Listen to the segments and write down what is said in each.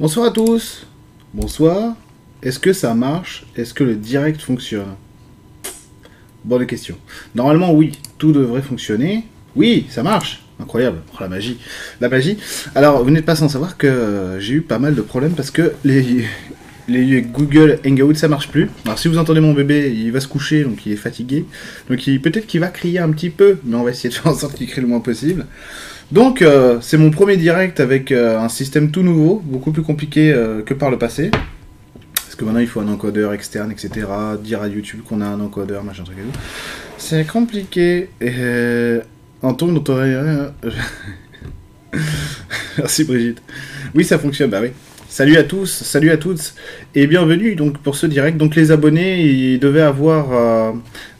Bonsoir à tous. Bonsoir. Est-ce que ça marche? Est-ce que le direct fonctionne? Bonne question. Normalement, oui, tout devrait fonctionner. Oui, ça marche. Incroyable. Oh, la magie. La magie. Alors, vous n'êtes pas sans savoir que euh, j'ai eu pas mal de problèmes parce que les, Google Hangout ça marche plus. Alors si vous entendez mon bébé, il va se coucher donc il est fatigué. Donc peut-être qu'il va crier un petit peu, mais on va essayer de faire en sorte qu'il crie le moins possible. Donc euh, c'est mon premier direct avec euh, un système tout nouveau, beaucoup plus compliqué que par le passé. Parce que maintenant il faut un encodeur externe, etc. Dire à YouTube qu'on a un encodeur, machin truc et tout. C'est compliqué. Et Antoine, rien. Merci Brigitte. Oui, ça fonctionne, bah oui. Salut à tous, salut à toutes et bienvenue donc pour ce direct. Donc les abonnés, ils devaient avoir,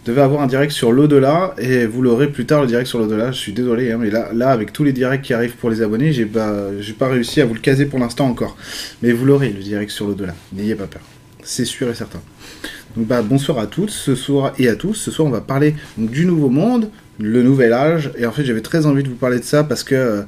euh, avoir un direct sur l'au-delà et vous l'aurez plus tard le direct sur l'au-delà. Je suis désolé, hein, mais là, là avec tous les directs qui arrivent pour les abonnés, j'ai pas, pas réussi à vous le caser pour l'instant encore. Mais vous l'aurez le direct sur l'au-delà. N'ayez pas peur, c'est sûr et certain. Donc bah bonsoir à toutes, ce soir et à tous. Ce soir on va parler du nouveau monde, le nouvel âge. Et en fait, j'avais très envie de vous parler de ça parce que euh,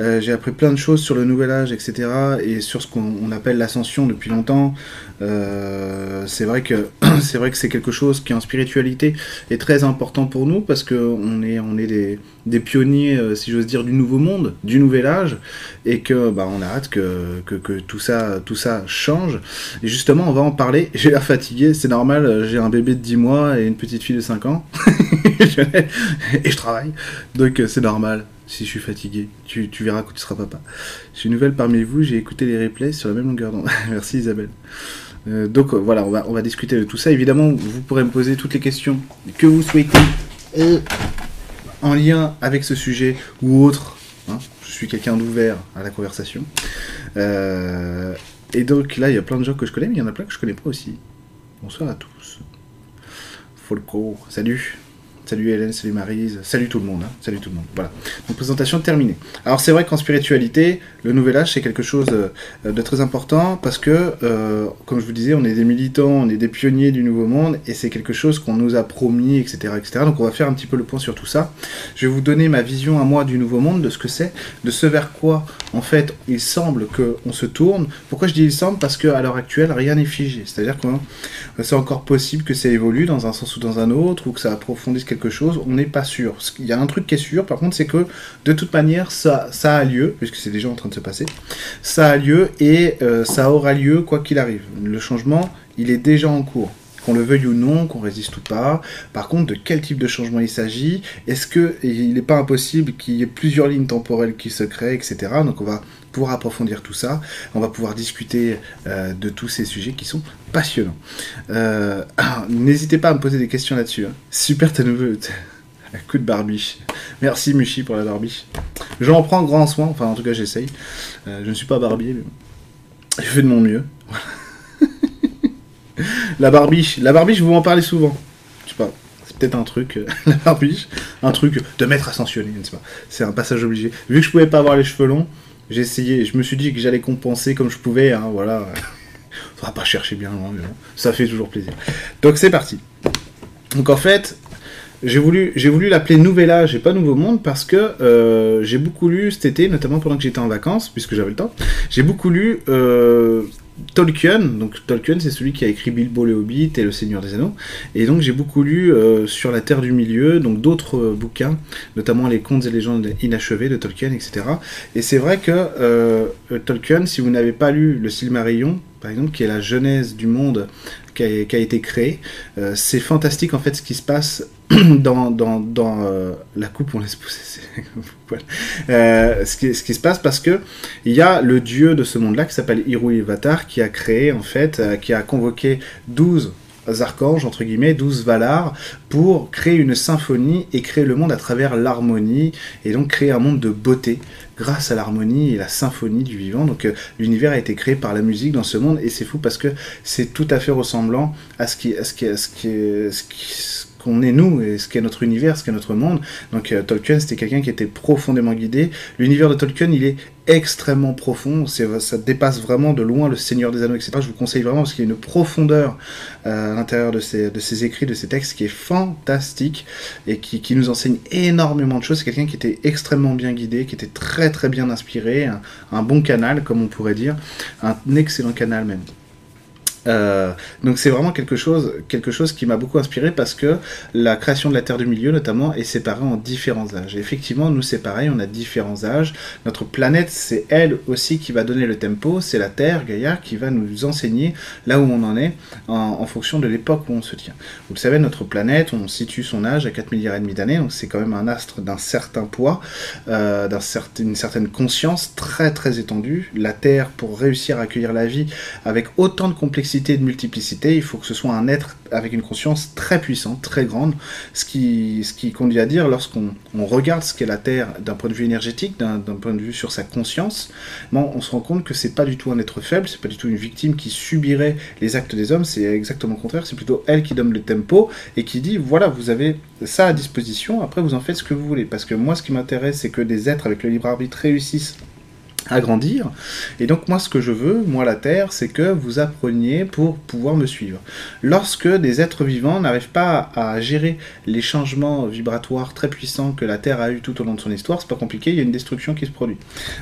euh, j'ai appris plein de choses sur le nouvel âge, etc. Et sur ce qu'on appelle l'ascension depuis longtemps. Euh, c'est vrai que c'est vrai que c'est quelque chose qui en spiritualité est très important pour nous parce que on est on est des, des pionniers, si j'ose dire, du nouveau monde, du nouvel âge, et que bah on a hâte que, que, que, tout ça tout ça change. Et justement, on va en parler. J'ai l'air fatigué, c'est normal. J'ai un bébé de 10 mois et une petite fille de 5 ans. et je travaille. Donc euh, c'est normal si je suis fatigué. Tu, verras quand tu seras papa. Je suis nouvelle parmi vous, j'ai écouté les replays sur la même longueur d'onde. Merci Isabelle. Euh, donc euh, voilà, on va, on va discuter de tout ça. Évidemment, vous pourrez me poser toutes les questions que vous souhaitez en lien avec ce sujet ou autre. Hein. Je suis quelqu'un d'ouvert à la conversation. et donc là, il y a plein de gens que je connais, mais il y en a plein que je connais pas aussi. Bonsoir à tous. Folco, salut. Salut Hélène, salut Marise, salut tout le monde, hein. salut tout le monde. Voilà. Donc présentation terminée. Alors c'est vrai qu'en spiritualité, le nouvel âge c'est quelque chose euh, de, très important parce que, euh, comme je vous disais, on est des militants, on est des pionniers du nouveau monde et c'est quelque chose qu'on nous a promis, etc., etc. Donc on va faire un petit peu le point sur tout ça. Je vais vous donner ma vision à moi du nouveau monde, de ce que c'est, de ce vers quoi en fait il semble qu'on se tourne. Pourquoi je dis il semble? Parce qu'à l'heure actuelle rien n'est figé. C'est-à-dire que c'est encore possible que ça évolue dans un sens ou dans un autre ou que ça approfondisse quelque chose, on n'est pas sûr. Il y a un truc qui est sûr, par contre, c'est que de toute manière, ça, ça a lieu, puisque c'est déjà en train de se passer, ça a lieu et euh, ça aura lieu quoi qu'il arrive. Le changement, il est déjà en cours qu'on le veuille ou non, qu'on résiste ou pas. Par contre, de quel type de changement il s'agit Est-ce qu'il n'est pas impossible qu'il y ait plusieurs lignes temporelles qui se créent, etc. Donc on va pouvoir approfondir tout ça. On va pouvoir discuter euh, de tous ces sujets qui sont passionnants. Euh, n'hésitez pas à me poser des questions là-dessus. Hein. Super ta nouveau un coup de barbiche. Merci Mushi pour la barbiche. J'en prends grand soin, enfin en tout cas j'essaye. Euh, je ne suis pas barbier, mais je fais de mon mieux. la barbiche, la barbiche, vous m'en parlez souvent. Je sais pas, c'est peut-être un truc, la barbiche, un truc de maître ascensionné, je sais pas. C'est un passage obligé. Vu que je pouvais pas avoir les cheveux longs, j'ai essayé, je me suis dit que j'allais compenser comme je pouvais, hein, voilà. On va pas chercher bien loin, mais bon, ça fait toujours plaisir. Donc c'est parti. Donc en fait, j'ai voulu, l'appeler Nouvel Âge et pas Nouveau Monde parce que euh, j'ai beaucoup lu cet été, notamment pendant que j'étais en vacances, puisque j'avais le temps. J'ai beaucoup lu euh, Tolkien, donc Tolkien c'est celui qui a écrit Bilbo le Hobbit et Le Seigneur des Anneaux, et donc j'ai beaucoup lu euh, sur la Terre du Milieu, donc d'autres euh, bouquins, notamment les contes et légendes inachevés de Tolkien, etc. Et c'est vrai que euh, Tolkien, si vous n'avez pas lu le Silmarillion, par exemple, qui est la genèse du monde qui a, été créé, c'est fantastique en fait ce qui se passe dans, dans la coupe, on laisse pousser euh, ce, qui, ce, qui, se passe parce que il y a le dieu de ce monde-là qui s'appelle qui a créé en fait, euh, qui a convoqué 12 archanges, entre guillemets, 12 Valar, pour créer une symphonie et créer le monde à travers l'harmonie, et donc créer un monde de beauté grâce à l'harmonie et la symphonie du vivant. Donc euh, l'univers a été créé par la musique dans ce monde, et c'est fou parce que c'est tout à fait ressemblant à ce qui, à ce qui, à ce qui, ce qui qu'on est nous et ce qu'est notre univers, ce qu'est notre monde. Donc euh, Tolkien, c'était quelqu'un qui était profondément guidé. L'univers de Tolkien, il est extrêmement profond. Ça dépasse vraiment de loin le Seigneur des Anneaux, etc. Je vous conseille vraiment parce qu'il y a une profondeur euh, à l'intérieur de ces écrits, de ces textes qui est fantastique et qui nous enseigne énormément de choses. C'est quelqu'un qui était extrêmement bien guidé, qui était très très bien inspiré, un bon canal, comme on pourrait dire, un excellent canal même. Euh, donc c'est vraiment quelque chose, quelque chose qui m'a beaucoup inspiré parce que la création de la Terre du Milieu notamment est séparée en différents âges. Effectivement, nous c'est pareil, on a différents âges. Notre planète, c'est elle aussi qui va donner le tempo, c'est la Terre, Gaïa, qui va nous enseigner là où on en est en, fonction de l'époque où on se tient. Vous le savez, notre planète, on situe son âge à 4 milliards et demi d'années, donc c'est quand même un astre d'un certain poids, euh, d'une certaine conscience très très étendue. La Terre, pour réussir à accueillir la vie avec autant de complexité, de multiplicité, il faut que ce soit un être avec une conscience très puissante, très grande, ce qui, ce qui conduit à dire, lorsqu'on regarde ce qu'est la Terre d'un point de vue énergétique, d'un point de vue sur sa conscience, on se rend compte que c'est pas du tout un être faible, c'est pas du tout une victime qui subirait les actes des hommes, c'est exactement le contraire, c'est plutôt elle qui donne le tempo et qui dit, voilà, vous avez ça à disposition, après vous en faites ce que vous voulez. Parce que moi, ce qui m'intéresse, c'est que des êtres avec le libre arbitre réussissent à grandir. Et donc moi ce que je veux, moi la Terre, c'est que vous appreniez pour pouvoir me suivre. Lorsque des êtres vivants n'arrivent pas à gérer les changements vibratoires très puissants que la Terre a eu tout au long de son histoire, c'est pas compliqué, il y a une destruction qui se produit.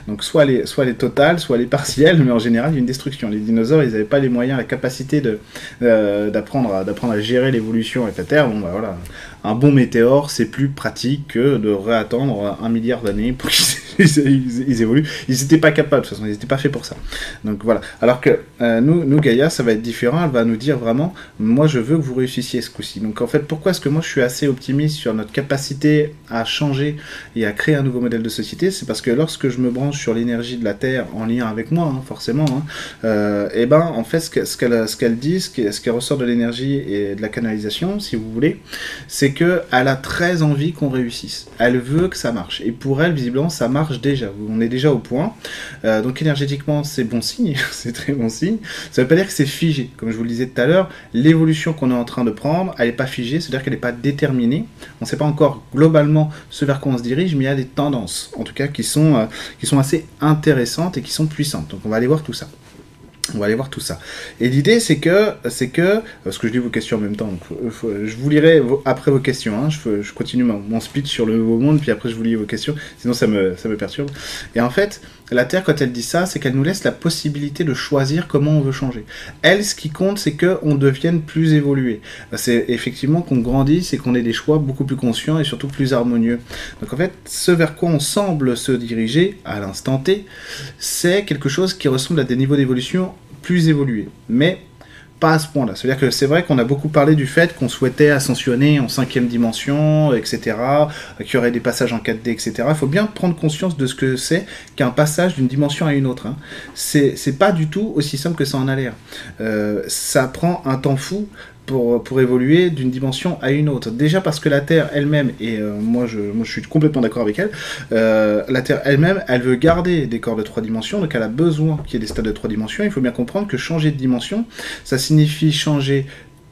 Donc soit les, soit les totales, soit les partielles, mais en général il y a une destruction. Les dinosaures, ils n'avaient pas les moyens, la capacité de, euh, d'apprendre, à, d'apprendre à gérer l'évolution avec la Terre. Bon bah voilà, un bon météore, c'est plus pratique que de réattendre un milliard d'années pour qu'ils évoluent. Ils n'étaient pas capables, de toute façon, ils n'étaient pas faits pour ça. Donc voilà. Alors que euh, nous, nous, Gaïa, ça va être différent. Elle va nous dire vraiment, moi, je veux que vous réussissiez ce coup-ci. Donc en fait, pourquoi est-ce que moi, je suis assez optimiste sur notre capacité à changer et à créer un nouveau modèle de société? C'est parce que lorsque je me branche sur l'énergie de la Terre en lien avec moi, hein, forcément, et hein, euh, eh ben, en fait, ce qu'elle ce qu'elle dit, ce qui, ressort de l'énergie et de la canalisation, si vous voulez, c'est qu'elle a très envie qu'on réussisse. Elle veut que ça marche. Et pour elle, visiblement, ça marche déjà. On est déjà au point. Euh, donc énergétiquement, c'est bon signe. c'est très bon signe. Ça ne veut pas dire que c'est figé. Comme je vous le disais tout à l'heure, l'évolution qu'on est en train de prendre, elle n'est pas figée. C'est-à-dire qu'elle n'est pas déterminée. On ne sait pas encore globalement ce vers quoi on se dirige, mais il y a des tendances, en tout cas, qui sont, euh, qui sont assez intéressantes et qui sont puissantes. Donc on va aller voir tout ça. On va aller voir tout ça. Et l'idée, c'est que, c'est que, parce que je lis vos questions en même temps, je vous lirai après vos questions. Hein, je, je, continue mon, speech sur le nouveau monde, puis après je vous lis vos questions. Sinon, ça me, ça me perturbe. Et en fait, la Terre, quand elle dit ça, c'est qu'elle nous laisse la possibilité de choisir comment on veut changer. Elle, ce qui compte, c'est qu'on devienne plus évolué. C'est effectivement qu'on grandisse et qu'on ait des choix beaucoup plus conscients et surtout plus harmonieux. Donc en fait, ce vers quoi on semble se diriger à l'instant T, c'est quelque chose qui ressemble à des niveaux d'évolution plus évolués. Mais à ce point-là. C'est-à-dire que c'est vrai qu'on a beaucoup parlé du fait qu'on souhaitait ascensionner en cinquième dimension, etc., qu'il y aurait des passages en 4D, etc. Il faut bien prendre conscience de ce que c'est qu'un passage d'une dimension à une autre. Hein. C'est pas du tout aussi simple que ça en a l'air. Euh, ça prend un temps fou pour, évoluer d'une dimension à une autre. Déjà parce que la Terre elle-même, et euh, moi, je, moi je suis complètement d'accord avec elle, euh, la Terre elle-même, elle veut garder des corps de trois dimensions, donc elle a besoin qu'il y ait des stades de trois dimensions. Il faut bien comprendre que changer de dimension, ça signifie changer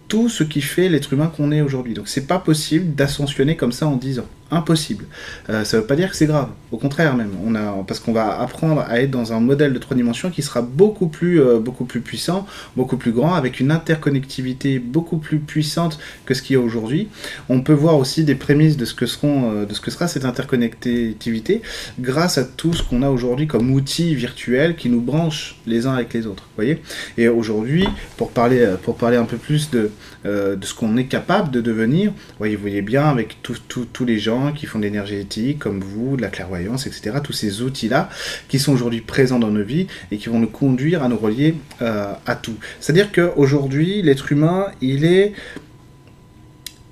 tout ce qui fait l'être humain qu'on est aujourd'hui. Donc c'est pas possible d'ascensionner comme ça en 10 ans impossible. Euh, ça ne veut pas dire que c'est grave, au contraire même. On a, parce qu'on va apprendre à être dans un modèle de trois dimensions qui sera beaucoup plus, euh, beaucoup plus puissant, beaucoup plus grand, avec une interconnectivité beaucoup plus puissante que ce qu'il y a aujourd'hui. On peut voir aussi des prémices de ce que, seront, euh, de ce que sera cette interconnectivité grâce à tout ce qu'on a aujourd'hui comme outils virtuels qui nous branchent les uns avec les autres. Voyez? Et aujourd'hui, pour parler, pour parler un peu plus de, de ce qu'on est capable de devenir, vous voyez bien avec tous les gens qui font de l'énergétique, comme vous, de la clairvoyance, etc. Tous ces outils-là qui sont aujourd'hui présents dans nos vies et qui vont nous conduire à nous relier euh, à tout. C'est-à-dire qu'aujourd'hui, l'être humain, il est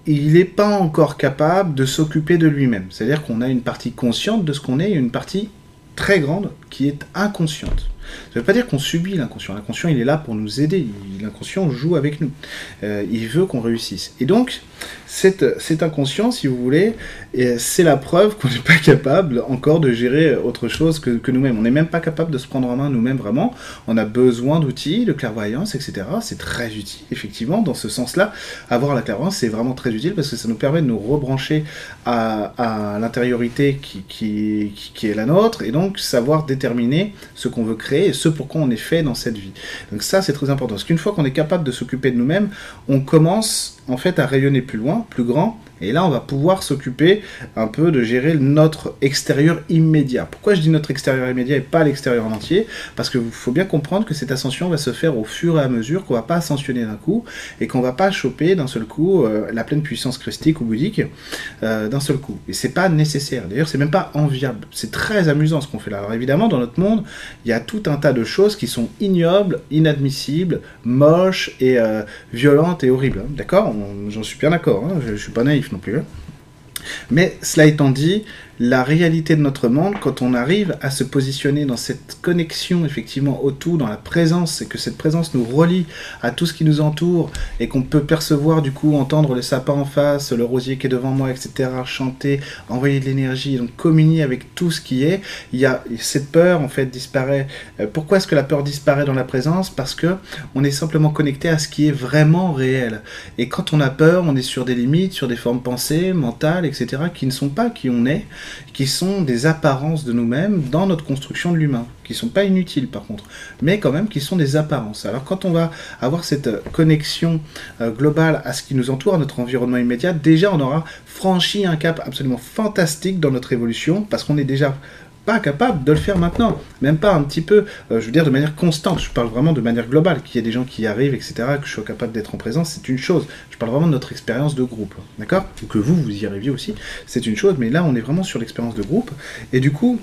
il n'est pas encore capable de s'occuper de lui-même. C'est-à-dire qu'on a une partie consciente de ce qu'on est et une partie très grande qui est inconsciente. Ça ne veut pas dire qu'on subit l'inconscient. L'inconscient, il est là pour nous aider. L'inconscient joue avec nous. Euh, il veut qu'on réussisse. Et donc, cet, inconscient, si vous voulez, c'est la preuve qu'on n'est pas capable encore de gérer autre chose que, nous-mêmes. On n'est même pas capable de se prendre en main nous-mêmes vraiment. On a besoin d'outils, de clairvoyance, etc. C'est très utile, effectivement, dans ce sens-là. Avoir la clairvoyance, c'est vraiment très utile parce que ça nous permet de nous rebrancher à, l'intériorité qui, est la nôtre et donc savoir déterminer ce qu'on veut créer ce pourquoi on est fait dans cette vie. Donc ça, c'est très important. Parce qu'une fois qu'on est capable de s'occuper de nous-mêmes, on commence en fait à rayonner plus loin, plus grand, et là, on va pouvoir s'occuper un peu de gérer notre extérieur immédiat. Pourquoi je dis notre extérieur immédiat et pas l'extérieur en entier? Parce qu'il faut bien comprendre que cette ascension va se faire au fur et à mesure, qu'on va pas ascensionner d'un coup, et qu'on va pas choper d'un seul coup euh, la pleine puissance christique ou bouddhique euh, d'un seul coup. Et c'est pas nécessaire. D'ailleurs, c'est même pas enviable. C'est très amusant ce qu'on fait là. Alors évidemment, dans notre monde, il y a tout un tas de choses qui sont ignobles, inadmissibles, moches et euh, violentes et horribles. Hein. D'accord? J'en suis bien d'accord. Hein. je, je suis pas naïf non plus. Mais cela étant dit, la réalité de notre monde, quand on arrive à se positionner dans cette connexion effectivement au tout, dans la présence, et que cette présence nous relie à tout ce qui nous entoure, et qu'on peut percevoir du coup, entendre le sapin en face, le rosier qui est devant moi, etc., chanter, envoyer de l'énergie, donc communier avec tout ce qui est, il y a cette peur en fait disparaît. Euh, pourquoi est-ce que la peur disparaît dans la présence? Parce que on est simplement connecté à ce qui est vraiment réel. Et quand on a peur, on est sur des limites, sur des formes pensées, mentales, etc., qui ne sont pas qui on est, qui sont des apparences de nous-mêmes dans notre construction de l'humain, qui sont pas inutiles par contre, mais quand même qui sont des apparences. Alors quand on va avoir cette euh, connexion euh, globale à ce qui nous entoure, à notre environnement immédiat, déjà on aura franchi un cap absolument fantastique dans notre évolution, parce qu'on est déjà capable de le faire maintenant, même pas un petit peu, euh, je veux dire de manière constante, je parle vraiment de manière globale, qu'il y ait des gens qui arrivent, etc., que je sois capable d'être en présence, c'est une chose, je parle vraiment de notre expérience de groupe, d'accord? Que vous, vous y arriviez aussi, c'est une chose, mais là on est vraiment sur l'expérience de groupe, et du coup,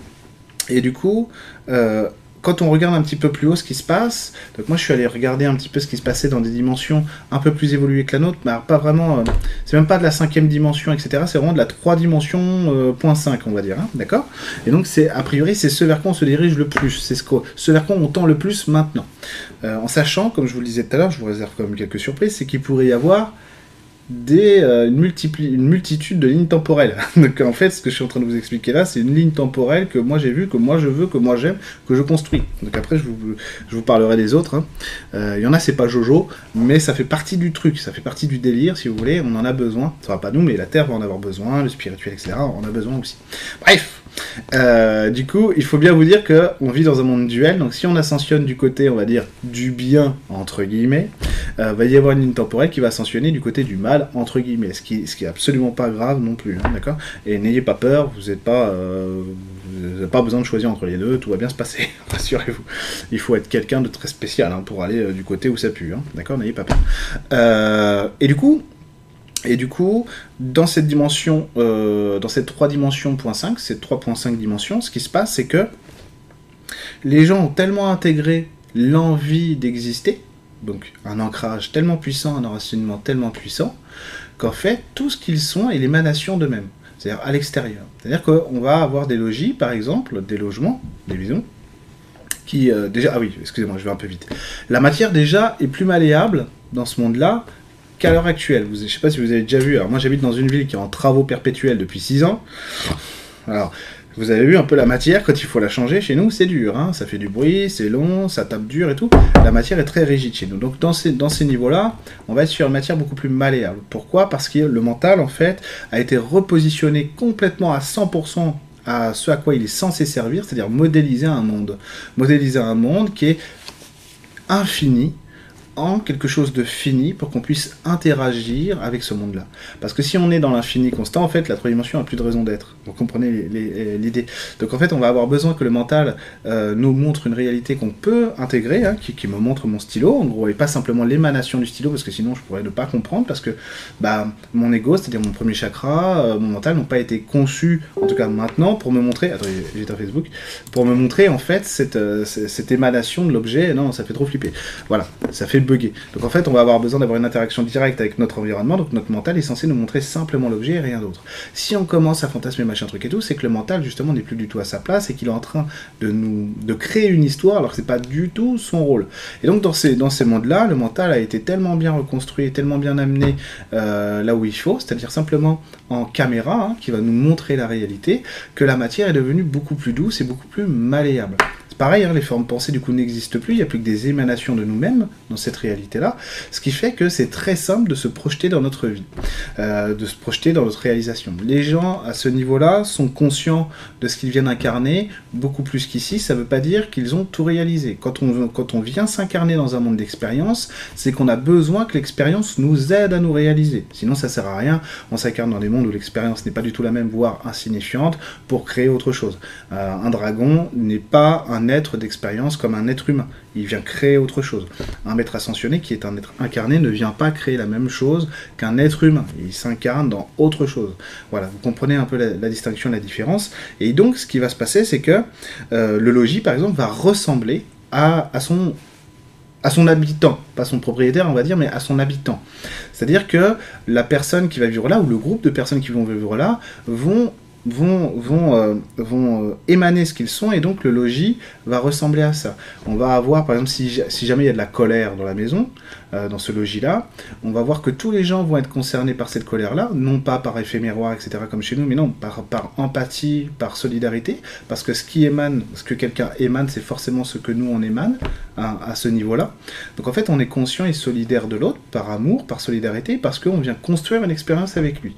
et du coup, euh, quand on regarde un petit peu plus haut ce qui se passe, donc moi je suis allé regarder un petit peu ce qui se passait dans des dimensions un peu plus évoluées que la nôtre, mais pas vraiment, euh, c'est même pas de la cinquième dimension, etc. C'est vraiment de la 3 dimension euh, point 5, on va dire, hein, d'accord? Et donc c'est a priori c'est ce vers quoi on se dirige le plus, c'est ce, ce vers quoi on tend le plus maintenant. Euh, en sachant, comme je vous le disais tout à l'heure, je vous réserve quand même quelques surprises, c'est qu'il pourrait y avoir des, euh, une, une, multitude de lignes temporelles. Donc en fait, ce que je suis en train de vous expliquer là, c'est une ligne temporelle que moi j'ai vue, que moi je veux, que moi j'aime, que je construis. Donc après, je vous, je vous parlerai des autres. Hein. Euh, il y en a, c'est pas Jojo, mais ça fait partie du truc, ça fait partie du délire, si vous voulez. On en a besoin. Ça va pas nous, mais la Terre va en avoir besoin, le spirituel, etc. On en a besoin aussi. Bref, euh, du coup, il faut bien vous dire que on vit dans un monde duel. Donc, si on ascensionne du côté, on va dire, du bien entre guillemets, euh, va y avoir une ligne temporelle qui va ascensionner du côté du mal entre guillemets, ce qui, ce qui est absolument pas grave non plus, hein, d'accord? Et n'ayez pas peur, vous n'êtes pas, euh, pas besoin de choisir entre les deux, tout va bien se passer, rassurez-vous. Il faut être quelqu'un de très spécial hein, pour aller du côté où ça pue, hein, d'accord? N'ayez pas peur. et du coup, et du coup, dans cette dimension, euh, dans cette 3 dimensions point 5, cette 3.5 dimensions, ce qui se passe, c'est que les gens ont tellement intégré l'envie d'exister, donc un ancrage tellement puissant, un enracinement tellement puissant, qu'en fait, tout ce qu'ils sont est l'émanation d'eux-mêmes, c'est-à-dire à, l'extérieur. C'est-à-dire qu'on va avoir des logis, par exemple, des logements, des maisons, qui euh, déjà... Ah oui, excusez-moi, je vais un peu vite. La matière déjà est plus malléable dans ce monde-là qu'à l'heure actuelle. Je ne sais pas si vous avez déjà vu. Alors moi j'habite dans une ville qui est en travaux perpétuels depuis 6 ans. Alors vous avez vu un peu la matière, quand il faut la changer, chez nous, c'est dur. Hein. ça fait du bruit, c'est long, ça tape dur et tout. La matière est très rigide chez nous. Donc dans ces niveaux-là, on va être sur une matière beaucoup plus malléable. Pourquoi? Parce que le mental, en fait, a été repositionné complètement à 100% à ce à quoi il est censé servir, c'est-à-dire modéliser un monde. Modéliser un monde qui est infini, en quelque chose de fini pour qu'on puisse interagir avec ce monde-là. Parce que si on est dans l'infini constant, en fait, la trois dimensions n'a plus de raison d'être. Vous comprenez l'idée. Donc en fait, on va avoir besoin que le mental euh, nous montre une réalité qu'on peut intégrer, hein, qui, me montre mon stylo, en gros, et pas simplement l'émanation du stylo, parce que sinon je pourrais ne pas comprendre, parce que bah, mon ego, c'est-à-dire mon premier chakra, euh, mon mental n'ont pas été conçus, en tout cas maintenant, pour me montrer, attendez, j'étais Facebook, pour me montrer en fait cette, euh, cette émanation de l'objet. Non, ça fait trop flipper. Voilà, ça fait bugger. Donc en fait, on va avoir besoin d'avoir une interaction directe avec notre environnement, donc notre mental est censé nous montrer simplement l'objet et rien d'autre. Si on commence à fantasmer machin truc et tout, c'est que le mental justement n'est plus du tout à sa place et qu'il est en train de nous de créer une histoire alors que c'est pas du tout son rôle. Et donc dans ces, dans ces mondes-là, le mental a été tellement bien reconstruit, tellement bien amené euh, là où il faut, c'est-à-dire simplement en caméra, hein, qui va nous montrer la réalité, que la matière est devenue beaucoup plus douce et beaucoup plus malléable. Pareil, hein, les formes pensées du coup n'existent plus, il n'y a plus que des émanations de nous-mêmes dans cette réalité-là, ce qui fait que c'est très simple de se projeter dans notre vie, euh, de se projeter dans notre réalisation. Les gens à ce niveau-là sont conscients de ce qu'ils viennent incarner, beaucoup plus qu'ici, ça ne veut pas dire qu'ils ont tout réalisé. Quand on, quand on vient s'incarner dans un monde d'expérience, c'est qu'on a besoin que l'expérience nous aide à nous réaliser. Sinon ça sert à rien, on s'incarne dans des mondes où l'expérience n'est pas du tout la même, voire insignifiante, pour créer autre chose. Euh, un dragon n'est pas un être d'expérience comme un être humain. Il vient créer autre chose. Un maître ascensionné qui est un être incarné ne vient pas créer la même chose qu'un être humain. Il s'incarne dans autre chose. Voilà, vous comprenez un peu la, distinction, la différence. Et donc, ce qui va se passer, c'est que euh, le logis, par exemple, va ressembler à, son à son habitant, pas son propriétaire on va dire, mais à son habitant. C'est-à-dire que la personne qui va vivre là, ou le groupe de personnes qui vont vivre là, vont vont, vont, euh, vont euh, émaner ce qu'ils sont et donc le logis va ressembler à ça. On va avoir, par exemple, si, si jamais il y a de la colère dans la maison, euh, dans ce logis-là, on va voir que tous les gens vont être concernés par cette colère-là, non pas par effet miroir, etc., comme chez nous, mais non, par, empathie, par solidarité, parce que ce qui émane, ce que quelqu'un émane, c'est forcément ce que nous on émane hein, à ce niveau-là. Donc en fait, on est conscient et solidaire de l'autre par amour, par solidarité, parce qu'on vient construire une expérience avec lui.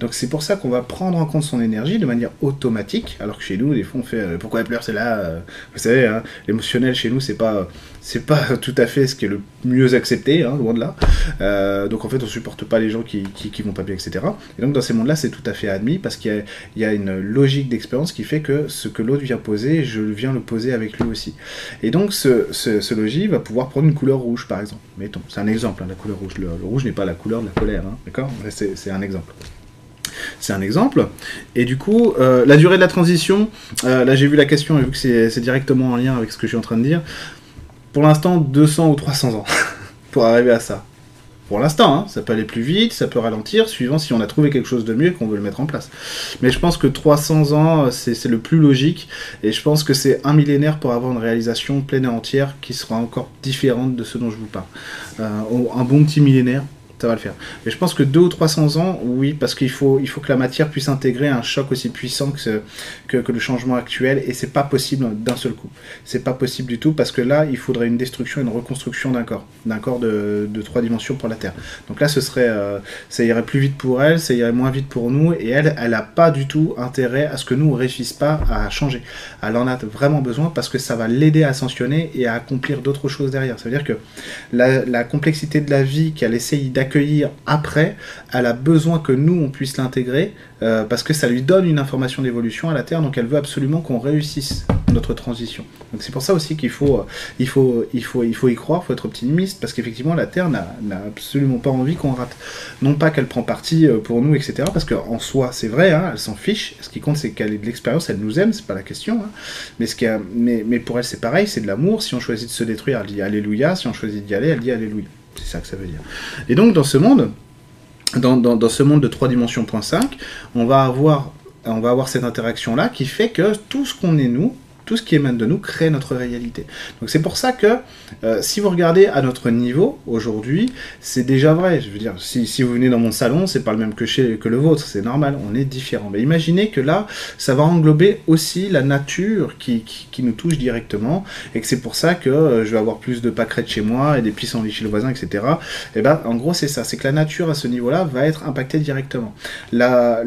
Donc c'est pour ça qu'on va prendre en compte son énergie de manière automatique, alors que chez nous, des fois, on fait euh, pourquoi elle pleure, c'est là. Euh, vous savez, hein, l'émotionnel chez nous, c'est pas c'est pas tout à fait ce qui est le mieux accepté, hein, loin de là. Euh, donc en fait, on supporte pas les gens qui, qui, vont pas bien, etc. Et donc dans ces mondes-là, c'est tout à fait admis parce qu'il y, y, a une logique d'expérience qui fait que ce que l'autre vient poser, je viens le poser avec lui aussi. Et donc ce, ce, logis va pouvoir prendre une couleur rouge, par exemple. Mettons, c'est un exemple, hein, la couleur rouge. Le, rouge n'est pas la couleur de la colère, hein, d'accord? C'est un exemple. C'est un exemple. Et du coup, euh, la durée de la transition, euh, là j'ai vu la question et vu que c'est directement en lien avec ce que je suis en train de dire, pour l'instant 200 ou 300 ans pour arriver à ça. Pour l'instant, hein, ça peut aller plus vite, ça peut ralentir, suivant si on a trouvé quelque chose de mieux qu'on veut le mettre en place. Mais je pense que 300 ans, c'est le plus logique, et je pense que c'est un millénaire pour avoir une réalisation pleine et entière qui sera encore différente de ce dont je vous parle. Euh, un bon petit millénaire, ça va le faire. Mais je pense que 2 ou 300 ans, oui, parce qu'il faut, il faut que la matière puisse intégrer un choc aussi puissant que, que, le changement actuel, et c'est pas possible d'un seul coup. C'est pas possible du tout, parce que là, il faudrait une destruction, une reconstruction d'un corps, d'un corps de, de, trois dimensions pour la Terre. Donc là, ce serait, euh, ça irait plus vite pour elle, ça irait moins vite pour nous, et elle, elle a pas du tout intérêt à ce que nous, on réussisse pas à changer. Elle en a vraiment besoin parce que ça va l'aider à ascensionner et à accomplir d'autres choses derrière. Ça veut dire que la, la complexité de la vie qu'elle essaye d'accomplir accueillir après, elle a besoin que nous, on puisse l'intégrer, euh, parce que ça lui donne une information d'évolution à la Terre, donc elle veut absolument qu'on réussisse notre transition. Donc c'est pour ça aussi qu'il faut, euh, il faut, il faut, il faut y croire, il faut être optimiste, parce qu'effectivement la Terre n'a absolument pas envie qu'on rate. Non pas qu'elle prend parti euh, pour nous, etc. Parce qu'en soi, c'est vrai, hein, elle s'en fiche. Ce qui compte, c'est qu'elle ait de l'expérience, elle nous aime, c'est pas la question. Hein. Mais, ce qui a, mais, mais pour elle, c'est pareil, c'est de l'amour. Si on choisit de se détruire, elle dit Alléluia. Si on choisit d'y aller, elle dit Alléluia. C'est ça que ça veut dire. Et donc dans ce monde, dans, ce monde de 3 dimensions point 5, on va avoir on va avoir cette interaction là qui fait que tout ce qu'on est nous, tout ce qui émane de nous crée notre réalité. Donc c'est pour ça que euh, si vous regardez à notre niveau aujourd'hui, c'est déjà vrai. Je veux dire, si, vous venez dans mon salon, c'est pas le même que, que le vôtre, c'est normal, on est différent. Mais imaginez que là, ça va englober aussi la nature qui, nous touche directement, et que c'est pour ça que euh, je vais avoir plus de pâquerettes chez moi et des pissenlits chez le voisin, etc. Et ben, en gros, c'est ça, c'est que la nature à ce niveau-là va être impactée directement. la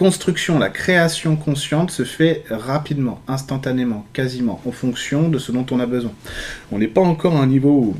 construction, la création consciente se fait rapidement, instantanément, quasiment, en fonction de ce dont on a besoin. On n'est pas encore à un niveau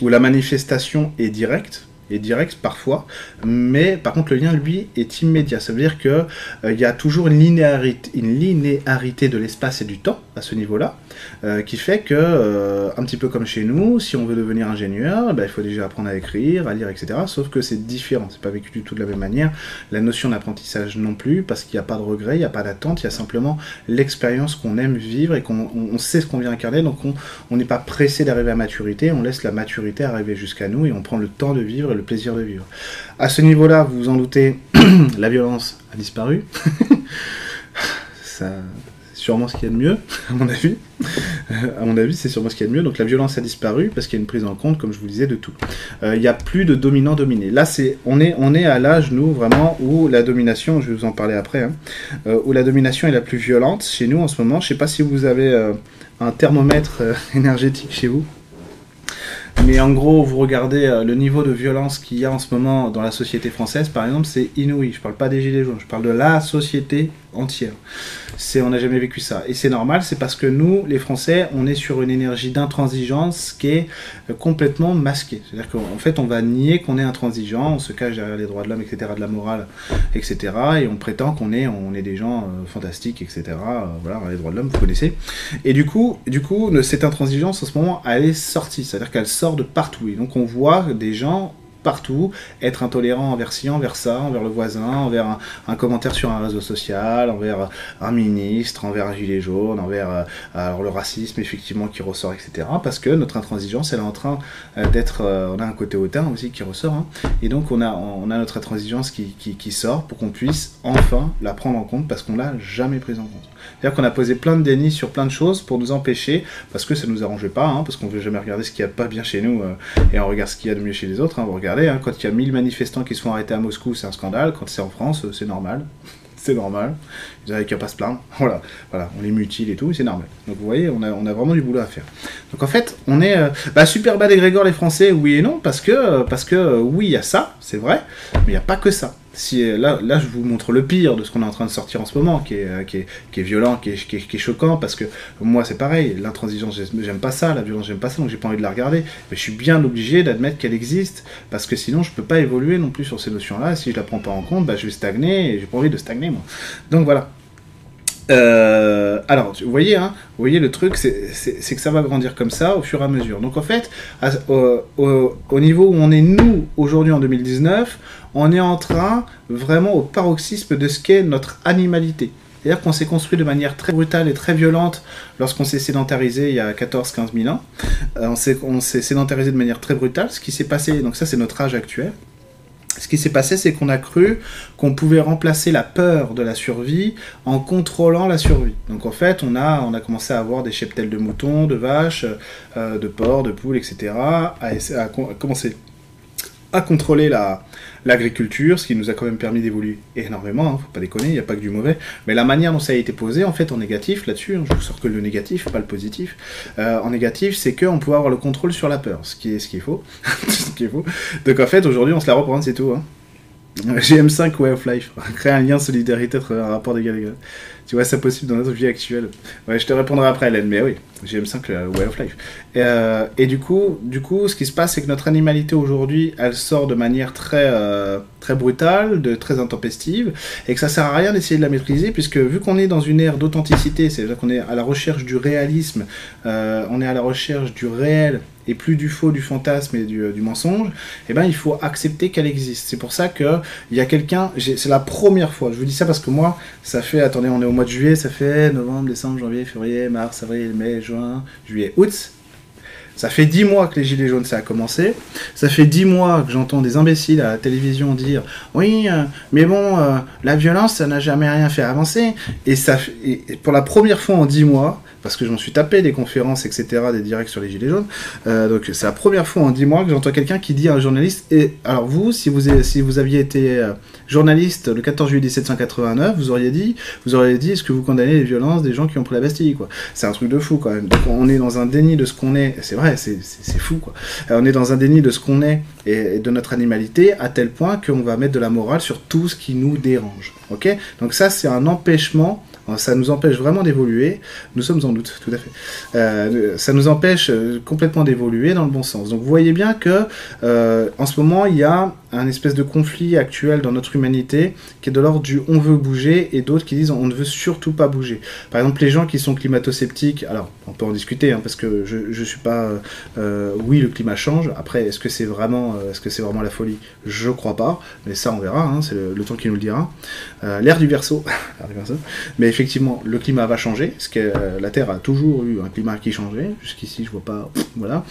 où, la manifestation est directe, est direct parfois, mais par contre le lien lui est immédiat. Ça veut dire que euh, il y a toujours une linéarité de l'espace et du temps à ce niveau-là, euh, qui fait que euh, un petit peu comme chez nous, si on veut devenir ingénieur, ben, il faut déjà apprendre à écrire, à lire, etc. Sauf que c'est différent, c'est pas vécu du tout de la même manière. La notion d'apprentissage non plus, parce qu'il n'y a pas de regret, il n'y a pas d'attente, il y a simplement l'expérience qu'on aime vivre et qu'on sait ce qu'on vient incarner, donc on n'est pas pressé d'arriver à maturité, on laisse la maturité arriver jusqu'à nous et on prend le temps de vivre le plaisir de vivre. À ce niveau-là, vous vous en doutez, la violence a disparu. Ça, sûrement ce qu'il y a de mieux, à mon avis. à mon avis, c'est sûrement ce qu'il y a de mieux. Donc la violence a disparu parce qu'il y a une prise en compte, comme je vous disais, de tout. Euh, il n'y a plus de dominant-dominé. Là, c'est, on, est, on est à l'âge, nous, vraiment, où la domination, je vais vous en parler après, hein, euh, où la domination est la plus violente chez nous en ce moment. Je ne sais pas si vous avez euh, un thermomètre énergétique chez vous. Mais en gros, vous regardez euh, le niveau de violence qu'il y a en ce moment dans la société française, par exemple, c'est inouï. Je parle pas des gilets jaunes, je parle de la société entière. C'est, on n'a jamais vécu ça. Et c'est normal, c'est parce que nous, les Français, on est sur une énergie d'intransigeance qui est euh, complètement masquée. C'est-à-dire qu'en fait, on va nier qu'on est intransigeant, on se cache derrière les droits de l'homme, etc., de la morale, etc., et on prétend qu'on est, on est des gens euh, fantastiques, etc., voilà, les droits de l'homme, vous connaissez. Et du coup, du coup, cette intransigeance, en ce moment, elle est sortie. C'est-à-dire qu'elle sort de partout. Et donc on voit des gens partout, être intolérant envers ci, envers ça, envers le voisin, envers un, commentaire sur un réseau social, envers un ministre, envers un gilet jaune, envers euh, le racisme effectivement qui ressort, etc. Parce que notre intransigeance, elle est en train euh, d'être, euh, on a un côté hautain aussi qui ressort, hein. et donc on a, notre intransigeance qui, qui, qui sort pour qu'on puisse enfin la prendre en compte parce qu'on l'a jamais prise en compte. C'est-à-dire qu'on a posé plein de dénis sur plein de choses pour nous empêcher, parce que ça nous arrangeait pas, hein, parce qu'on veut jamais regarder ce qu'il y a pas bien chez nous, euh, et on regarde ce qu'il y a de mieux chez les autres. Hein, vous regardez, hein, quand il y a 1000 manifestants qui se font arrêter à Moscou, c'est un scandale. Quand c'est en France, euh, c'est normal. c'est normal. Ils n'avaient qu'à pas se plaindre. Voilà, voilà, on les mutile et tout, c'est normal. Donc vous voyez, on a, on a vraiment du boulot à faire. Donc en fait, on est euh, bah, super bas des Grégor les Français, oui et non, parce que, parce que oui, il y a ça, c'est vrai, mais il n'y a pas que ça si, là, là, je vous montre le pire de ce qu'on est en train de sortir en ce moment, qui est, euh, qui est, qui est violent, qui est, qui, est, choquant, parce que moi, c'est pareil, l'intransigeance, j'aime pas ça, la violence, j'aime pas ça, donc j'ai pas envie de la regarder. Mais je suis bien obligé d'admettre qu'elle existe, parce que sinon, je peux pas évoluer non plus sur ces notions-là. Si je la prends pas en compte, bah, je vais stagner, et j'ai pas envie de stagner, moi. Donc voilà. Euh, alors, vous voyez, hein, vous voyez le truc, c'est que ça va grandir comme ça au fur et à mesure. Donc en fait, au, au, niveau où on est nous aujourd'hui en 2019, on est en train vraiment au paroxysme de ce qu'est notre animalité. C'est-à-dire qu'on s'est construit de manière très brutale et très violente lorsqu'on s'est sédentarisé il y a 14-15 000 ans. Euh, on s'est sédentarisé de manière très brutale. Ce qui s'est passé, donc ça c'est notre âge actuel. Ce qui s'est passé, c'est qu'on a cru qu'on pouvait remplacer la peur de la survie en contrôlant la survie. Donc en fait, on a, on a commencé à avoir des cheptels de moutons, de vaches, euh, de porcs, de poules, etc. à, à commencer à contrôler la, l'agriculture, ce qui nous a quand même permis d'évoluer énormément, hein, faut pas déconner, il n'y a pas que du mauvais, mais la manière dont ça a été posé, en fait, en négatif, là-dessus, hein, je vous sors que le négatif, pas le positif, euh, en négatif, c'est qu'on peut avoir le contrôle sur la peur, ce qui est, ce qui est faux, ce. Donc en fait, aujourd'hui, on se la reprend, c'est tout. Hein. GM5 Way of Life, créer un lien solidarité entre un rapport d'égal égal. Tu vois ça possible dans notre vie actuelle Ouais, je te répondrai après, Hélène, mais oui, GM5 le Way of Life. Et, euh, et, du coup, du coup, ce qui se passe, c'est que notre animalité aujourd'hui, elle sort de manière très, euh, très brutale, très intempestive, et que ça sert à rien d'essayer de la maîtriser, puisque vu qu'on est dans une ère d'authenticité, c'est-à-dire qu'on est à la recherche du réalisme, euh, on est à la recherche du réel et plus du faux, du fantasme et du, du mensonge, eh ben, il faut accepter qu'elle existe. C'est pour ça qu'il y a quelqu'un, c'est la première fois, je vous dis ça parce que moi, ça fait, attendez, on est au mois de juillet, ça fait novembre, décembre, janvier, février, mars, avril, mai, juin, juillet, août. Ça fait dix mois que les Gilets jaunes, ça a commencé. Ça fait dix mois que j'entends des imbéciles à la télévision dire Oui, euh, mais bon, euh, la violence, ça n'a jamais rien fait avancer. Et, ça, et pour la première fois en dix mois, parce que je m'en suis tapé des conférences, etc., des directs sur les Gilets jaunes. Euh, donc c'est la première fois en 10 mois que j'entends quelqu'un qui dit à un journaliste, et alors vous, si vous, si vous aviez été euh, journaliste le 14 juillet 1789, vous auriez dit, vous auriez dit, est-ce que vous condamnez les violences des gens qui ont pris la Bastille, quoi? C'est un truc de fou quand même. Donc on est dans un déni de ce qu'on est. C'est vrai, c'est fou, quoi. On est dans un déni de ce qu'on est et de notre animalité à tel point qu'on va mettre de la morale sur tout ce qui nous dérange. Ok? Donc ça, c'est un empêchement ça nous empêche vraiment d'évoluer. Nous sommes en doute, tout à fait. Euh, ça nous empêche euh, complètement d'évoluer dans le bon sens. Donc vous voyez bien que euh, en ce moment, il y a un espèce de conflit actuel dans notre humanité qui est de l'ordre du on veut bouger et d'autres qui disent on ne veut surtout pas bouger. Par exemple, les gens qui sont climato-sceptiques, alors on peut en discuter hein, parce que je ne suis pas. oui, le climat change. Après, est-ce que c'est vraiment, est-ce que c'est vraiment la folie? Je crois pas, mais ça on verra. Hein, c'est le, temps qui nous le dira. L'ère du verso, mais effectivement, le climat va changer, parce que euh, la Terre a toujours eu un climat qui changeait. Jusqu'ici, je vois pas. Voilà.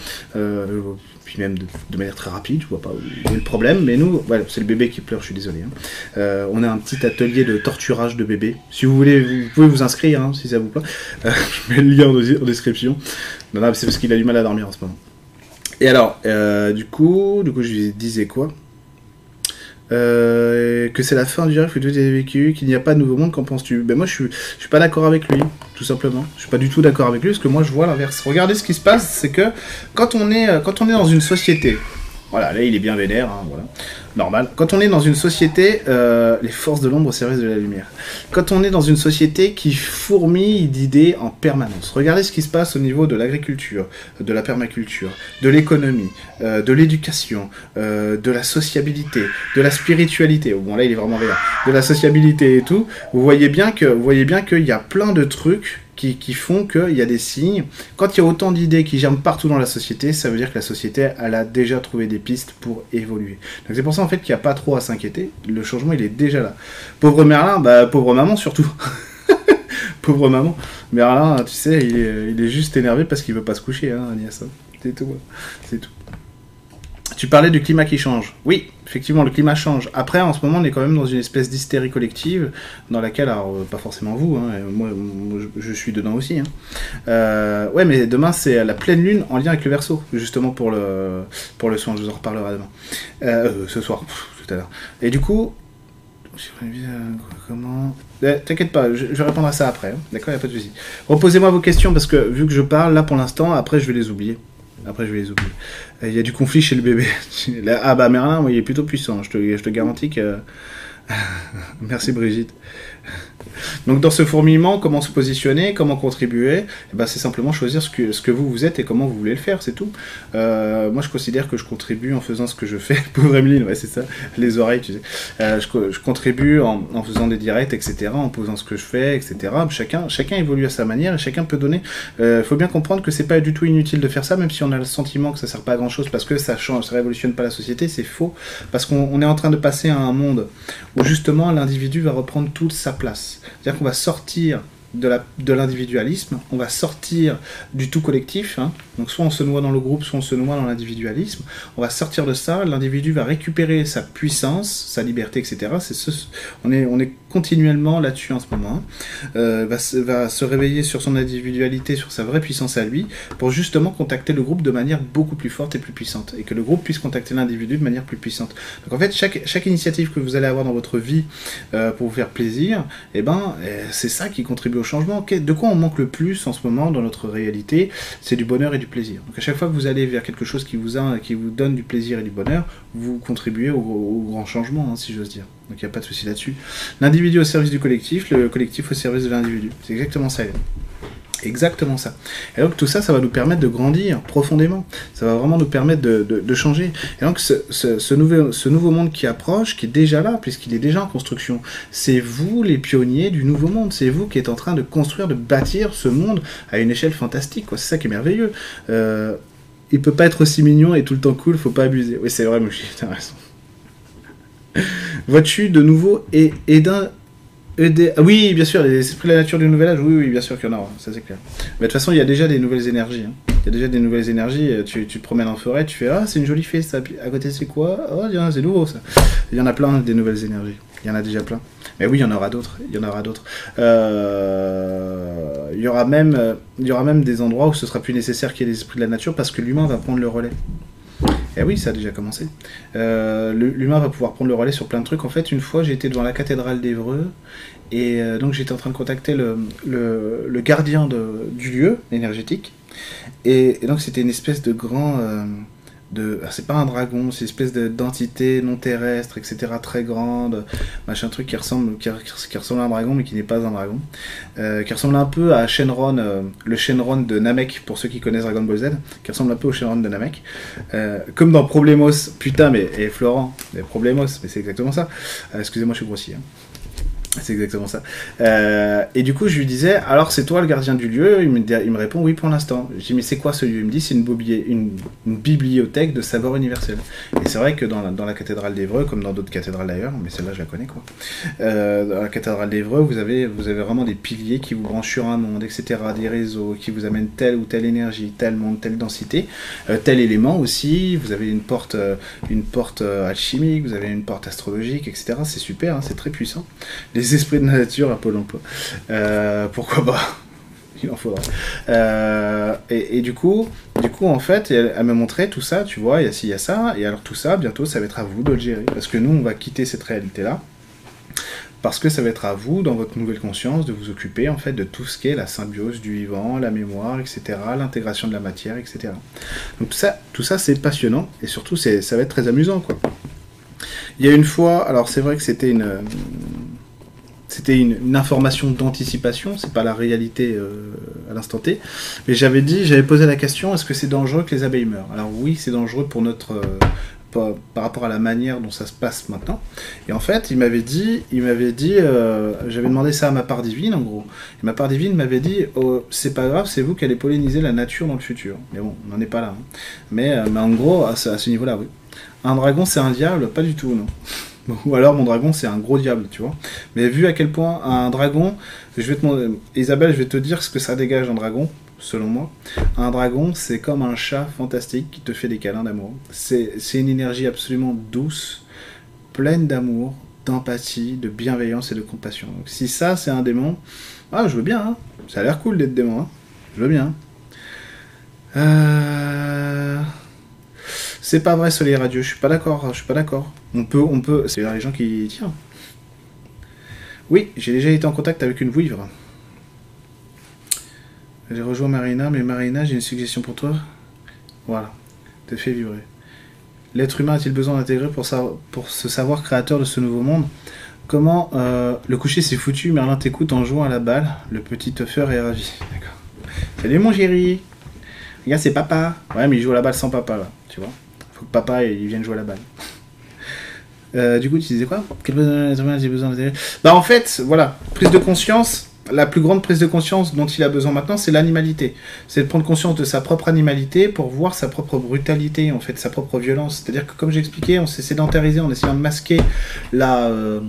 Euh, puis même de, manière très rapide, je vois pas où est le problème. Mais nous, voilà, c'est le bébé qui pleure, je suis désolé. Hein. Euh, on a un petit atelier de torturage de bébés. Si vous voulez, vous pouvez vous inscrire, hein, si ça vous plaît. je mets le lien en, description. Non, non c'est parce qu'il a du mal à dormir en ce moment. Et alors, du coup, du coup, je disais quoi? Euh, que c'est la fin du rêve que tu as vécu, qu'il n'y a pas de nouveau monde, qu'en penses-tu? Ben moi je suis, suis pas d'accord avec lui, tout simplement. Je suis pas du tout d'accord avec lui parce que moi je vois l'inverse. Regardez ce qui se passe, c'est que quand on est, quand on est dans une société, voilà, là il est bien vénère, hein, voilà normal. Quand on est dans une société, euh, les forces de l'ombre au service de la lumière. Quand on est dans une société qui fourmille d'idées en permanence. Regardez ce qui se passe au niveau de l'agriculture, de la permaculture, de l'économie, euh, de l'éducation, euh, de la sociabilité, de la spiritualité. Bon là il est vraiment vénère. De la sociabilité et tout. Vous voyez bien que, vous voyez bien qu'il y a plein de trucs qui, font qu'il y a des signes. Quand il y a autant d'idées qui germent partout dans la société, ça veut dire que la société, elle a déjà trouvé des pistes pour évoluer. Donc c'est pour ça en fait qu'il n'y a pas trop à s'inquiéter. Le changement, il est déjà là. Pauvre Merlin, bah pauvre maman surtout. pauvre maman. Merlin, tu sais, il est, juste énervé parce qu'il veut pas se coucher, hein, Agnès. C'est tout. C'est tout. Tu parlais du climat qui change. Oui, effectivement, le climat change. Après, en ce moment, on est quand même dans une espèce d'hystérie collective, dans laquelle, alors, euh, pas forcément vous, hein, moi, je, suis dedans aussi. Hein. Euh, ouais, mais demain, c'est la pleine lune en lien avec le verso, justement pour le, pour le soin. Je vous en reparlerai demain. Euh, ce soir, tout à l'heure. Et du coup, comment? T'inquiète pas, je, vais répondre à ça après. Hein. D'accord, il a pas de souci. Reposez-moi vos questions parce que vu que je parle là pour l'instant, après je vais les oublier. Après je vais les oublier. Il y a du conflit chez le bébé. ah bah Merlin, il est plutôt puissant. Je te, je te garantis que. Merci Brigitte. Donc dans ce fourmillement, comment se positionner, comment contribuer eh ben, C'est simplement choisir ce que, ce que vous, vous êtes et comment vous voulez le faire, c'est tout. Euh, moi je considère que je contribue en faisant ce que je fais. Pauvre Emeline, ouais c'est ça, les oreilles, tu sais. Euh, je, contribue en, faisant des directs, etc., en posant ce que je fais, etc. Chacun, chacun évolue à sa manière et chacun peut donner. Il euh, faut bien comprendre que c'est pas du tout inutile de faire ça, même si on a le sentiment que ça sert pas à grand chose parce que ça change, ça révolutionne pas la société, c'est faux. Parce qu'on est en train de passer à un monde où justement l'individu va reprendre toute sa place. C'est-à-dire qu'on va sortir de l'individualisme, on va sortir du tout collectif, hein. donc soit on se noie dans le groupe, soit on se noie dans l'individualisme, on va sortir de ça, l'individu va récupérer sa puissance, sa liberté, etc. On est continuellement là-dessus en ce moment, euh, va, va, se réveiller sur son individualité, sur sa vraie puissance à lui, pour justement contacter le groupe de manière beaucoup plus forte et plus puissante, et que le groupe puisse contacter l'individu de manière plus puissante. Donc en fait, chaque, chaque initiative que vous allez avoir dans votre vie euh, pour vous faire plaisir, eh ben, euh, c'est ça qui contribue au changement. De quoi on manque le plus en ce moment dans notre réalité? C'est du bonheur et du plaisir. Donc à chaque fois que vous allez vers quelque chose qui vous, a, qui vous donne du plaisir et du bonheur, vous contribuez au, grand changement, hein, si j'ose dire. Donc il n'y a pas de souci là-dessus. L'individu au service du collectif, le collectif au service de l'individu. C'est exactement ça. Exactement ça. Et donc tout ça, ça va nous permettre de grandir profondément. Ça va vraiment nous permettre de, changer. Et donc ce, nouveau, monde qui approche, qui est déjà là, puisqu'il est déjà en construction, c'est vous les pionniers du nouveau monde. C'est vous qui êtes en train de construire, de bâtir ce monde à une échelle fantastique. C'est ça qui est merveilleux. Euh, il peut pas être aussi mignon et tout le temps cool, faut pas abuser. Oui, c'est vrai, Mouchi, t'as raison. Vois-tu de nouveau et, d'un ah oui, bien sûr, les esprits de la nature du nouvel âge, oui, oui, bien sûr qu'il y en a, ça c'est clair. Mais de toute façon, il y a déjà des nouvelles énergies. Hein. Il y a déjà des nouvelles énergies. Tu, tu te promènes en forêt, tu fais Ah, c'est une jolie fée, ça. À côté, c'est quoi? Oh, c'est nouveau ça. Il y en a plein des nouvelles énergies. Il y en a déjà plein. Mais oui, il y en aura d'autres. Il y en aura d'autres. Euh, il, y aura même, euh, il y aura même des endroits où ce sera plus nécessaire qu'il y ait des esprits de la nature parce que l'humain va prendre le relais. Eh oui, ça a déjà commencé. Euh, l'humain va pouvoir prendre le relais sur plein de trucs. En fait, une fois, été devant la cathédrale d'Evreux et euh, donc j'étais en train de contacter le, gardien du lieu énergétique. Et, donc c'était une espèce de grand... De c'est pas un dragon c'est une espèce d'entité non terrestre etc très grande machin truc qui ressemble qui, ressemble à un dragon mais qui n'est pas un dragon. Euh, qui ressemble un peu à Shenron euh, le Shenron de Namek pour ceux qui connaissent Dragon Ball Z qui ressemble un peu au Shenron de Namek. Euh, comme dans Problemos putain mais et Florent mais Problemos mais c'est exactement ça. Excusez-moi je suis grossier hein. C'est exactement ça. Euh, et du coup, je lui disais, alors c'est toi le gardien du lieu? Il me, répond, oui pour l'instant. Je dis, mais c'est quoi ce lieu? Il me dit, c'est une, bibliothèque de savoir universel. Et c'est vrai que dans la, cathédrale d'Evreux, comme dans d'autres cathédrales d'ailleurs, mais celle-là je la connais quoi, euh, dans la cathédrale d'Evreux, vous avez, vous avez vraiment des piliers qui vous branchent sur un monde, etc., des réseaux qui vous amènent telle ou telle énergie, tel monde, telle densité, euh, tel élément aussi. Vous avez une porte, une porte alchimique, vous avez une porte astrologique, etc. C'est super, hein, c'est très puissant. Esprits de la nature à Pôle emploi. Euh, pourquoi pas? Il en faudra. Euh, et, du coup, du coup, en fait, elle, me montrait tout ça, tu vois, il y a ci, il y a ça, et alors tout ça, bientôt, ça va être à vous de le gérer. Parce que nous, on va quitter cette réalité-là parce que ça va être à vous, dans votre nouvelle conscience, de vous occuper en fait de tout ce qui est la symbiose du vivant, la mémoire, etc., l'intégration de la matière, etc. Donc ça, tout ça c'est passionnant et surtout ça va être très amusant quoi. Il y a une fois, alors c'est vrai que c'était une, c'était une, information d'anticipation, c'est pas la réalité euh, à l'instant T. Mais j'avais dit, j'avais posé la question est-ce que c'est dangereux que les abeilles meurent? Alors oui, c'est dangereux pour notre euh, par, rapport à la manière dont ça se passe maintenant. Et en fait, il m'avait dit, il m'avait dit, euh, j'avais demandé ça à ma part divine en gros. Et ma part divine m'avait dit, oh, c'est pas grave, c'est vous qui allez polliniser la nature dans le futur. Mais bon, on n'en est pas là. Hein. Mais, mais en gros, à ce niveau-là, oui. Un dragon, c'est un diable? Pas du tout, non. Ou alors mon dragon c'est un gros diable, tu vois. Mais vu à quel point un dragon, je vais te Isabelle, je vais te dire ce que ça dégage un dragon, selon moi. Un dragon c'est comme un chat fantastique qui te fait des câlins d'amour. C'est une énergie absolument douce, pleine d'amour, d'empathie, de bienveillance et de compassion. Donc si ça c'est un démon, ah je veux bien, hein. ça a l'air cool d'être démon, hein. je veux bien. Euh... C'est pas vrai, Soleil Radio, je suis pas d'accord, je suis pas d'accord. On peut, on peut, c'est les gens qui tiens. Oui, j'ai déjà été en contact avec une vouivre. J'ai rejoint Marina, mais Marina, j'ai une suggestion pour toi. Voilà, te fait vibrer. L'être humain a-t-il besoin d'intégrer pour, pour se savoir créateur de ce nouveau monde? Comment euh, le coucher s'est foutu? Merlin t'écoute en jouant à la balle. Le petit teufeur est ravi. D'accord. Salut mon chéri Regarde, c'est papa. Ouais, mais il joue à la balle sans papa, là. Tu vois faut que papa il vienne jouer à la balle. Euh, du coup, tu disais quoi? Quel besoin j'ai besoin de... Bah en fait, voilà, prise de conscience. La plus grande prise de conscience dont il a besoin maintenant, c'est l'animalité. C'est de prendre conscience de sa propre animalité pour voir sa propre brutalité, en fait, sa propre violence. C'est-à-dire que, comme j'expliquais, on s'est sédentarisé en essayant de masquer la. Euh,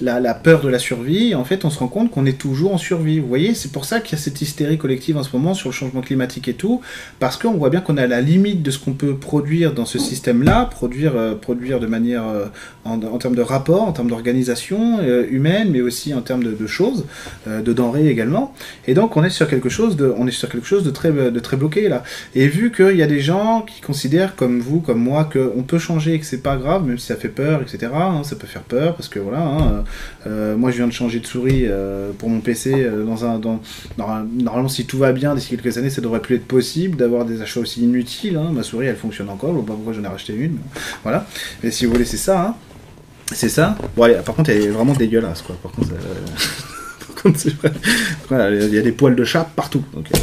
la, peur de la survie, en fait, on se rend compte qu'on est toujours en survie. Vous voyez, c'est pour ça qu'il y a cette hystérie collective en ce moment sur le changement climatique et tout, parce qu'on voit bien qu'on à la limite de ce qu'on peut produire dans ce système-là, produire, euh, produire de manière, euh, en, termes de rapport, en termes d'organisation euh, humaine, mais aussi en termes de, choses, de denrées également. Et donc, on est sur quelque chose de, on est sur quelque chose de très, de très bloqué là. Et vu qu'il y a des gens qui considèrent, comme vous, comme moi, qu'on peut changer et que c'est pas grave, même si ça fait peur, etc. Hein, ça peut faire peur parce que voilà. Hein, euh, moi, je viens de changer de souris euh, pour mon PC. Euh, dans un, normalement, si tout va bien, d'ici quelques années, ça devrait plus être possible d'avoir des achats aussi inutiles. Hein. Ma souris, elle fonctionne encore. Je pas pourquoi j'en ai racheté une. voilà. Mais si vous voulez, c'est ça. Hein. C'est ça. Bon, par contre, elle est vraiment dégueulasse. Par contre, il y a des poils de chat partout. Donc, euh,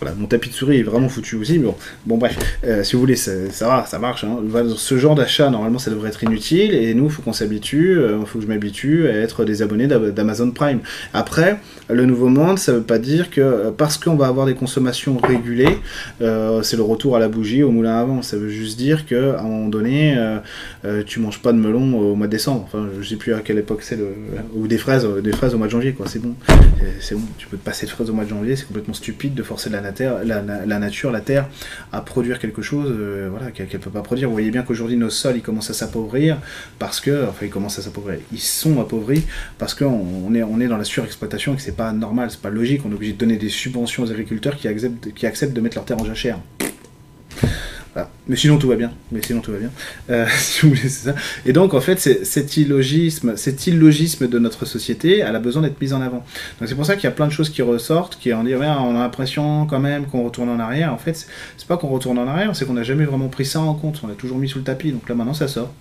voilà, mon tapis de souris est vraiment foutu aussi. Mais bon, bon bref, euh, si vous voulez, ça, va, ça marche. Hein. Ce genre d'achat, normalement, ça devrait être inutile. Et nous, il faut qu'on s'habitue, il euh, faut que je m'habitue à être des abonnés d'Amazon Prime. Après, le nouveau monde, ça veut pas dire que parce qu'on va avoir des consommations régulées, c'est le retour à la bougie, au moulin avant. Ça veut juste dire qu'à un moment donné, tu manges pas de melon au mois de décembre. Enfin, je sais plus à quelle époque c'est, le... ou des fraises, des fraises au mois de janvier, quoi. C'est bon c'est bon, tu peux te passer de fraises au mois de janvier, c'est complètement stupide de forcer la, la, nature, la terre, à produire quelque chose euh, voilà, qu'elle ne peut pas produire. Vous voyez bien qu'aujourd'hui nos sols ils commencent à s'appauvrir parce que, enfin ils commencent à s'appauvrir, ils sont appauvris parce qu'on est, on est dans la surexploitation et que c'est pas normal, c'est pas logique, on est obligé de donner des subventions aux agriculteurs qui acceptent, qui acceptent de mettre leur terre en jachère. Mais sinon tout va bien. Mais sinon tout va bien. Euh, si vous voulez, c'est ça. Et donc en fait, cet illogisme, cet illogisme de notre société, elle a besoin d'être mise en avant. Donc c'est pour ça qu'il y a plein de choses qui ressortent, qui en disent, on a l'impression quand même qu'on retourne en arrière. En fait, c'est pas qu'on retourne en arrière, c'est qu'on n'a jamais vraiment pris ça en compte. On l'a toujours mis sous le tapis. Donc là maintenant, ça sort.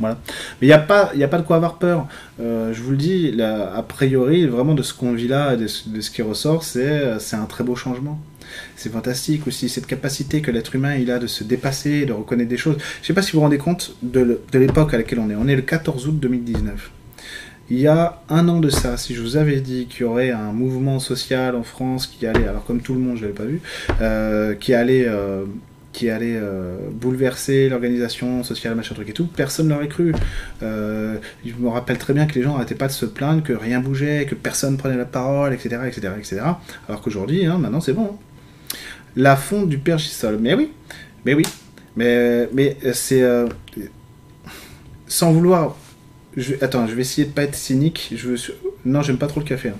Voilà. Mais il n'y a, pas, a pas de quoi avoir peur. Euh, je vous le dis, a priori, vraiment de ce qu'on vit là, de, de ce qui ressort, c'est un très beau changement c'est fantastique aussi, cette capacité que l'être humain il a de se dépasser, de reconnaître des choses. Je ne sais pas si vous vous rendez compte de l'époque à laquelle on est. On est le 14 août 2019. Il y a un an de ça, si je vous avais dit qu'il y aurait un mouvement social en France qui allait, alors comme tout le monde, je ne l'avais pas vu, euh, qui allait, euh, qui allait euh, bouleverser l'organisation sociale, machin truc et tout, personne n'aurait cru. je me rappelle très bien que les gens n'arrêtaient pas de se plaindre, que rien bougeait, que personne prenait la parole, etc. etc., etc. Alors qu'aujourd'hui, hein, maintenant c'est bon. La fonte du pergisol. Mais oui, mais oui, mais, mais c'est... Euh, sans vouloir... Je, attends, je vais essayer de pas être cynique. Je non, j'aime pas trop le café. Hein.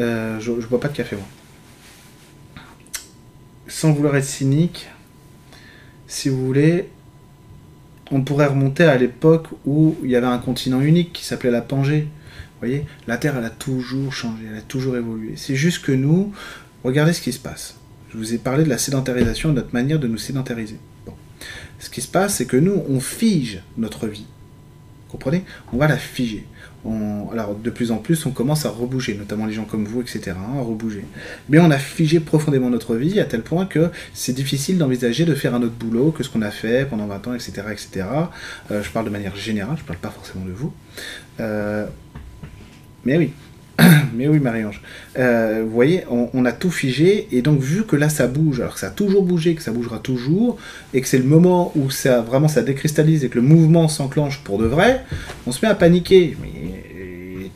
Euh, je, je bois pas de café, moi. Sans vouloir être cynique, si vous voulez, on pourrait remonter à l'époque où il y avait un continent unique qui s'appelait la Pangée. Vous voyez, la Terre, elle a toujours changé, elle a toujours évolué. C'est juste que nous, regardez ce qui se passe. Je vous ai parlé de la sédentarisation, de notre manière de nous sédentariser. Ce qui se passe, c'est que nous, on fige notre vie. Vous comprenez? On va la figer. Alors, de plus en plus, on commence à rebouger, notamment les gens comme vous, etc., à rebouger. Mais on a figé profondément notre vie à tel point que c'est difficile d'envisager de faire un autre boulot que ce qu'on a fait pendant 20 ans, etc., etc. Euh, je parle de manière générale, je ne parle pas forcément de vous. Euh, mais oui, mais oui, Marie-Ange. Euh, vous voyez, on, a tout figé, et donc vu que là ça bouge, alors que ça a toujours bougé, que ça bougera toujours, et que c'est le moment où ça vraiment ça décristallise et que le mouvement s'enclenche pour de vrai, on se met à paniquer.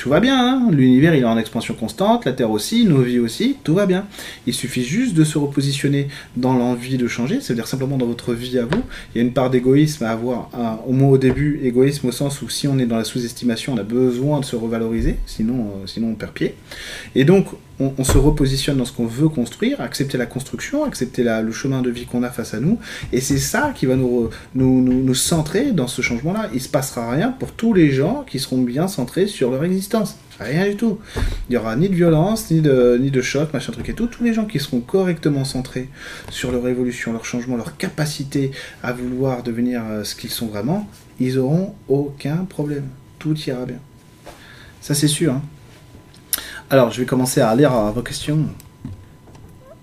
Tout va bien, hein. l'univers il est en expansion constante, la Terre aussi, nos vies aussi, tout va bien. Il suffit juste de se repositionner dans l'envie de changer, c'est-à-dire simplement dans votre vie à vous. Il y a une part d'égoïsme à avoir, au moins au début, égoïsme au sens où si on est dans la sous-estimation, on a besoin de se revaloriser, sinon, euh, sinon on perd pied. Et donc on, se repositionne dans ce qu'on veut construire, accepter la construction, accepter le chemin de vie qu'on a face à nous, et c'est ça qui va nous, nous, centrer dans ce changement-là. Il ne se passera rien pour tous les gens qui seront bien centrés sur leur existence. Rien du tout. Il n'y aura ni de violence, ni de, ni de choc, machin truc et tout. Tous les gens qui seront correctement centrés sur leur évolution, leur changement, leur capacité à vouloir devenir euh, ce qu'ils sont vraiment, ils auront aucun problème. Tout ira bien. Ça c'est sûr. Hein. Alors, je vais commencer à lire vos questions.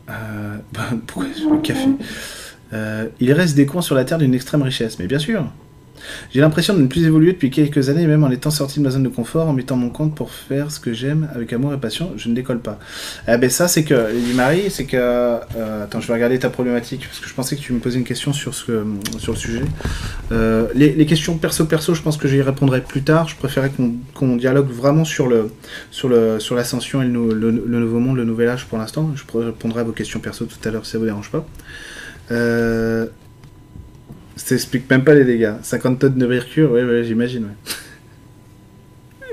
Euh, pourquoi le café? Euh, Il reste des coins sur la Terre d'une extrême richesse, mais bien sûr. J'ai l'impression de ne plus évoluer depuis quelques années, même en étant sorti de ma zone de confort, en mettant mon compte pour faire ce que j'aime avec amour et passion, je ne décolle pas. Eh ben ça, c'est que, Marie, c'est que... Euh, attends, je vais regarder ta problématique, parce que je pensais que tu me posais une question sur, ce, sur le sujet. Euh, les, questions perso-perso, je pense que j'y répondrai plus tard. Je préférais qu'on dialogue vraiment sur le sur le sur l'ascension et le, le, nouveau monde, le nouvel âge pour l'instant. Je répondrai à vos questions perso tout à l'heure si ça vous dérange pas. Euh, ça explique même pas les dégâts. 50 tonnes de mercure, oui, ouais, j'imagine,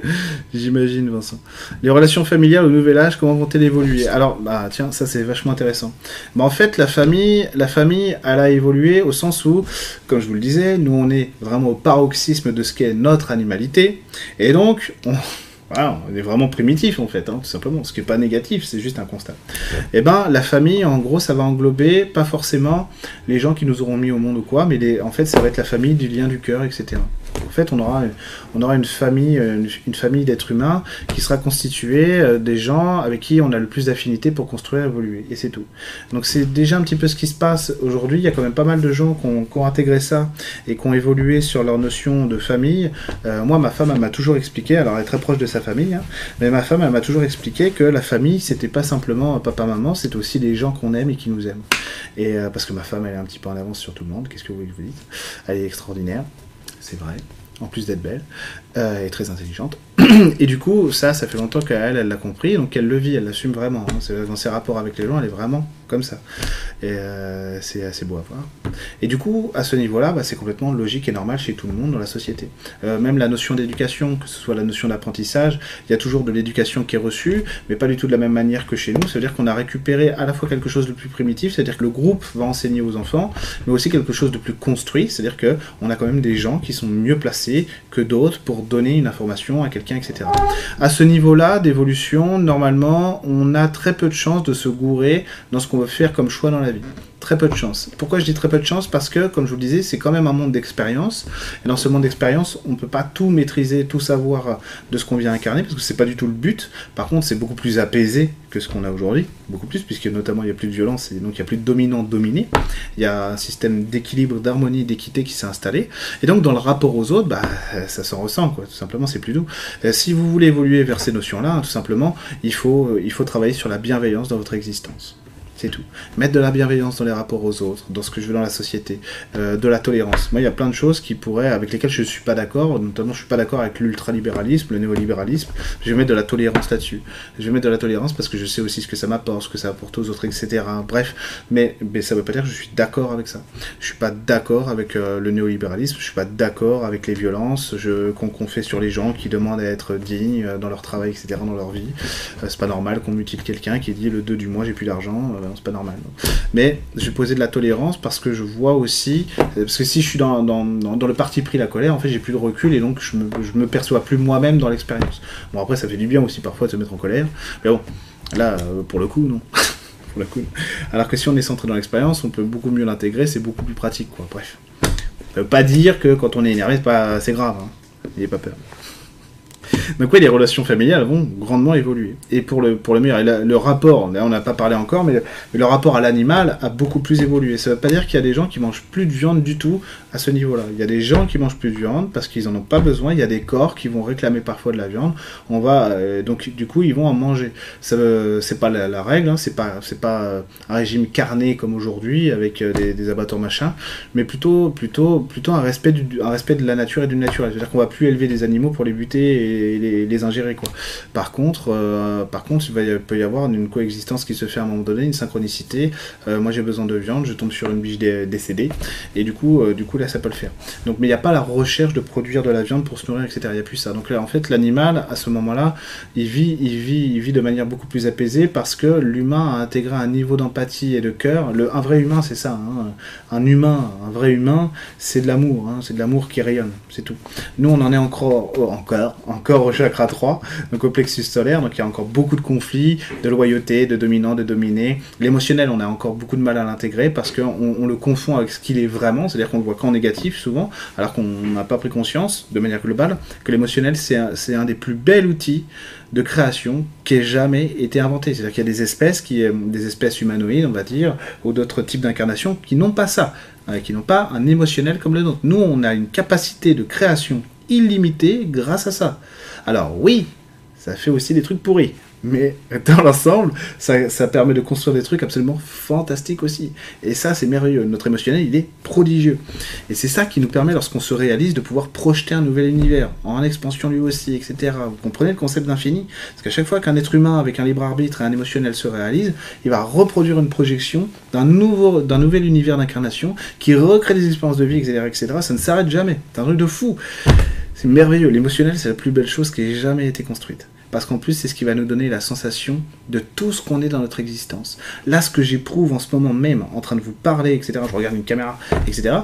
J'imagine, Vincent. Les relations familiales au nouvel âge, comment vont-elles évoluer? Alors, bah tiens, ça c'est vachement intéressant. Bah, en fait, la famille, la famille, elle a évolué au sens où, comme je vous le disais, nous on est vraiment au paroxysme de ce qu'est notre animalité, et donc on, voilà, on est vraiment primitif en fait, hein, tout simplement. Ce qui n'est pas négatif, c'est juste un constat. Et eh ben, la famille, en gros, ça va englober pas forcément les gens qui nous auront mis au monde ou quoi, mais en fait, ça va être la famille du lien du cœur, etc. En fait, on aura, aura une famille, d'êtres humains qui sera constituée euh, des gens avec qui on a le plus d'affinité pour construire et évoluer. Et c'est tout. Donc c'est déjà un petit peu ce qui se passe aujourd'hui. Il y a quand même pas mal de gens qui ont, intégré ça et qui ont évolué sur leur notion de famille. Euh, moi, ma femme, m'a toujours expliqué, alors elle est très proche de sa famille, hein, mais ma femme, m'a toujours expliqué que la famille, c'était pas simplement papa-maman, c'était aussi les gens qu'on aime et qui nous aiment. Et euh, parce que ma femme, elle est un petit peu en avance sur tout le monde. Qu'est-ce que vous voulez que vous dise? Elle est extraordinaire c'est vrai, en plus d'être belle, euh, et très intelligente. Et du coup, ça, ça fait longtemps qu'elle, elle l'a compris, donc elle le vit, elle l'assume vraiment. hein. Dans ses rapports avec les gens, elle est vraiment comme ça. Et euh, c'est assez beau à voir. Et du coup, à ce niveau-là, bah, c'est complètement logique et normal chez tout le monde dans la société. Euh, même la notion d'éducation, que ce soit la notion d'apprentissage, il y a toujours de l'éducation qui est reçue, mais pas du tout de la même manière que chez nous. C'est-à-dire qu'on a récupéré à la fois quelque chose de plus primitif, c'est-à-dire que le groupe va enseigner aux enfants, mais aussi quelque chose de plus construit, c'est-à-dire que on a quand même des gens qui sont mieux placés que d'autres pour donner une information à quelqu'un, etc. À ce niveau-là d'évolution, normalement, on a très peu de chances de se gourer dans ce qu'on veut faire comme choix dans la vie. Très peu de chance. Pourquoi je dis très peu de chance? Parce que, comme je vous le disais, c'est quand même un monde d'expérience. Et dans ce monde d'expérience, on ne peut pas tout maîtriser, tout savoir de ce qu'on vient incarner, parce que c'est pas du tout le but. Par contre, c'est beaucoup plus apaisé que ce qu'on a aujourd'hui, beaucoup plus, puisque notamment il n'y a plus de violence et donc il n'y a plus de dominant-dominé. Il y a un système d'équilibre, d'harmonie, d'équité qui s'est installé. Et donc, dans le rapport aux autres, bah, ça s'en ressent, quoi. Tout simplement, c'est plus doux. Euh, si vous voulez évoluer vers ces notions-là, hein, tout simplement, il faut, euh, il faut travailler sur la bienveillance dans votre existence. C'est tout. Mettre de la bienveillance dans les rapports aux autres, dans ce que je veux dans la société, euh, de la tolérance. Moi, il y a plein de choses qui pourraient, avec lesquelles je ne suis pas d'accord, notamment je suis pas d'accord avec l'ultralibéralisme, le néolibéralisme. Je vais mettre de la tolérance là-dessus. Je vais mettre de la tolérance parce que je sais aussi ce que ça m'apporte, ce que ça apporte aux autres, etc. Bref, mais, mais ça ne veut pas dire que je suis d'accord avec ça. Je suis pas d'accord avec euh, le néolibéralisme, je suis pas d'accord avec les violences qu'on fait sur les gens qui demandent à être dignes euh, dans leur travail, etc., dans leur vie. Euh, c'est pas normal qu'on mutile quelqu'un qui dit le 2 du mois j'ai plus d'argent, c'est pas normal. Mais je vais poser de la tolérance parce que je vois aussi, parce que si je suis dans, dans, dans, le parti pris la colère, en fait j'ai plus de recul et donc je me, je me perçois plus moi-même dans l'expérience. Bon après ça fait du bien aussi parfois de se mettre en colère, mais bon, là euh, pour le coup non. pour le coup. Alors que si on est centré dans l'expérience, on peut beaucoup mieux l'intégrer, c'est beaucoup plus pratique quoi. Bref. Ça veut pas dire que quand on est énervé c'est pas c'est grave, hein. n'ayez pas peur. Donc oui, les relations familiales vont grandement évoluer. Et pour le, pour le meilleur, et le rapport, on n'a pas parlé encore, mais le, rapport à l'animal a beaucoup plus évolué. Ça veut pas dire qu'il y a des gens qui mangent plus de viande du tout à ce niveau-là. Il y a des gens qui mangent plus de viande parce qu'ils en ont pas besoin. Il y a des corps qui vont réclamer parfois de la viande. On va, euh, donc du coup, ils vont en manger. Ça, veut- c'est pas la, règle, hein, c'est pas, c'est pas euh, un régime carné comme aujourd'hui avec euh, des, abattoirs machin, mais plutôt, plutôt, plutôt un respect du, un respect de la nature et du naturel. C'est-à-dire qu'on va plus élever des animaux pour les buter et les, ingérer quoi. Par contre, euh, par contre, il, va peut y avoir une coexistence qui se fait à un moment donné, une synchronicité. Euh, moi, j'ai besoin de viande, je tombe sur une biche dé- décédée, et du coup, euh, du coup, ça peut le faire. Donc, mais il n'y a pas la recherche de produire de la viande pour se nourrir, etc. Il n'y a plus ça. Donc là, en fait, l'animal, à ce moment-là, il vit, il vit, il vit de manière beaucoup plus apaisée parce que l'humain a intégré un niveau d'empathie et de cœur. Le, un vrai humain, c'est ça. hein. Un humain, un vrai humain, c'est de l'amour. hein. C'est de l'amour qui rayonne. C'est tout. Nous, on en est encore, oh, encore, encore au chakra 3, donc au plexus solaire. Donc il y a encore beaucoup de conflits, de loyauté, de dominant, de dominé. L'émotionnel, on a encore beaucoup de mal à l'intégrer parce qu'on on le confond avec ce qu'il est vraiment. C'est-à-dire qu'on le voit qu'en négatif souvent, alors qu'on n'a pas pris conscience, de manière globale, que l'émotionnel, c'est un, un des plus bels outils de création qui ait jamais été inventé. C'est-à-dire qu'il y a des espèces, qui, euh, des espèces humanoïdes, on va dire, ou d'autres types d'incarnations qui n'ont pas ça, euh, qui n'ont pas un émotionnel comme le nôtre. Nous, on a une capacité de création illimitée grâce à ça. Alors oui, ça fait aussi des trucs pourris. Mais dans l'ensemble, ça, ça permet de construire des trucs absolument fantastiques aussi. Et ça, c'est merveilleux. Notre émotionnel, il est prodigieux. Et c'est ça qui nous permet, lorsqu'on se réalise, de pouvoir projeter un nouvel univers, en expansion lui aussi, etc. Vous comprenez le concept d'infini? Parce qu'à chaque fois qu'un être humain avec un libre arbitre et un émotionnel se réalise, il va reproduire une projection d'un nouveau, d'un nouvel univers d'incarnation qui recrée des expériences de vie, etc. etc. Ça ne s'arrête jamais. C'est un truc de fou. C'est merveilleux. L'émotionnel, c'est la plus belle chose qui ait jamais été construite. Parce qu'en plus, c'est ce qui va nous donner la sensation de tout ce qu'on est dans notre existence. Là, ce que j'éprouve en ce moment même, en train de vous parler, etc., je regarde une caméra, etc.,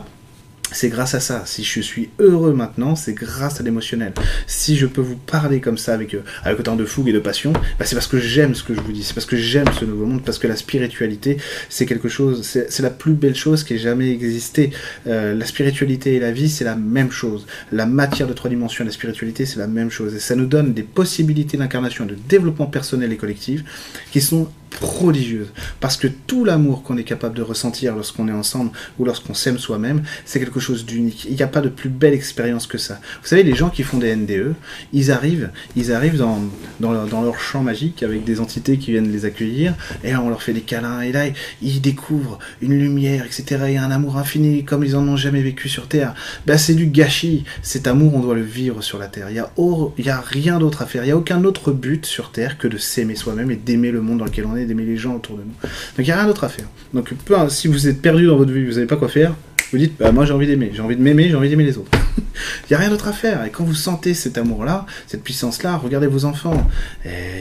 c'est grâce à ça. Si je suis heureux maintenant, c'est grâce à l'émotionnel. Si je peux vous parler comme ça avec, euh, avec autant de fougue et de passion, bah, c'est parce que j'aime ce que je vous dis. C'est parce que j'aime ce nouveau monde, parce que la spiritualité, c'est quelque chose, c'est la plus belle chose qui ait jamais existé. Euh, la spiritualité et la vie, c'est la même chose. La matière de trois dimensions et la spiritualité, c'est la même chose. Et ça nous donne des possibilités d'incarnation, de développement personnel et collectif qui sont prodigieuses. Parce que tout l'amour qu'on est capable de ressentir lorsqu'on est ensemble ou lorsqu'on s'aime soi-même, c'est quelque chose d'unique. Il n'y a pas de plus belle expérience que ça. Vous savez, les gens qui font des NDE, ils arrivent, ils arrivent dans, dans, leur, champ magique avec des entités qui viennent les accueillir, et là, on leur fait des câlins, et là, ils découvrent une lumière, etc. Et un amour infini, comme ils en ont jamais vécu sur Terre. Ben, c'est du gâchis. Cet amour, on doit le vivre sur la Terre. Il n'y a, il y a rien d'autre à faire. Il n'y a aucun autre but sur Terre que de s'aimer soi-même et d'aimer le monde dans lequel on est, d'aimer les gens autour de nous. Donc il n'y a rien d'autre à faire. Donc si vous êtes perdu dans votre vie, vous savez pas quoi faire, vous dites, bah, moi j'ai envie d'aimer, j'ai envie de m'aimer, j'ai envie d'aimer les autres. Il n'y a rien d'autre à faire. Et quand vous sentez cet amour-là, cette puissance-là, regardez vos enfants.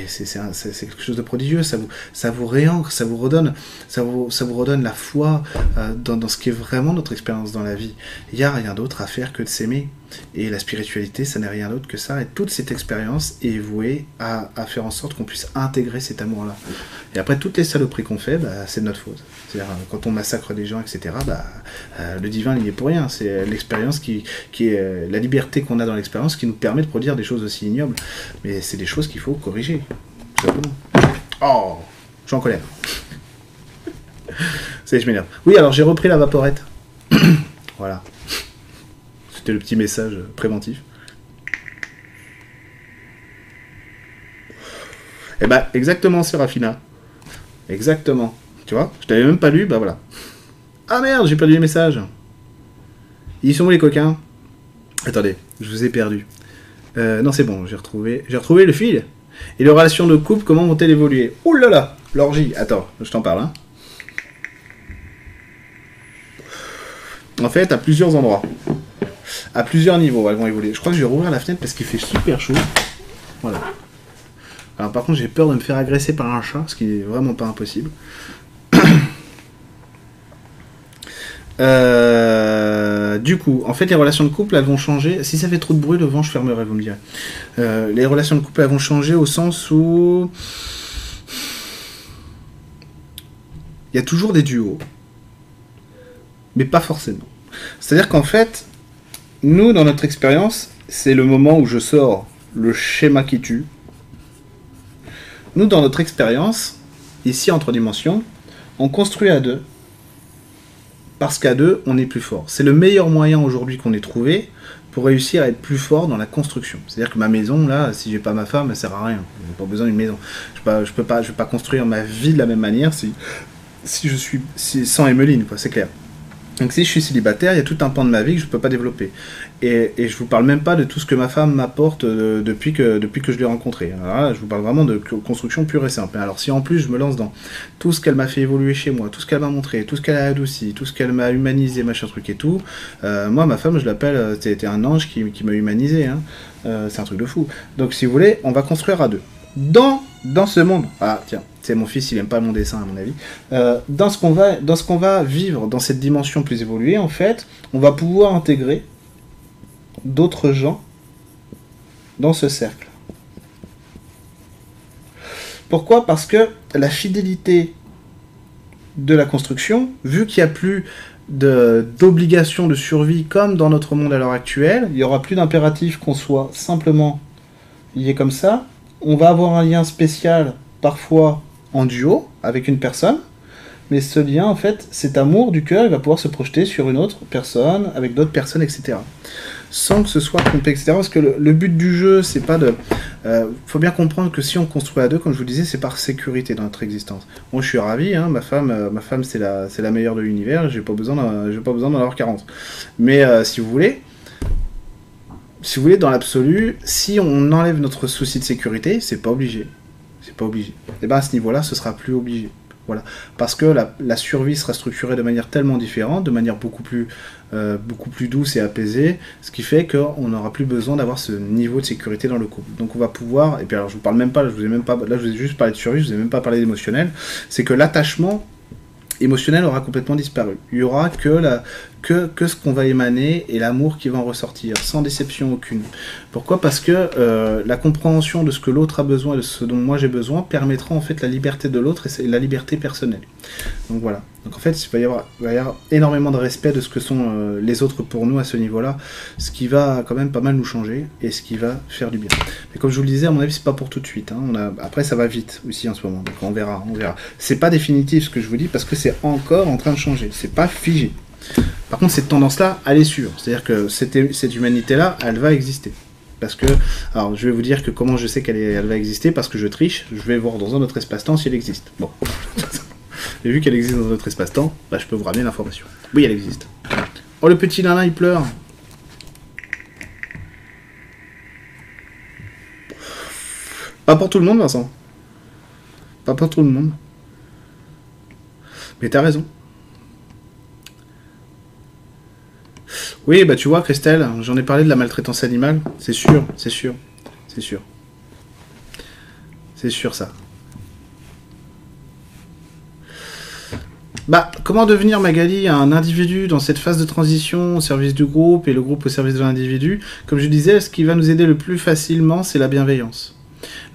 C'est quelque chose de prodigieux. Ça vous, ça vous réancre, ça vous redonne, ça vous, ça vous redonne la foi euh, dans, dans, ce qui est vraiment notre expérience dans la vie. Il n'y a rien d'autre à faire que de s'aimer. Et la spiritualité, ça n'est rien d'autre que ça. Et toute cette expérience est vouée à, faire en sorte qu'on puisse intégrer cet amour-là. Et après, toutes les saloperies qu'on fait, bah, c'est de notre faute. C'est-à-dire, quand on massacre des gens, etc., bah, euh, le divin, il n'y est pour rien. C'est l'expérience qui, est euh, la liberté qu'on a dans l'expérience qui nous permet de produire des choses aussi ignobles. Mais c'est des choses qu'il faut corriger. Oh, je suis en colère. C'est je m'énerve. Oui, alors j'ai repris la vaporette. voilà. C'était le petit message préventif. Eh bah, exactement, Serafina. Exactement. Tu vois, je t'avais même pas lu, bah voilà. Ah merde, j'ai perdu les messages. Ils sont où les coquins? Attendez, je vous ai perdu. Euh, non, c'est bon, j'ai retrouvé, j'ai retrouvé le fil. Et les relations de couple, comment vont-elles évoluer? Ouh là là L'orgie. Attends, je t'en parle. Hein. En fait, à plusieurs endroits à plusieurs niveaux, elles vont évoluer. Je crois que je vais rouvrir la fenêtre parce qu'il fait super chaud. Voilà. Alors par contre, j'ai peur de me faire agresser par un chat, ce qui n'est vraiment pas impossible. Euh, du coup, en fait, les relations de couple, elles vont changer. Si ça fait trop de bruit, le vent, je fermerai, vous me direz. Euh, les relations de couple, elles vont changer au sens où il y a toujours des duos, mais pas forcément. C'est-à-dire qu'en fait, nous, dans notre expérience, c'est le moment où je sors le schéma qui tue. Nous, dans notre expérience, ici entre dimensions, on construit à deux. Parce qu'à deux, on est plus fort. C'est le meilleur moyen aujourd'hui qu'on ait trouvé pour réussir à être plus fort dans la construction. C'est-à-dire que ma maison, là, si j'ai pas ma femme, elle sert à rien. J'ai pas besoin d'une maison. Je ne peux pas, je vais pas construire ma vie de la même manière si, si je suis sans Emeline, quoi. C'est clair. Donc si je suis célibataire, il y a tout un pan de ma vie que je ne peux pas développer. Et, et je vous parle même pas de tout ce que ma femme m'apporte euh, depuis, que, depuis que je l'ai rencontrée. je vous parle vraiment de construction pure et simple. Alors si en plus je me lance dans tout ce qu'elle m'a fait évoluer chez moi, tout ce qu'elle m'a montré, tout ce qu'elle a adouci, tout ce qu'elle m'a humanisé, machin truc et tout, euh, moi ma femme je l'appelle, euh, c'était un ange qui, qui m'a humanisé. Hein. c'est un truc de fou. Donc si vous voulez, on va construire à deux. Dans, dans ce monde. Ah tiens, c'est mon fils, il aime pas mon dessin à mon avis. Euh, dans ce qu'on va, dans ce qu'on va vivre dans cette dimension plus évoluée, en fait, on va pouvoir intégrer d'autres gens dans ce cercle. Pourquoi? Parce que la fidélité de la construction, vu qu'il n'y a plus d'obligation de, de survie comme dans notre monde à l'heure actuelle, il n'y aura plus d'impératif qu'on soit simplement lié comme ça. On va avoir un lien spécial parfois en duo avec une personne, mais ce lien, en fait, cet amour du cœur, il va pouvoir se projeter sur une autre personne, avec d'autres personnes, etc. Sans que ce soit complexe, etc. Parce que le, but du jeu, c'est pas de. Euh, faut bien comprendre que si on construit à deux, comme je vous disais, c'est par sécurité dans notre existence. Moi, je suis ravi, hein, ma femme, euh, ma femme, c'est la, meilleure de l'univers. J'ai pas besoin, j'ai pas besoin d'en avoir 40. Mais euh, si vous voulez, si vous voulez, dans l'absolu, si on enlève notre souci de sécurité, c'est pas obligé pas obligé. Et eh bien à ce niveau-là, ce sera plus obligé. Voilà. Parce que la, survie sera structurée de manière tellement différente, de manière beaucoup plus, euh, beaucoup plus douce et apaisée, ce qui fait qu'on n'aura plus besoin d'avoir ce niveau de sécurité dans le couple. Donc on va pouvoir, et puis alors je vous parle même pas, je vous ai même pas, là je vous ai juste parlé de survie, je vous ai même pas parlé d'émotionnel, c'est que l'attachement émotionnel aura complètement disparu. Il y aura que, la, que, ce qu'on va émaner et l'amour qui va en ressortir, sans déception aucune. Pourquoi? Parce que euh, la compréhension de ce que l'autre a besoin et de ce dont moi j'ai besoin permettra en fait la liberté de l'autre et la liberté personnelle. Donc voilà. Donc en fait, il va y avoir, énormément de respect de ce que sont euh, les autres pour nous à ce niveau-là, ce qui va quand même pas mal nous changer et ce qui va faire du bien. Mais comme je vous le disais, à mon avis, c'est pas pour tout de suite. Hein. Après, ça va vite aussi en ce moment. Donc on verra, on verra. C'est pas définitif ce que je vous dis parce que c'est encore en train de changer. C'est pas figé. Par contre, cette tendance-là, elle est sûre. C'est-à-dire que cette, humanité-là, elle va exister. Parce que, alors je vais vous dire que comment je sais qu'elle elle va exister, parce que je triche, je vais voir dans un autre espace-temps si elle existe. Bon. Et vu qu'elle existe dans un autre espace-temps, bah, je peux vous ramener l'information. Oui, elle existe. Oh, le petit Lala, il pleure. Pas pour tout le monde, Vincent. Pas pour tout le monde. Mais t'as raison. Oui, bah tu vois, Christelle, j'en ai parlé de la maltraitance animale. C'est sûr, c'est sûr, c'est sûr. C'est sûr ça. Bah, comment devenir Magali un individu dans cette phase de transition au service du groupe et le groupe au service de l'individu? Comme je disais, ce qui va nous aider le plus facilement, c'est la bienveillance.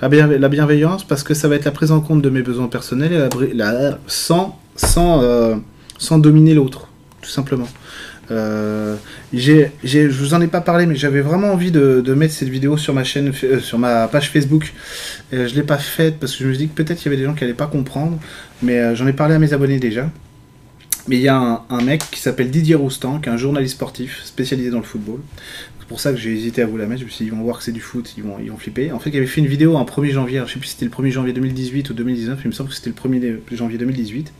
La, bienveillance, parce que ça va être la prise en compte de mes besoins personnels et la, sans, sans, euh, sans dominer l'autre, tout simplement. Euh, je vous en ai pas parlé, mais j'avais vraiment envie de, mettre cette vidéo sur ma chaîne, euh, sur ma page Facebook. Euh, je l'ai pas faite parce que je me suis dit que peut-être il y avait des gens qui allaient pas comprendre, mais j'en ai parlé à mes abonnés déjà. Mais il y a un mec qui s'appelle Didier Roustan, qui est un journaliste sportif spécialisé dans le football, c'est pour ça que j'ai hésité à vous la mettre. Je me ils vont voir que c'est du foot, ils vont, ils vont flipper. En fait, il avait fait une vidéo un 1er janvier, je sais plus si c'était le 1er janvier 2018 ou 2019, il me semble que c'était le 1er janvier 2018.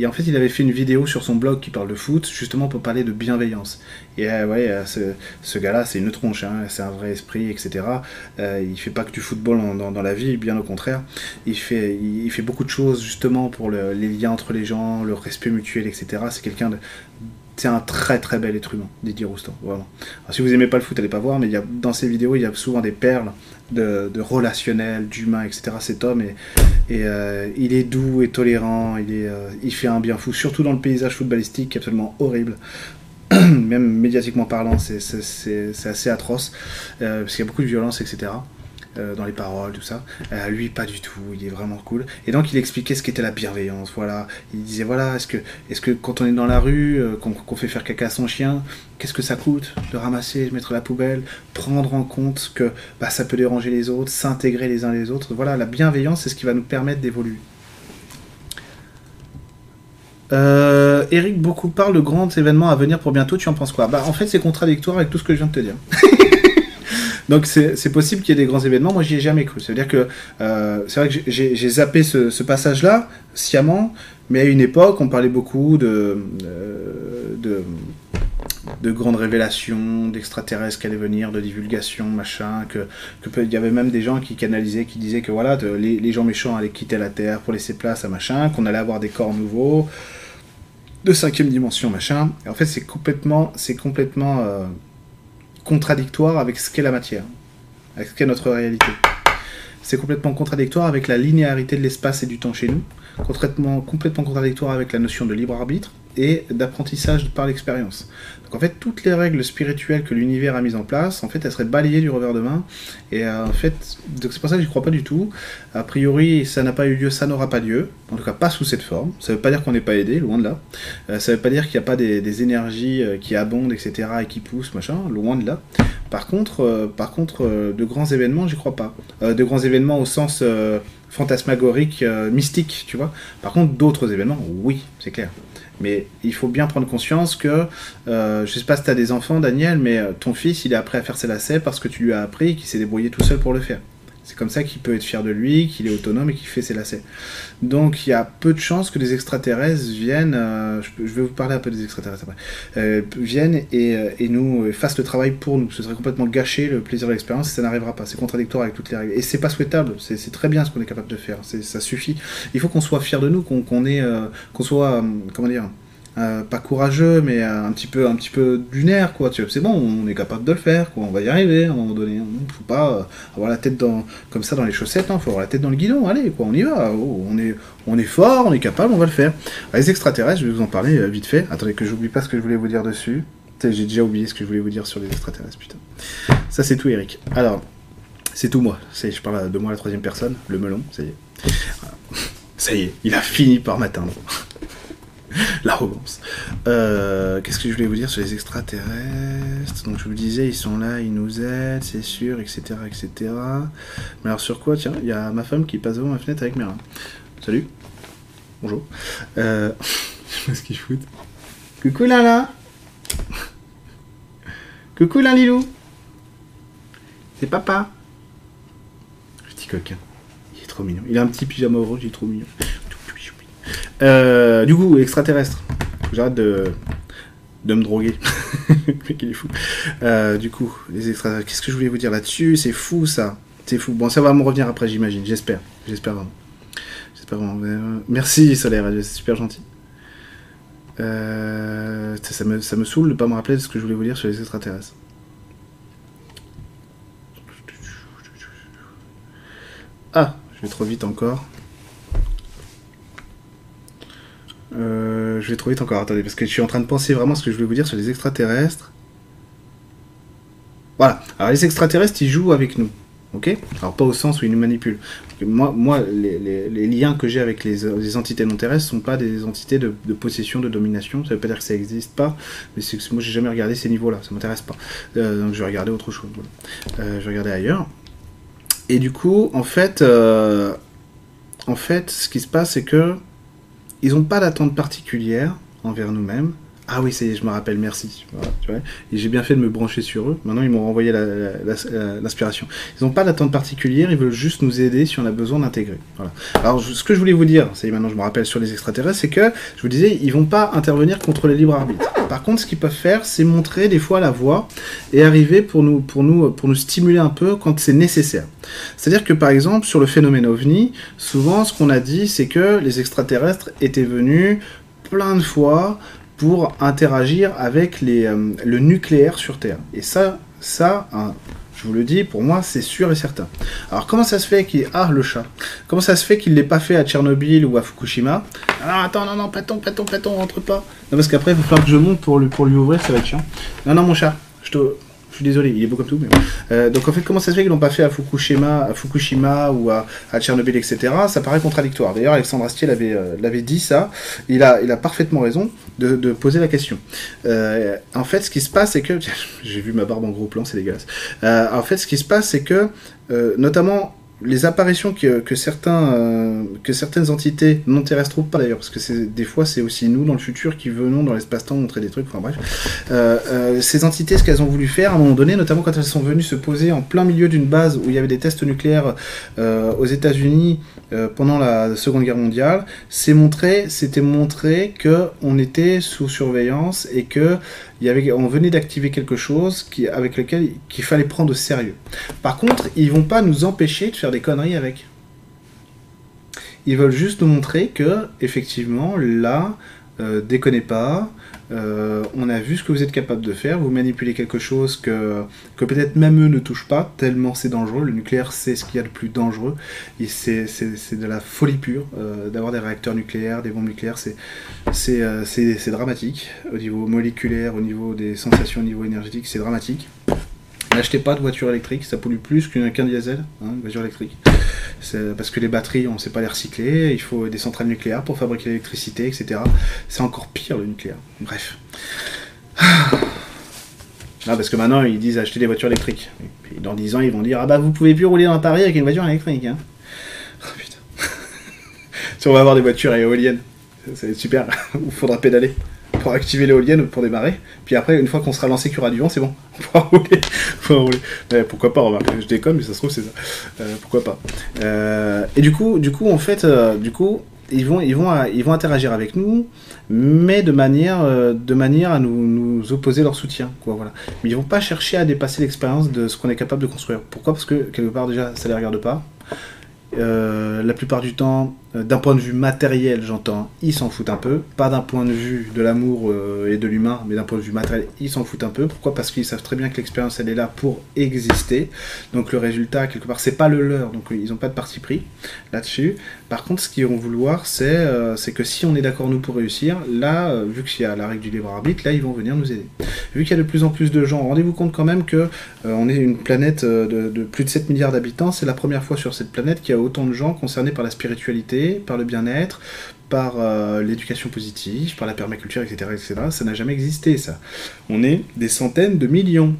Et en fait, il avait fait une vidéo sur son blog qui parle de foot, justement pour parler de bienveillance. Et euh, ouais, euh, ce, gars-là, c'est une tronche, hein, c'est un vrai esprit, etc. Euh, il fait pas que du football dans, la vie, bien au contraire. Il fait, il, fait beaucoup de choses justement pour les liens entre les gens, le respect mutuel, etc. C'est quelqu'un de c'est un très très bel être humain, Didier Roustan, vraiment. si vous aimez pas le foot, allez pas voir, mais y a, dans ses vidéos, il y a souvent des perles de, relationnel, d'humain, etc. Cet homme, euh, il est doux et tolérant, il, est, euh, il fait un bien fou, surtout dans le paysage footballistique qui est absolument horrible. Même médiatiquement parlant, c'est assez atroce, euh, parce qu'il y a beaucoup de violence, etc. Euh, dans les paroles, tout ça. Euh, lui, pas du tout, il est vraiment cool. Et donc, il expliquait ce qu'était la bienveillance. Voilà, il disait voilà, est-ce que, est-ce que quand on est dans la rue, euh, qu'on, fait faire caca à son chien, qu'est-ce que ça coûte de ramasser, de mettre la poubelle, prendre en compte que bah, ça peut déranger les autres, s'intégrer les uns les autres. Voilà, la bienveillance, c'est ce qui va nous permettre d'évoluer. Eric, beaucoup parle de grands événements à venir pour bientôt. Tu en penses quoi? Bah, en fait, c'est contradictoire avec tout ce que je viens de te dire. Donc c'est possible qu'il y ait des grands événements. Moi, j'y ai jamais cru. C'est-à-dire que euh, c'est vrai que j'ai zappé ce, passage-là sciemment, mais à une époque, on parlait beaucoup de, euh, de, de grandes révélations, d'extraterrestres qui allaient venir, de divulgation, machin, que, il y avait même des gens qui canalisaient, qui disaient que voilà, les, les, gens méchants allaient quitter la Terre pour laisser place à machin, qu'on allait avoir des corps nouveaux, de cinquième dimension, machin. Et en fait, c'est complètement, c'est complètement euh, contradictoire avec ce qu'est la matière, avec ce qu'est notre réalité. C'est complètement contradictoire avec la linéarité de l'espace et du temps chez nous, complètement, contradictoire avec la notion de libre arbitre et d'apprentissage par l'expérience en fait, toutes les règles spirituelles que l'univers a mises en place, en fait, elles seraient balayées du revers de main. Et euh, en fait, c'est pour ça que je crois pas du tout. A priori, ça n'a pas eu lieu, ça n'aura pas lieu. En tout cas, pas sous cette forme. Ça veut pas dire qu'on n'est pas aidé, loin de là. Euh, ça veut pas dire qu'il n'y a pas des, énergies euh, qui abondent, etc., et qui poussent, machin, loin de là. Par contre, par contre de grands événements, j'y crois pas. de grands événements au sens fantasmagorique, mystique, tu vois. Par contre, d'autres événements, oui, c'est clair. Mais il faut bien prendre conscience que, euh, je sais pas si tu as des enfants, Daniel, mais euh, ton fils, il est après à faire ses lacets parce que tu lui as appris qu'il s'est débrouillé tout seul pour le faire. C'est comme ça qu'il peut être fier de lui, qu'il est autonome et qu'il fait ses lacets. Donc il y a peu de chances que des extraterrestres viennent, euh, je, vais vous parler un peu des extraterrestres après, euh, viennent et, euh, et, nous fassent le travail pour nous. Ce serait complètement gâcher le plaisir de l'expérience et ça n'arrivera pas. C'est contradictoire avec toutes les règles. Et c'est pas souhaitable, c'est très bien ce qu'on est capable de faire, ça suffit. Il faut qu'on soit fier de nous, qu'on qu'on soit, comment dire, euh, pas courageux, mais un petit peu, un petit peu lunaire, quoi. Tu c'est bon, on est capable de le faire, quoi. On va y arriver à un moment donné. Ne faut pas euh, avoir la tête dans, comme ça dans les chaussettes. Hein. faut avoir la tête dans le guidon. Allez, quoi, on y va. Oh, on est, on est fort, on est capable, on va le faire. les extraterrestres, je vais vous en parler euh, vite fait. Attendez que j'oublie pas ce que je voulais vous dire dessus. J'ai déjà oublié ce que je voulais vous dire sur les extraterrestres, putain. Ça, c'est tout, Eric. Alors, c'est tout moi. Je parle de moi la troisième personne, le melon, ça y est. Ça y est, il a fini par m'atteindre. L'arrogance. Euh, qu'est-ce que je voulais vous dire sur les extraterrestres? Donc je vous disais, ils sont là, ils nous aident, c'est sûr, etc., etc. Mais alors sur quoi? Tiens, il y a ma femme qui passe devant ma fenêtre avec mes reins. Salut. Bonjour. Euh... je sais pas ce qu'ils foutent? Coucou Lala. Coucou Lilou C'est papa Petit coquin. Il est trop mignon. Il a un petit pyjama orange, il est trop mignon. Euh, du coup, extraterrestre. J'arrête de, de me droguer. Le mec, il est fou. Euh, du coup, les extraterrestres. Qu'est-ce que je voulais vous dire là-dessus? C'est fou ça. C'est fou. Bon, ça va me revenir après, j'imagine. J'espère. J'espère vraiment. J'espère vraiment. Euh, Merci, Solaire. C'est super gentil. Ça, me, ça me saoule de pas me rappeler de ce que je voulais vous dire sur les extraterrestres. Ah, je vais trop vite encore. Euh, je vais trop vite encore, attendez, parce que je suis en train de penser vraiment ce que je voulais vous dire sur les extraterrestres. Voilà, alors les extraterrestres, ils jouent avec nous. Ok? Alors pas au sens où ils nous manipulent. Moi, moi les, liens que j'ai avec les, entités non terrestres sont pas des entités de, possession, de domination. Ça veut pas dire que ça n'existe pas, mais c'est que moi j'ai jamais regardé ces niveaux-là. Ça m'intéresse pas. Euh, donc je vais regarder autre chose. Euh, je vais regarder ailleurs. Et du coup, en fait, en fait, ce qui se passe, c'est que ils n'ont pas d'attente particulière envers nous-mêmes. Ah oui, je me rappelle, merci. et j'ai bien fait de me brancher sur eux. Maintenant, ils m'ont renvoyé l'inspiration. ils n'ont pas d'attente particulière, ils veulent juste nous aider si on a besoin d'intégrer. Alors, ce que je voulais vous dire, c'est maintenant je me rappelle sur les extraterrestres, c'est que, je vous disais, ils vont pas intervenir contre le libre arbitre. Par contre, ce qu'ils peuvent faire, c'est montrer des fois la voie et arriver pour nous, pour nous stimuler un peu quand c'est nécessaire. C'est-à-dire que, par exemple, sur le phénomène OVNI, souvent, ce qu'on a dit, c'est que les extraterrestres étaient venus plein de fois pour interagir avec les, euh, le nucléaire sur Terre. Et ça, ça, hein, je vous le dis, pour moi, c'est sûr et certain. Alors, comment ça se fait qu'il... Ah, le chat? Comment ça se fait qu'il ne l'ait pas fait à Tchernobyl ou à Fukushima? Alors, attends, non, non, paton, paton, paton, rentre pas. Non, parce qu'après, il va falloir que je monte pour lui, pour lui ouvrir, ça va être chiant. Non, non, mon chat, je te... Je suis désolé, il est beau comme tout. Mais... Euh, donc en fait, comment ça se fait qu'ils l'ont pas fait à Fukushima, à Fukushima ou à, Tchernobyl, etc. Ça paraît contradictoire. D'ailleurs, Alexandre Astier l'avait euh, l'avait dit ça. Il a, il a parfaitement raison de, de poser la question. Euh, en fait, ce qui se passe, c'est que j'ai vu ma barbe en gros plan, c'est dégueulasse. en fait, ce qui se passe, c'est que notamment les apparitions que, certains, euh, que certaines entités non terrestres ou pas d'ailleurs, parce que des fois c'est aussi nous dans le futur qui venons dans l'espace-temps montrer des trucs, enfin bref. Euh, euh, ces entités, ce qu'elles ont voulu faire à un moment donné, notamment quand elles sont venues se poser en plein milieu d'une base où il y avait des tests nucléaires aux États-Unis pendant la Seconde Guerre mondiale, c'est montrer, c'était montrer que on était sous surveillance et que il y avait, on venait d'activer quelque chose qui, avec lequel qu'il fallait prendre au sérieux. Par contre, ils vont pas nous empêcher de faire des conneries avec. Ils veulent juste nous montrer que, effectivement, là, euh, déconnez pas, euh, on a vu ce que vous êtes capable de faire, vous manipulez quelque chose que, que peut-être même eux ne touchent pas, tellement c'est dangereux. Le nucléaire, c'est ce qu'il y a de plus dangereux. Et c'est, de la folie pure euh, d'avoir des réacteurs nucléaires, des bombes nucléaires. C'est, c'est, c'est, dramatique au niveau moléculaire, au niveau des sensations, au niveau énergétique, c'est dramatique. N'achetez pas de voiture électrique, ça pollue plus qu'un diesel, hein, une voiture électrique. Parce que les batteries, on ne sait pas les recycler, il faut des centrales nucléaires pour fabriquer l'électricité, etc. C'est encore pire le nucléaire. Bref. Ah, parce que maintenant, ils disent acheter des voitures électriques. Dans 10 ans, ils vont dire Ah bah vous pouvez plus rouler dans Paris avec une voiture électrique. Hein. Oh, putain. si on va avoir des voitures éoliennes, ça va être super. Il faudra pédaler pour activer l'éolienne ou pour démarrer. Puis après, une fois qu'on sera lancé qu'il y aura du vent, c'est bon. On rouler. rouler. pourquoi pas, remarque. Je déconne, mais ça se trouve, c'est ça. Euh, pourquoi pas. Euh, et du coup, du coup, en fait, euh, du coup, ils vont, ils, vont, ils vont interagir avec nous, mais de manière, de manière à nous, nous, opposer leur soutien. Quoi, voilà. Mais ils vont pas chercher à dépasser l'expérience de ce qu'on est capable de construire. Pourquoi? Parce que, quelque part, déjà, ça les regarde pas. la plupart du temps, d'un point de vue matériel, j'entends, ils s'en foutent un peu. Pas d'un point de vue de l'amour euh, et de l'humain, mais d'un point de vue matériel, ils s'en foutent un peu. Pourquoi? Parce qu'ils savent très bien que l'expérience, elle est là pour exister. Donc le résultat, quelque part, c'est pas le leur. Donc ils n'ont pas de parti pris là-dessus. Par contre, ce qu'ils vont vouloir, c'est euh, que si on est d'accord, nous, pour réussir, là, vu qu'il y a la règle du libre arbitre, là, ils vont venir nous aider. Vu qu'il y a de plus en plus de gens, rendez-vous compte quand même que on est une planète de, de plus de 7 milliards d'habitants. C'est la première fois sur cette planète qu'il y a autant de gens concernés par la spiritualité par le bien-être, par euh, l'éducation positive, par la permaculture, etc.. Ça n'a jamais existé, ça. On est des centaines de millions.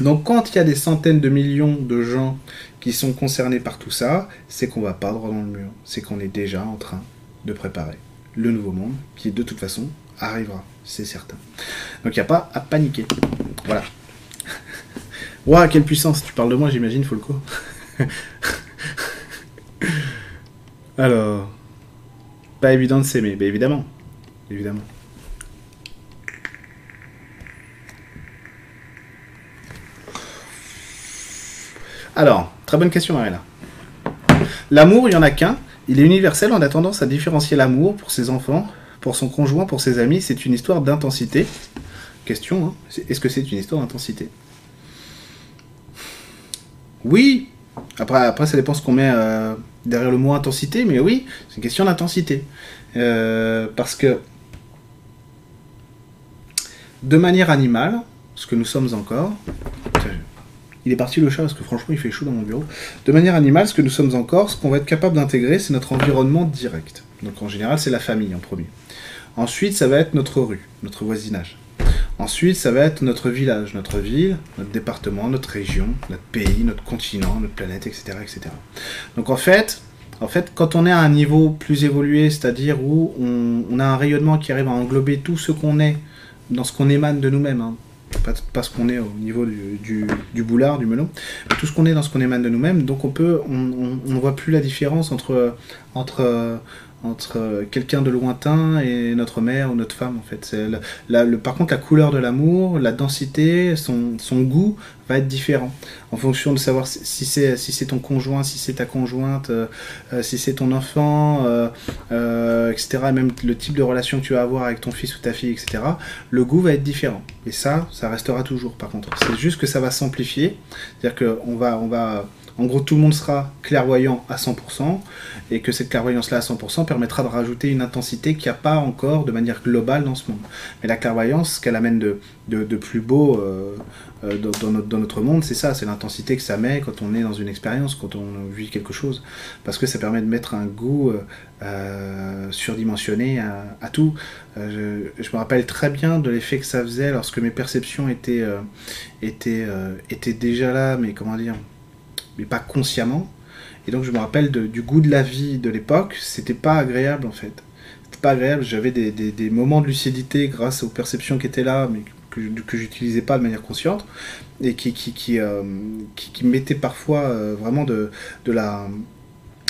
Donc quand il y a des centaines de millions de gens qui sont concernés par tout ça, c'est qu'on va pas droit dans le mur. C'est qu'on est déjà en train de préparer le nouveau monde qui, de toute façon, arrivera. C'est certain. Donc il n'y a pas à paniquer. Voilà. Ouah, quelle puissance Tu parles de moi, j'imagine, Folco. Alors, pas évident de s'aimer, mais évidemment, évidemment. Alors, très bonne question, Marina. L'amour, il n'y en a qu'un. Il est universel. On a tendance à différencier l'amour pour ses enfants, pour son conjoint, pour ses amis. C'est une histoire d'intensité. Question, hein. est-ce que c'est une histoire d'intensité? Oui. Après, après, ça dépend ce qu'on met euh, derrière le mot intensité, mais oui, c'est une question d'intensité. Euh, parce que, de manière animale, ce que nous sommes encore, il est parti le chat parce que franchement il fait chaud dans mon bureau. De manière animale, ce que nous sommes encore, ce qu'on va être capable d'intégrer, c'est notre environnement direct. Donc en général, c'est la famille en premier. Ensuite, ça va être notre rue, notre voisinage. Ensuite, ça va être notre village, notre ville, notre département, notre région, notre pays, notre continent, notre planète, etc. etc. Donc en fait, en fait, quand on est à un niveau plus évolué, c'est-à-dire où on, a un rayonnement qui arrive à englober tout ce qu'on est dans ce qu'on émane de nous-mêmes, hein, pas, ce qu'on est au niveau du, boulard, du melon, mais tout ce qu'on est dans ce qu'on émane de nous-mêmes. Donc on peut, on ne voit plus la différence entre, entre, entre quelqu'un de lointain et notre mère ou notre femme en fait. par contre, la couleur de l'amour, la densité, son, goût va être différent en fonction de savoir si c'est si c'est ton conjoint, si c'est ta conjointe, euh, euh, si c'est ton enfant, euh, etc. Même le type de relation que tu vas avoir avec ton fils ou ta fille, etc. Le goût va être différent. Et ça, ça restera toujours. Par contre, c'est juste que ça va s'amplifier. C'est-à-dire qu'on va on va en gros, tout le monde sera clairvoyant à 100%, et que cette clairvoyance-là à 100% permettra de rajouter une intensité qu'il n'y a pas encore de manière globale dans ce monde. Mais la clairvoyance, ce qu'elle amène de, plus beau euh, euh, dans, notre, monde, c'est ça, c'est l'intensité que ça met quand on est dans une expérience, quand on vit quelque chose, parce que ça permet de mettre un goût euh, surdimensionné à, tout. Je, me rappelle très bien de l'effet que ça faisait lorsque mes perceptions étaient déjà là, mais comment dire mais pas consciemment. Et donc je me rappelle du goût de la vie de l'époque, c'était pas agréable en fait. C'était pas agréable, j'avais des, moments de lucidité grâce aux perceptions qui étaient là, mais que, j'utilisais pas de manière consciente, et qui, qui, euh, mettaient parfois euh, vraiment de la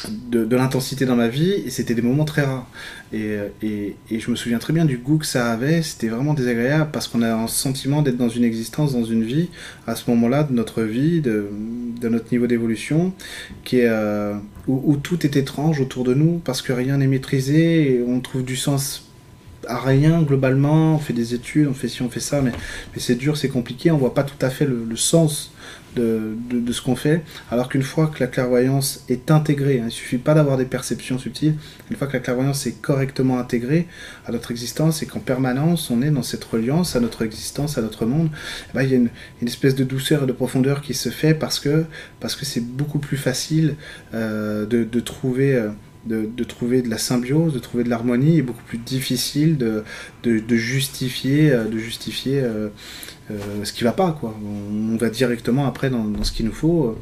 de, l'intensité dans ma vie et c'était des moments très rares. Et, et, et, je me souviens très bien du goût que ça avait, c'était vraiment désagréable parce qu'on a un sentiment d'être dans une existence, dans une vie, à ce moment-là de notre vie, de, de notre niveau d'évolution, qui est, euh, où, tout est étrange autour de nous parce que rien n'est maîtrisé on trouve du sens à rien globalement, on fait des études, on fait ci, on fait ça, mais, mais c'est dur, c'est compliqué, on voit pas tout à fait le sens de, ce qu'on fait, alors qu'une fois que la clairvoyance est intégrée, hein, il ne suffit pas d'avoir des perceptions subtiles, une fois que la clairvoyance est correctement intégrée à notre existence et qu'en permanence on est dans cette reliance à notre existence, à notre monde, eh ben, il y a une, espèce de douceur et de profondeur qui se fait parce que parce que c'est beaucoup plus facile euh, de, trouver... Euh, de, trouver de la symbiose, de trouver de l'harmonie, et beaucoup plus difficile de, de, justifier, de justifier euh, ce qui va pas, quoi. On, va directement après dans, ce qu'il nous faut.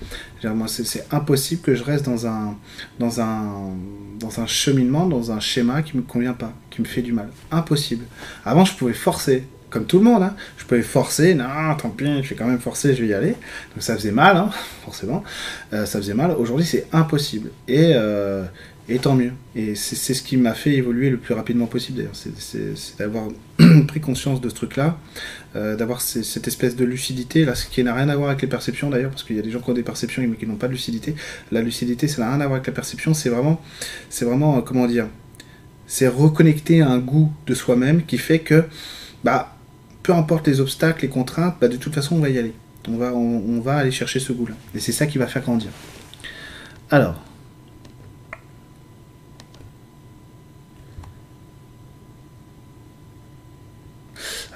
c'est impossible que je reste dans un, dans, un, dans un cheminement, dans un schéma qui me convient pas, qui me fait du mal. Impossible. Avant, je pouvais forcer, comme tout le monde, hein. je pouvais forcer, non, tant pis, je vais quand même forcer, je vais y aller. Donc ça faisait mal, hein, forcément. Euh, ça faisait mal. Aujourd'hui, c'est impossible. Et, euh, et tant mieux. Et c'est ce qui m'a fait évoluer le plus rapidement possible d'ailleurs. C'est d'avoir pris conscience de ce truc-là, euh, d'avoir cette espèce de lucidité, là, ce qui n'a rien à voir avec les perceptions d'ailleurs, parce qu'il y a des gens qui ont des perceptions mais qui n'ont pas de lucidité. La lucidité, ça n'a rien à voir avec la perception, c'est vraiment, c'est vraiment, euh, comment dire, c'est reconnecter un goût de soi-même qui fait que, bah, peu importe les obstacles, les contraintes, bah, de toute façon, on va y aller. On va, on va aller chercher ce goût-là. Et c'est ça qui va faire grandir. Alors,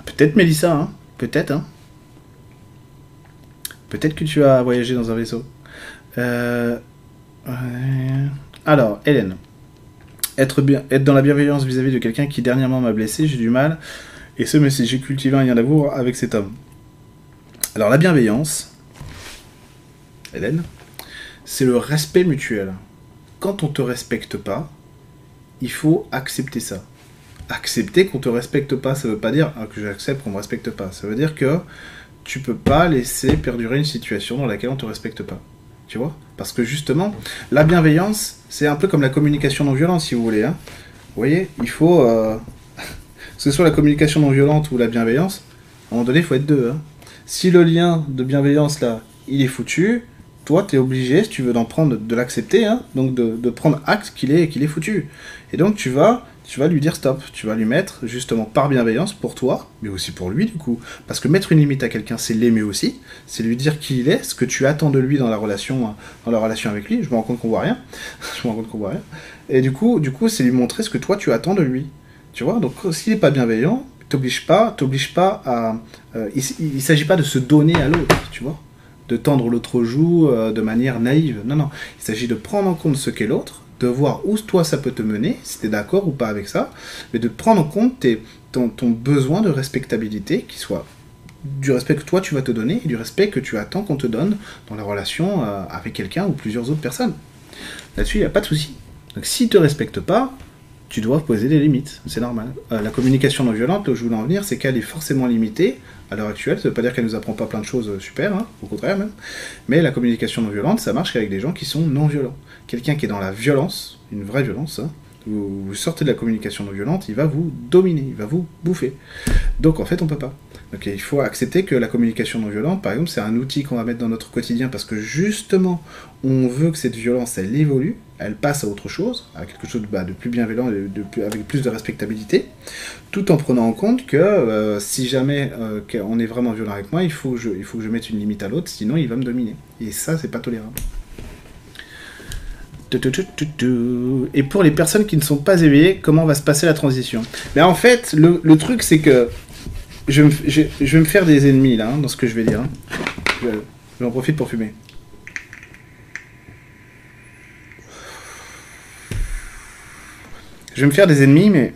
Peut-être Mélissa, hein Peut-être, hein Peut-être que tu as voyagé dans un vaisseau. Euh, alors, Hélène. Être, dans la bienveillance vis-à-vis de quelqu'un qui dernièrement m'a blessé, j'ai du mal. Et ce, mais si j'ai cultivé un lien d'amour avec cet homme. Alors, la bienveillance, Hélène, c'est le respect mutuel. Quand on te respecte pas, il faut accepter ça accepter qu'on te respecte pas. Ça veut pas dire ah, que j'accepte qu'on me respecte pas. Ça veut dire que tu peux pas laisser perdurer une situation dans laquelle on te respecte pas. Tu vois? Parce que justement, la bienveillance, c'est un peu comme la communication non violente, si vous voulez. Hein. Vous voyez, il faut, euh, que ce soit la communication non violente ou la bienveillance, à un moment donné, il faut être deux. Hein. Si le lien de bienveillance, là, il est foutu, toi, tu es obligé, si tu veux d'en prendre, de l'accepter, hein, donc de, de, prendre acte qu'il est, qu'il est foutu. Et donc, tu vas tu vas lui dire stop, tu vas lui mettre justement par bienveillance pour toi, mais aussi pour lui du coup. Parce que mettre une limite à quelqu'un, c'est l'aimer aussi, c'est lui dire qui il est, ce que tu attends de lui dans la relation, dans la relation avec lui. Je me rends compte qu'on voit rien, je me rends compte qu'on voit rien. Et du coup, du coup, c'est lui montrer ce que toi tu attends de lui. Tu vois, donc s'il n'est pas bienveillant, t'oblige pas, t'oblige pas à, euh, il, ne s'agit pas de se donner à l'autre, tu vois, de tendre l'autre joue euh, de manière naïve. Non, non, il s'agit de prendre en compte ce qu'est l'autre de voir où toi ça peut te mener, si tu es d'accord ou pas avec ça, mais de prendre en compte ton, besoin de respectabilité, qui soit du respect que toi tu vas te donner et du respect que tu attends qu'on te donne dans la relation euh, avec quelqu'un ou plusieurs autres personnes. Là-dessus, il n'y a pas de souci. Donc s'il ne te respecte pas, tu dois poser des limites, c'est normal. Euh, la communication non violente, là où je voulais en venir, c'est qu'elle est forcément limitée à l'heure actuelle. Ça ne veut pas dire qu'elle nous apprend pas plein de choses euh, super, hein, au contraire même. Mais la communication non violente, ça marche qu'avec des gens qui sont non violents. Quelqu'un qui est dans la violence, une vraie violence, hein, vous, sortez de la communication non violente, il va vous dominer, il va vous bouffer. Donc en fait, on peut pas. Donc il faut accepter que la communication non violente, par exemple, c'est un outil qu'on va mettre dans notre quotidien parce que justement, on veut que cette violence, elle évolue, elle passe à autre chose, à quelque chose de, bah, plus bienveillant, de, avec plus de respectabilité, tout en prenant en compte que euh, si jamais euh, on est vraiment violent avec moi, il faut, il faut que je mette une limite à l'autre, sinon il va me dominer. Et ça, c'est pas tolérable. Et pour les personnes qui ne sont pas éveillées, comment va se passer la transition? Mais en fait, le, truc, c'est que je, vais me faire des ennemis là, hein, dans ce que je vais dire. Hein. J'en profite pour fumer. Je vais me faire des ennemis, mais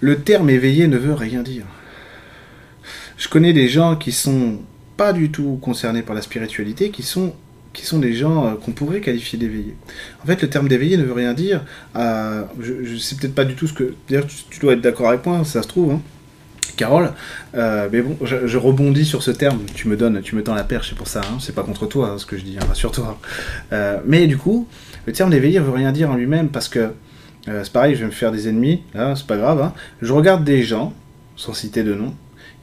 le terme éveillé ne veut rien dire. Je connais des gens qui sont pas du tout concernés par la spiritualité, qui sont qui sont des gens euh, qu'on pourrait qualifier d'éveillés. En fait, le terme d'éveillé ne veut rien dire. Euh, je, ne sais peut-être pas du tout ce que. D'ailleurs, tu, dois être d'accord avec moi, ça se trouve. Hein. Carole, euh, mais bon, je, rebondis sur ce terme. Tu me donnes, tu me tends la perche, c'est pour ça. Hein. c'est pas contre toi hein, ce que je dis, hein, rassure-toi. mais du coup, le terme d'éveillé veut rien dire en lui-même parce que c'est pareil, je vais me faire des ennemis. Là, c'est pas grave. Je regarde des gens, sans citer de nom,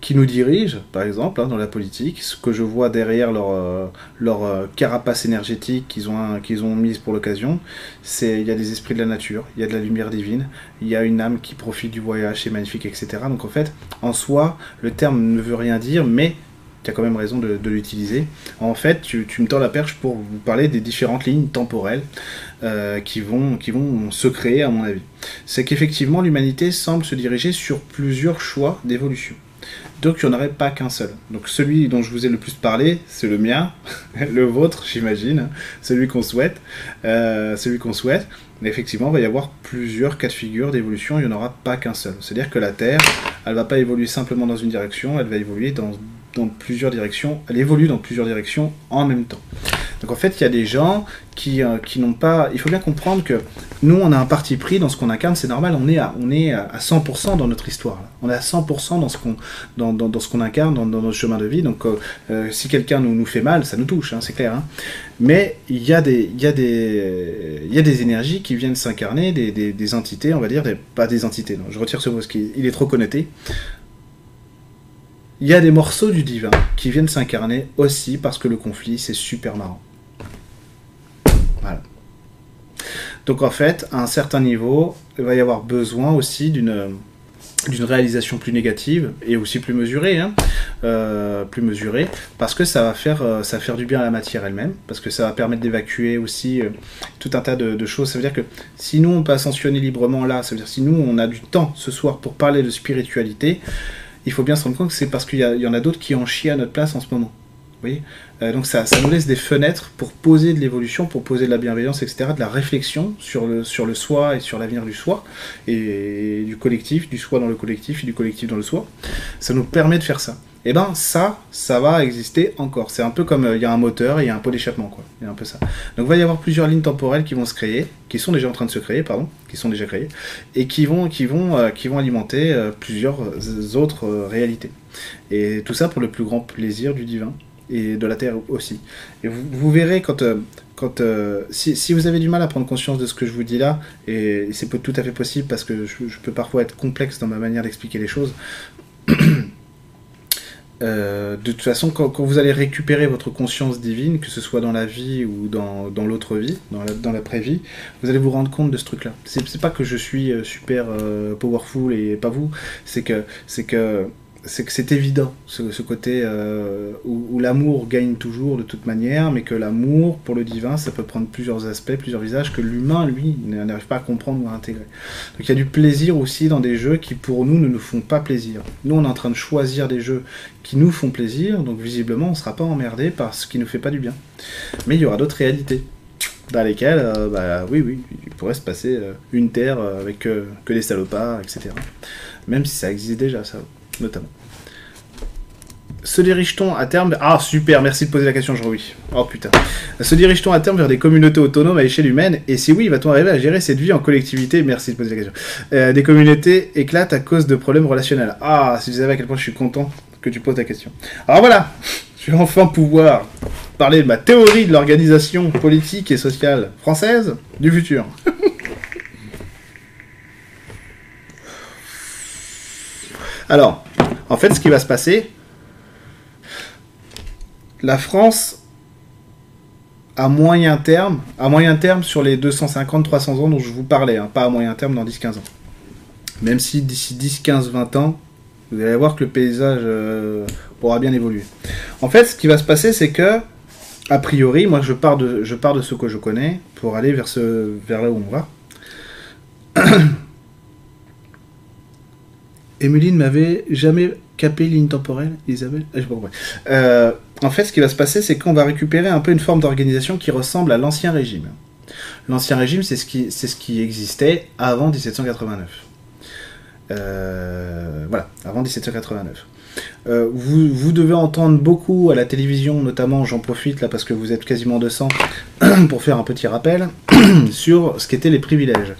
qui nous dirigent, par exemple, hein, dans la politique, ce que je vois derrière leur, euh, leur euh, carapace énergétique qu'ils ont, qu'ils ont mise pour l'occasion, c'est il y a des esprits de la nature, il y a de la lumière divine, il y a une âme qui profite du voyage, c'est magnifique, etc. Donc en fait, en soi, le terme ne veut rien dire, mais tu as quand même raison de, l'utiliser. En fait, tu, me tends la perche pour vous parler des différentes lignes temporelles euh, qui, vont, qui vont se créer, à mon avis. C'est qu'effectivement, l'humanité semble se diriger sur plusieurs choix d'évolution. Donc il n'y en aurait pas qu'un seul. Donc celui dont je vous ai le plus parlé, c'est le mien, le vôtre, j'imagine, celui qu'on souhaite, euh, celui qu'on souhaite. Mais effectivement, il va y avoir plusieurs cas de figure d'évolution, il n'y en aura pas qu'un seul. C'est-à-dire que la Terre, elle ne va pas évoluer simplement dans une direction, elle va évoluer dans, dans plusieurs directions, elle évolue dans plusieurs directions en même temps. Donc en fait, il y a des gens qui, euh, qui n'ont pas... Il faut bien comprendre que nous, on a un parti pris dans ce qu'on incarne, c'est normal, on est à, on est à 100% dans notre histoire. On est à 100% dans ce qu'on dans, dans, ce incarne, dans, dans, notre chemin de vie. Donc euh, euh, si quelqu'un nous, nous fait mal, ça nous touche, hein, c'est clair. Hein. Mais il y, a des, y y a des énergies qui viennent s'incarner, des, des, entités, on va dire, pas des entités, non, je retire ce mot, parce qu'il est trop connoté il y a des morceaux du divin qui viennent s'incarner aussi parce que le conflit, c'est super marrant. Voilà. Donc en fait, à un certain niveau, il va y avoir besoin aussi d'une réalisation plus négative et aussi plus mesurée, hein, euh, plus mesurée, parce que ça va faire euh, ça du bien à la matière elle-même, parce que ça va permettre d'évacuer aussi euh, tout un tas de, de, choses. Ça veut dire que si nous on peut ascensionner librement là, ça veut dire si nous on a du temps ce soir pour parler de spiritualité, il faut bien se rendre compte que c'est parce qu'il y, en a d'autres qui en chient à notre place en ce moment. Euh, donc ça, nous laisse des fenêtres pour poser de l'évolution, pour poser de la bienveillance, etc., de la réflexion sur le, sur le soi et sur l'avenir du soi, et du collectif, du soi dans le collectif et du collectif dans le soi. Ça nous permet de faire ça. Et eh ben ça, ça va exister encore. C'est un peu comme euh, il y a un moteur et il y a un pot d'échappement, quoi. Il y a un peu ça. Donc il va y avoir plusieurs lignes temporelles qui vont se créer, qui sont déjà en train de se créer, pardon, qui sont déjà créées, et qui vont, qui vont, euh, qui vont alimenter euh, plusieurs autres réalités. Et tout ça pour le plus grand plaisir du divin et de la terre aussi. Et vous, verrez quand, quand si, si, vous avez du mal à prendre conscience de ce que je vous dis là, et c'est tout à fait possible parce que je, je peux parfois être complexe dans ma manière d'expliquer les choses. Euh, de toute façon, quand, vous allez récupérer votre conscience divine, que ce soit dans la vie ou dans, dans l'autre vie, dans l'après-vie, vous allez vous rendre compte de ce truc-là. C'est pas que je suis euh, super euh, powerful et pas vous, c'est que, c'est que c'est que c'est évident, ce, côté euh, où, l'amour gagne toujours de toute manière, mais que l'amour pour le divin, ça peut prendre plusieurs aspects, plusieurs visages, que l'humain, lui, n'arrive pas à comprendre ou à intégrer. Donc il y a du plaisir aussi dans des jeux qui, pour nous, ne nous font pas plaisir. Nous, on est en train de choisir des jeux qui nous font plaisir, donc visiblement, on ne sera pas emmerdé par ce qui ne nous fait pas du bien. Mais il y aura d'autres réalités dans lesquelles, euh, bah, oui, oui, il pourrait se passer euh, une terre avec que des salopards, etc. Même si ça existe déjà, ça notamment. Se dirige-t-on à terme... Ah, super, merci de poser la question, jean Oh putain. Se dirige-t-on à terme vers des communautés autonomes à échelle humaine? Et si oui, va-t-on arriver à gérer cette vie en collectivité? Merci de poser la question. Euh, des communautés éclatent à cause de problèmes relationnels. Ah, si vous savez à quel point je suis content que tu poses la question. Alors voilà, je vais enfin pouvoir parler de ma théorie de l'organisation politique et sociale française du futur. Alors, en fait, ce qui va se passer, la France, à moyen terme, sur les 250-300 ans dont je vous parlais, hein, pas à moyen terme dans 10-15 ans. Même si d'ici 10, 15, 20 ans, vous allez voir que le paysage euh, pourra bien évoluer. En fait, ce qui va se passer, c'est que, a priori, moi je pars de, je ce que je connais pour aller vers, ce, vers là où on va. Emeline m'avait jamais capé ligne temporelle, Isabelle? Ah, euh, En fait, ce qui va se passer, c'est qu'on va récupérer un peu une forme d'organisation qui ressemble à l'ancien régime. L'ancien régime, c'est ce, qui, ce qui existait avant 1789. Euh, voilà, avant 1789. Euh, vous, devez entendre beaucoup à la télévision, notamment, j'en profite là parce que vous êtes quasiment 200, pour faire un petit rappel sur ce qu'étaient les privilèges.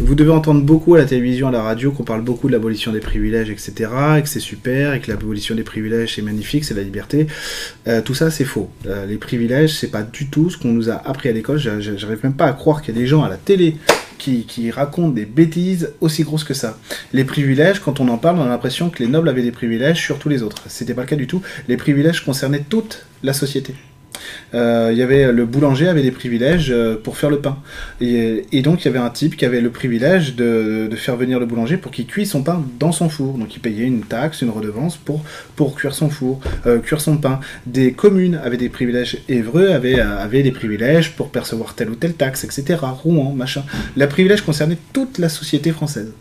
Vous devez entendre beaucoup à la télévision, à la radio, qu'on parle beaucoup de l'abolition des privilèges, etc., et que c'est super, et que l'abolition des privilèges c'est magnifique, c'est la liberté. Euh, tout ça, c'est faux. Euh, les privilèges, c'est pas du tout ce qu'on nous a appris à l'école. J'arrive même pas à croire qu'il y a des gens à la télé qui, qui, racontent des bêtises aussi grosses que ça. Les privilèges, quand on en parle, on a l'impression que les nobles avaient des privilèges sur tous les autres. C'était pas le cas du tout. Les privilèges concernaient toute la société. Euh, il y avait le boulanger avait des privilèges euh, pour faire le pain. Et, donc il y avait un type qui avait le privilège de, faire venir le boulanger pour qu'il cuise son pain dans son four. Donc il payait une taxe, une redevance pour, cuire son four, euh, cuire son pain. Des communes avaient des privilèges. Évreux avait, avait des privilèges pour percevoir telle ou telle taxe, etc. Rouen, machin. La privilège concernait toute la société française.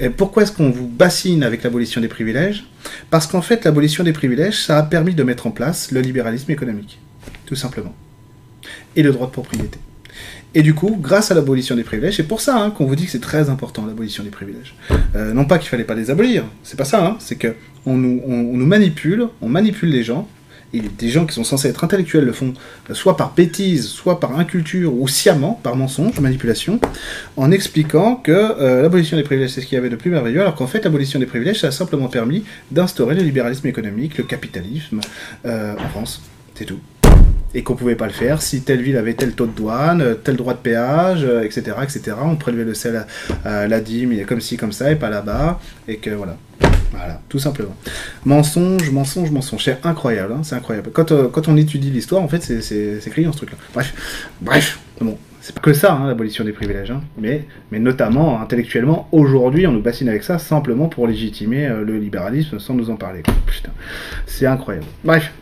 Et pourquoi est-ce qu'on vous bassine avec l'abolition des privilèges? Parce qu'en fait l'abolition des privilèges, ça a permis de mettre en place le libéralisme économique tout simplement. Et le droit de propriété. Et du coup, grâce à l'abolition des privilèges, c'est pour ça hein, qu'on vous dit que c'est très important l'abolition des privilèges. Euh, non pas qu'il fallait pas les abolir, c'est pas ça, hein, c'est que on nous, nous, manipule, on manipule les gens, et des gens qui sont censés être intellectuels le font euh, soit par bêtise, soit par inculture, ou sciemment, par mensonge, manipulation, en expliquant que euh, l'abolition des privilèges, c'est ce qu'il y avait de plus merveilleux, alors qu'en fait, l'abolition des privilèges, ça a simplement permis d'instaurer le libéralisme économique, le capitalisme en France. C'est tout et qu'on pouvait pas le faire si telle ville avait tel taux de douane, tel droit de péage, etc., euh, etc. On prélevait le sel à, la dîme, comme ci, comme ça, et pas là-bas, et que voilà. Voilà, tout simplement. Mensonge, mensonge, mensonge. C'est incroyable, hein, c'est incroyable. Quand, euh, quand on étudie l'histoire, en fait, c'est criant ce truc-là. Bref, bref, bon, c'est pas que ça, hein, l'abolition des privilèges, hein, mais, mais notamment intellectuellement, aujourd'hui, on nous bassine avec ça simplement pour légitimer euh, le libéralisme sans nous en parler. Putain, c'est incroyable. Bref,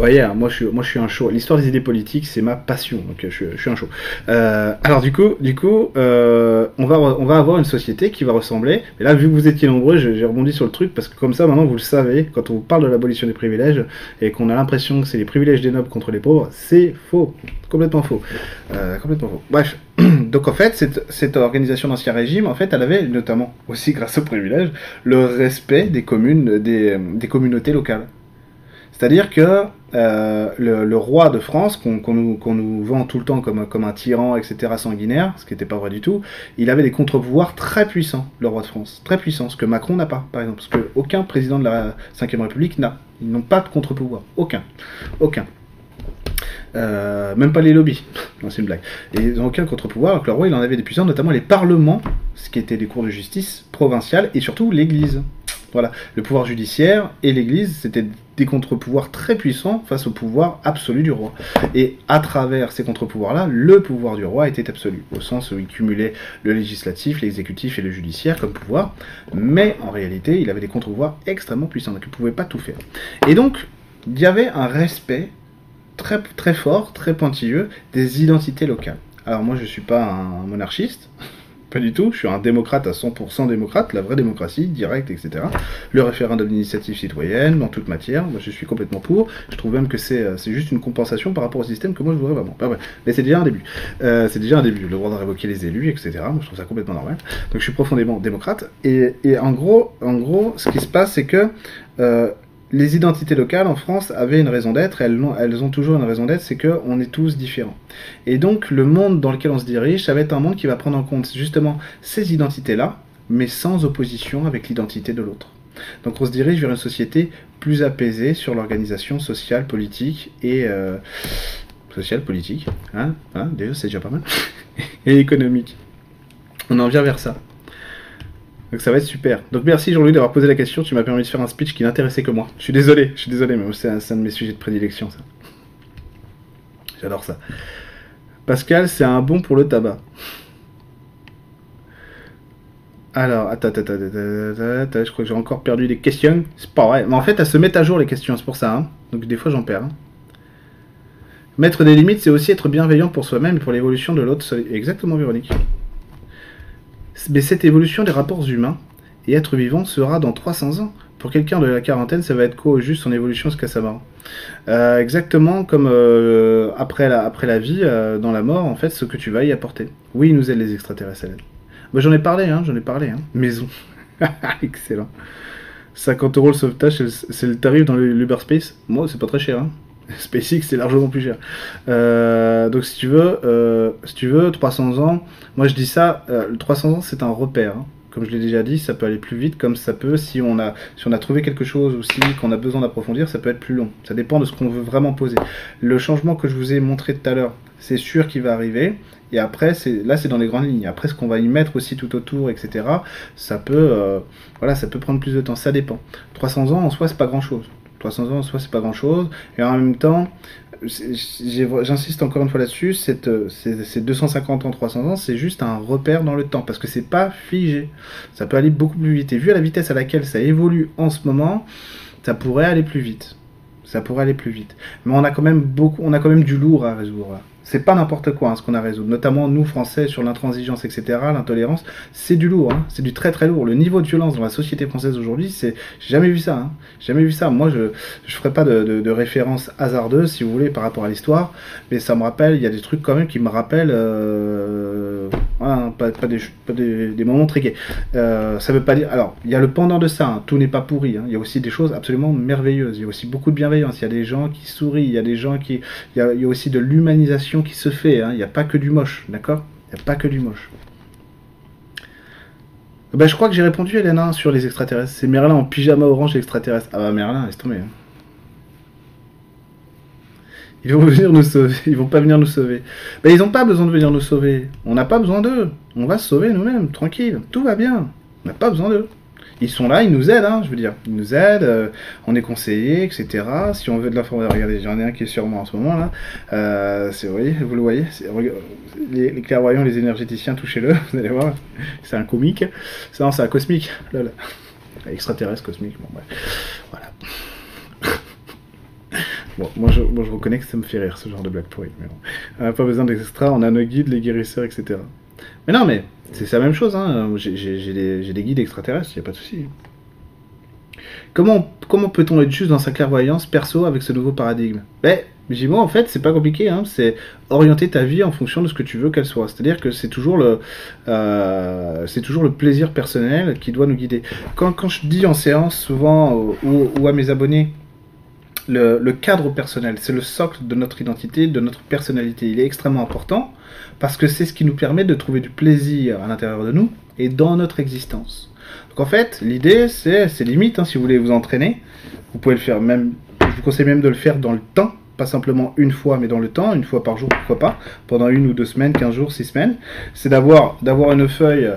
voyez, moi je suis, moi je suis un show. L'histoire des idées politiques, c'est ma passion, donc je, je suis un show. Euh, alors du coup, du coup, euh, on va, on va avoir une société qui va ressembler. Et là, vu que vous étiez nombreux, j'ai rebondi sur le truc parce que comme ça, maintenant, vous le savez, quand on parle de l'abolition des privilèges et qu'on a l'impression que c'est les privilèges des nobles contre les pauvres, c'est faux, complètement faux, euh, complètement faux. Bref. Donc en fait, cette, cette organisation d'Ancien Régime, en fait, elle avait notamment, aussi grâce au privilège, le respect des communes, des, des communautés locales. C'est-à-dire que euh, le, roi de France, qu'on nous, vend tout le temps comme, un tyran, etc., sanguinaire, ce qui n'était pas vrai du tout, il avait des contre-pouvoirs très puissants, le roi de France. Très puissants, ce que Macron n'a pas, par exemple. Ce que aucun président de la Ve République n'a. Ils n'ont pas de contre-pouvoir. Aucun. Aucun. Euh, même pas les lobbies. non, c'est une blague. Et ils n'ont aucun contre-pouvoir, le roi, il en avait des puissants, notamment les parlements, ce qui était des cours de justice provinciales, et surtout l'Église. Voilà, le pouvoir judiciaire et l'Église, c'était des contre-pouvoirs très puissants face au pouvoir absolu du roi. Et à travers ces contre-pouvoirs-là, le pouvoir du roi était absolu, au sens où il cumulait le législatif, l'exécutif et le judiciaire comme pouvoir, mais en réalité, il avait des contre-pouvoirs extrêmement puissants, donc il ne pouvait pas tout faire. Et donc, il y avait un respect très, très fort, très pointilleux des identités locales. Alors moi, je ne suis pas un monarchiste, pas du tout, je suis un démocrate à 100% démocrate, la vraie démocratie, directe, etc. Le référendum d'initiative citoyenne, dans toute matière, moi je suis complètement pour. Je trouve même que c'est euh, juste une compensation par rapport au système que moi je voudrais vraiment. Mais c'est déjà un début. Euh, c'est déjà un début. Le droit de révoquer les élus, etc. Moi je trouve ça complètement normal. Donc je suis profondément démocrate. Et, en, gros, en gros, ce qui se passe, c'est que euh, les identités locales en France avaient une raison d'être, elles, ont toujours une raison d'être, c'est qu'on est tous différents. Et donc le monde dans lequel on se dirige, ça va être un monde qui va prendre en compte justement ces identités-là, mais sans opposition avec l'identité de l'autre. Donc on se dirige vers une société plus apaisée sur l'organisation sociale, politique et... Euh, sociale, politique, hein, hein c'est déjà pas mal, et économique. On en vient vers ça. Donc ça va être super. Donc merci Jean-Louis d'avoir posé la question. Tu m'as permis de faire un speech qui n'intéressait que moi. Je suis désolé, je suis désolé, mais c'est un, de mes sujets de prédilection, ça. J'adore ça. Pascal, c'est un bon pour le tabac. Alors, attends, attends, attends, attends, je crois que j'ai encore perdu des questions. C'est pas vrai. Mais en fait, elles se mettent à jour les questions, c'est pour ça. Hein. Donc des fois, j'en perds. Hein. Mettre des limites, c'est aussi être bienveillant pour soi-même et pour l'évolution de l'autre. Exactement, Véronique. Mais cette évolution des rapports humains et être vivant sera dans 300 ans. Pour quelqu'un de la quarantaine, ça va être quoi juste son évolution jusqu'à sa mort? Euh, Exactement comme euh, après, la, après la vie, euh, dans la mort, en fait, ce que tu vas y apporter. Oui, ils nous aident les extraterrestres. Bah, j'en ai parlé, hein, j'en ai parlé. Hein. Maison. Excellent. 50 euros le sauvetage, c'est le tarif dans l'Uberspace Moi, c'est pas très cher. Hein. SpaceX c'est largement plus cher. Euh, donc si tu veux, euh, si tu veux, 300 ans, moi je dis ça, euh, 300 ans c'est un repère. Hein. Comme je l'ai déjà dit, ça peut aller plus vite, comme ça peut, si on a, si on a trouvé quelque chose ou si qu'on a besoin d'approfondir, ça peut être plus long. Ça dépend de ce qu'on veut vraiment poser. Le changement que je vous ai montré tout à l'heure, c'est sûr qu'il va arriver. Et après, là, c'est dans les grandes lignes. Après, ce qu'on va y mettre aussi tout autour, etc., ça peut, euh, voilà, ça peut prendre plus de temps. Ça dépend. 300 ans, en soi, c'est pas grand-chose. 300 ans, soit c'est pas grand chose, et en même temps, j'insiste encore une fois là-dessus, ces 250 ans, 300 ans, c'est juste un repère dans le temps, parce que c'est pas figé. Ça peut aller beaucoup plus vite. Et vu à la vitesse à laquelle ça évolue en ce moment, ça pourrait aller plus vite. Ça pourrait aller plus vite. Mais on a quand même beaucoup, on a quand même du lourd à résoudre c'est pas n'importe quoi hein, ce qu'on a résoudre. Notamment nous Français sur l'intransigeance, etc., l'intolérance, c'est du lourd, hein. c'est du très très lourd. Le niveau de violence dans la société française aujourd'hui, c'est j'ai jamais vu ça, hein. jamais vu ça. Moi, je je ferai pas de, référence hasardeuse, si vous voulez, par rapport à l'histoire, mais ça me rappelle, il y a des trucs quand même qui me rappellent, euh, pas, pas, des, pas des, des, moments très. Euh, ça veut pas dire. Alors, il y a le pendant de ça. Hein. tout n'est pas pourri. Il y a aussi des choses absolument merveilleuses. Il y a aussi beaucoup de bienveillance. Il y a des gens qui sourient. Il y a des gens qui. Il y a, il y a aussi de l'humanisation qui se fait. Hein. Il n'y a pas que du moche, d'accord? Il n'y a pas que du moche. Ben, je crois que j'ai répondu, Elena, sur les extraterrestres. C'est Merlin en pyjama orange extraterrestre. Ah bah Merlin, laisse tomber. Hein. Ils vont venir nous sauver. Ils vont pas venir nous sauver. Ben, ils n'ont pas besoin de venir nous sauver. On n'a pas besoin d'eux. On va se sauver nous-mêmes, tranquille. Tout va bien. On n'a pas besoin d'eux ils sont là, ils nous aident, hein, je veux dire. Ils nous aident, euh, on est conseillés, etc. Si on veut de l'information, regardez, j'en ai un qui est sur moi en ce moment là. Euh, vous, vous le voyez, les, clairvoyants, les énergéticiens, touchez-le, vous allez voir. C'est un comique. Ça, c'est un cosmique. Extraterrestre, cosmique, bon, bref. Voilà. Bon, moi je, moi je, reconnais que ça me fait rire ce genre de blague pourrie. On n'a pas besoin d'extra, on a nos guides, les guérisseurs, etc. Mais non, mais c'est la même chose. Hein. J'ai des, des, guides extraterrestres, il n'y a pas de souci. Comment, comment peut-on être juste dans sa clairvoyance perso avec ce nouveau paradigme? Ben, dis, moi, en fait, c'est pas compliqué, hein, c'est orienter ta vie en fonction de ce que tu veux qu'elle soit. C'est-à-dire que c'est toujours, le, euh, toujours le plaisir personnel qui doit nous guider. Quand, quand je dis en séance, souvent, ou, ou à mes abonnés, le, cadre personnel, c'est le socle de notre identité, de notre personnalité. Il est extrêmement important parce que c'est ce qui nous permet de trouver du plaisir à l'intérieur de nous et dans notre existence. Donc en fait, l'idée, c'est, limite, hein, si vous voulez vous entraîner, vous pouvez le faire même, je vous conseille même de le faire dans le temps, pas simplement une fois, mais dans le temps, une fois par jour, pourquoi pas, pendant une ou deux semaines, quinze jours, six semaines, c'est d'avoir, d'avoir une feuille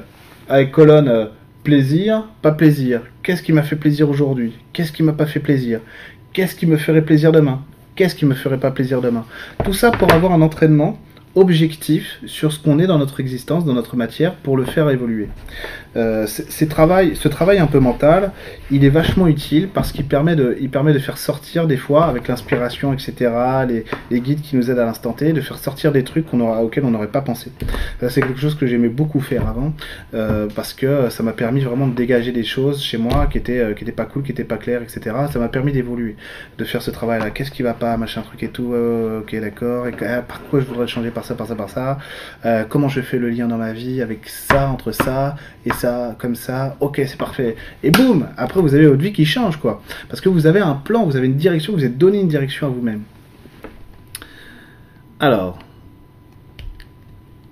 avec colonne euh, plaisir, pas plaisir. Qu'est-ce qui m'a fait plaisir aujourd'hui? Qu'est-ce qui m'a pas fait plaisir? Qu'est-ce qui me ferait plaisir demain? Qu'est-ce qui me ferait pas plaisir demain? Tout ça pour avoir un entraînement objectif sur ce qu'on est dans notre existence, dans notre matière, pour le faire évoluer. Euh, ce travail un peu mental, il est vachement utile parce qu'il permet de, il permet de faire sortir des fois, avec l'inspiration, etc., les, les, guides qui nous aident à l'instant T, de faire sortir des trucs qu'on aura, auxquels on n'aurait pas pensé. C'est quelque chose que j'aimais beaucoup faire avant, euh, parce que ça m'a permis vraiment de dégager des choses chez moi qui étaient, euh, qui étaient pas cool, qui étaient pas claires, etc. Ça m'a permis d'évoluer, de faire ce travail-là. Qu'est-ce qui va pas, machin truc et tout, euh, ok d'accord, et ah, par quoi je voudrais changer par ça, par ça, par ça, euh, comment je fais le lien dans ma vie avec ça, entre ça et ça comme ça, ok, c'est parfait. Et boum, après vous avez votre vie qui change, quoi. Parce que vous avez un plan, vous avez une direction, vous êtes donné une direction à vous-même. Alors.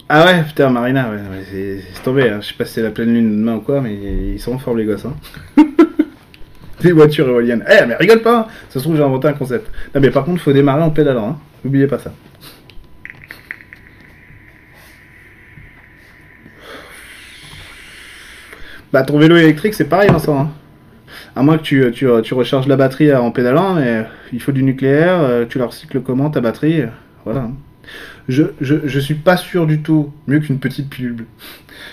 Ah ouais, putain, Marina, c'est tombé. Hein. Je sais pas si c'est la pleine lune demain ou quoi, mais ils sont en forme, les gosses. Hein. Des voitures éoliennes. Eh, mais rigole pas hein. Ça se trouve, j'ai inventé un concept. Non, mais par contre, faut démarrer en pédalant. Hein. N'oubliez pas ça. Bah, ton vélo électrique, c'est pareil, Vincent. Hein. À moins que tu, tu, tu, recharges la batterie en pédalant, mais il faut du nucléaire, euh, tu la recycles comment ta batterie Voilà. Je, je, je suis pas sûr du tout, mieux qu'une petite pilule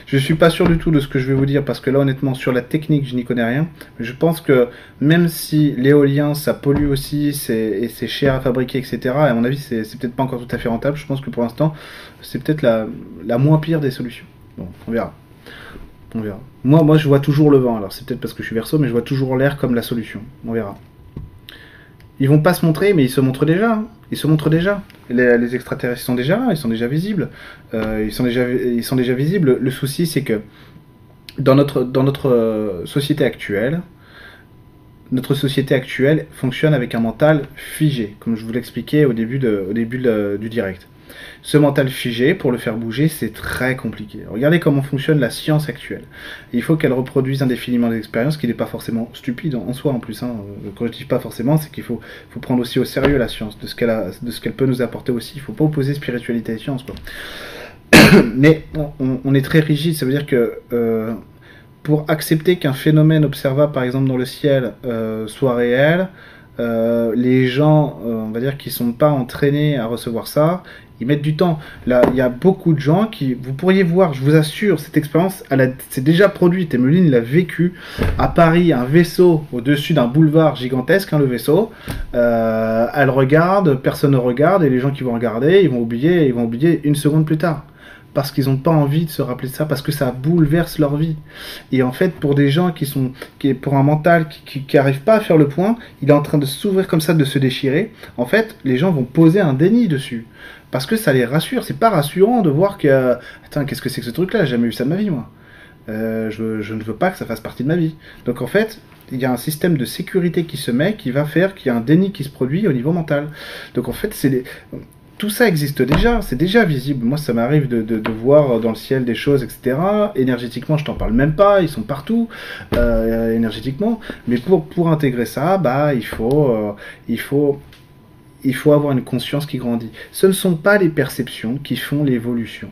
Je suis pas sûr du tout de ce que je vais vous dire parce que là, honnêtement, sur la technique, je n'y connais rien. Mais je pense que même si l'éolien, ça pollue aussi et c'est cher à fabriquer, etc., à mon avis, c'est peut-être pas encore tout à fait rentable. Je pense que pour l'instant, c'est peut-être la, la moins pire des solutions. Bon, on verra. On verra. Moi, moi, je vois toujours le vent. Alors, c'est peut-être parce que je suis verso, mais je vois toujours l'air comme la solution. On verra. Ils vont pas se montrer, mais ils se montrent déjà. Hein. Ils se montrent déjà. Les, extraterrestres sont déjà ils sont déjà visibles. Euh, ils, sont déjà, ils sont déjà visibles. Le souci, c'est que dans notre, dans notre euh, société actuelle, notre société actuelle fonctionne avec un mental figé, comme je vous l'expliquais au début, de, au début du direct. Ce mental figé, pour le faire bouger, c'est très compliqué. Regardez comment fonctionne la science actuelle. Il faut qu'elle reproduise indéfiniment des expériences, qui n'est pas forcément stupide en soi en plus. Hein. Quand je dis pas forcément, c'est qu'il faut, prendre aussi au sérieux la science, de ce qu'elle ce peut nous apporter aussi. Il faut pas opposer spiritualité et science. Mais on, on, est très rigide, ça veut dire que euh, pour accepter qu'un phénomène observable, par exemple dans le ciel, euh, soit réel, euh, les gens, euh, on va dire, qui sont pas entraînés à recevoir ça, ils mettent du temps. Là, il y a beaucoup de gens qui, vous pourriez voir, je vous assure, cette expérience, c'est déjà produite. Emeline l'a vécu à Paris, un vaisseau au-dessus d'un boulevard gigantesque, hein, le vaisseau. Euh, elle regarde, personne ne regarde, et les gens qui vont regarder, ils vont oublier, ils vont oublier une seconde plus tard parce qu'ils n'ont pas envie de se rappeler de ça, parce que ça bouleverse leur vie. Et en fait, pour des gens qui sont, qui, pour un mental qui n'arrive pas à faire le point, il est en train de s'ouvrir comme ça, de se déchirer. En fait, les gens vont poser un déni dessus parce que ça les rassure. C'est pas rassurant de voir que, attends, qu'est-ce que c'est que ce truc-là? J'ai jamais vu ça de ma vie, moi. Euh, je, ne veux pas que ça fasse partie de ma vie. Donc en fait, il y a un système de sécurité qui se met, qui va faire qu'il y a un déni qui se produit au niveau mental. Donc en fait, tout ça existe déjà, c'est déjà visible. Moi, ça m'arrive de, voir dans le ciel des choses, etc. Énergétiquement, je t'en parle même pas, ils sont partout, euh, énergétiquement. Mais pour, pour intégrer ça, bah, il faut, euh, il faut, il faut avoir une conscience qui grandit. Ce ne sont pas les perceptions qui font l'évolution.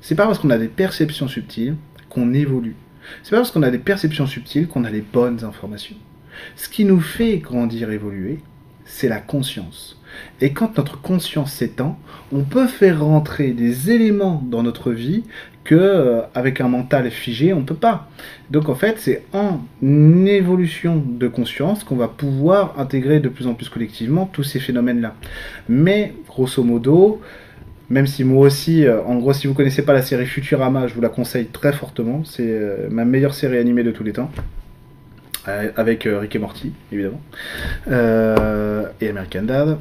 C'est pas parce qu'on a des perceptions subtiles qu'on évolue. C'est pas parce qu'on a des perceptions subtiles qu'on a les bonnes informations. Ce qui nous fait grandir, évoluer, c'est la conscience. Et quand notre conscience s'étend, on peut faire rentrer des éléments dans notre vie que euh, avec un mental figé, on ne peut pas. Donc en fait, c'est en évolution de conscience qu'on va pouvoir intégrer de plus en plus collectivement tous ces phénomènes-là. Mais grosso modo, même si moi aussi, euh, en gros, si vous connaissez pas la série Futurama, je vous la conseille très fortement. C'est euh, ma meilleure série animée de tous les temps. avec Rick et Morty, évidemment. et American Dad.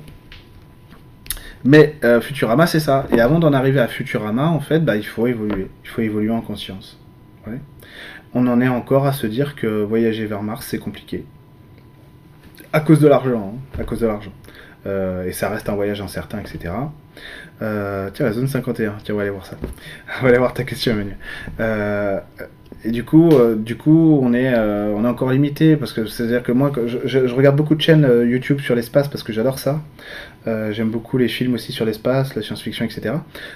Mais euh, Futurama, c'est ça. Et avant d'en arriver à Futurama, en fait, bah, il faut évoluer. Il faut évoluer en conscience. On en est encore à se dire que voyager vers Mars, c'est compliqué. À cause de l'argent. Hein. à cause de l'argent. Euh, et ça reste un voyage incertain, etc. Euh, tiens, la zone 51, tiens, on va aller voir ça. on va aller voir ta question, Emmanuel. Et du coup, euh, du coup, on est, euh, on est encore limité parce que c'est-à-dire que moi, je, regarde beaucoup de chaînes euh, YouTube sur l'espace parce que j'adore ça. J'aime beaucoup les films aussi sur l'espace, la science-fiction, etc.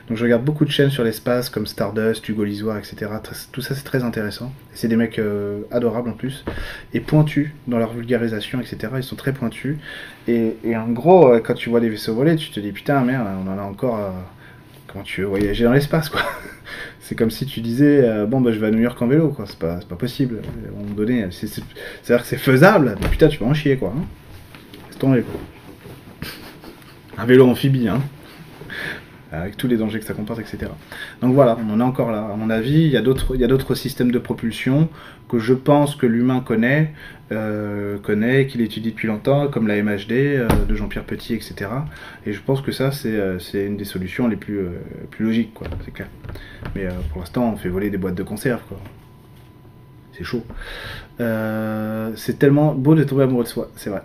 Donc je regarde beaucoup de chaînes sur l'espace comme Stardust, Hugo Lisoire, etc. Tout ça, c'est très intéressant. C'est des mecs adorables en plus et pointus dans leur vulgarisation, etc. Ils sont très pointus. Et, en gros, quand tu vois les vaisseaux voler, tu te dis putain merde, on en a encore. Comment tu veux voyager dans l'espace, quoi. C'est comme si tu disais euh, bon bah je vais à New York en vélo quoi. C'est pas, pas possible. À un moment donné c'est à dire que c'est faisable mais putain tu vas en chier quoi hein. c'est tombé quoi. Un vélo amphibie hein avec tous les dangers que ça comporte, etc. Donc voilà, on en est encore là. À mon avis, il y a d'autres systèmes de propulsion que je pense que l'humain connaît, euh, connaît, qu'il étudie depuis longtemps, comme la MHD euh, de Jean-Pierre Petit, etc. Et je pense que ça, c'est euh, une des solutions les plus, plus logiques, quoi, c'est clair. Mais pour l'instant, on fait voler des boîtes de conserve, quoi. C'est chaud. c'est tellement beau de tomber amoureux de soi, c'est vrai.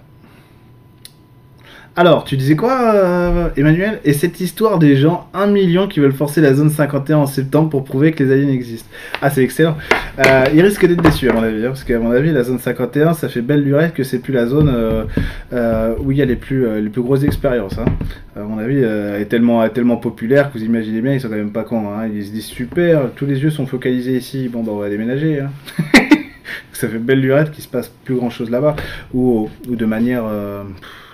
Alors, tu disais quoi, euh, Emmanuel? Et cette histoire des gens, un million qui veulent forcer la zone 51 en septembre pour prouver que les aliens existent. Ah, c'est excellent. Euh, il risque d'être déçu, à mon avis, hein, parce qu'à mon avis, la zone 51, ça fait belle lurette que c'est plus la zone euh, où il y a les plus, les plus grosses expériences. Hein. À mon avis, est tellement, tellement populaire que vous imaginez bien, ils sont quand même pas cons. Hein. Ils se disent super, tous les yeux sont focalisés ici, bon, bah, on va déménager. ça fait belle lurette qu'il se passe plus grand chose là-bas, ou, ou de manière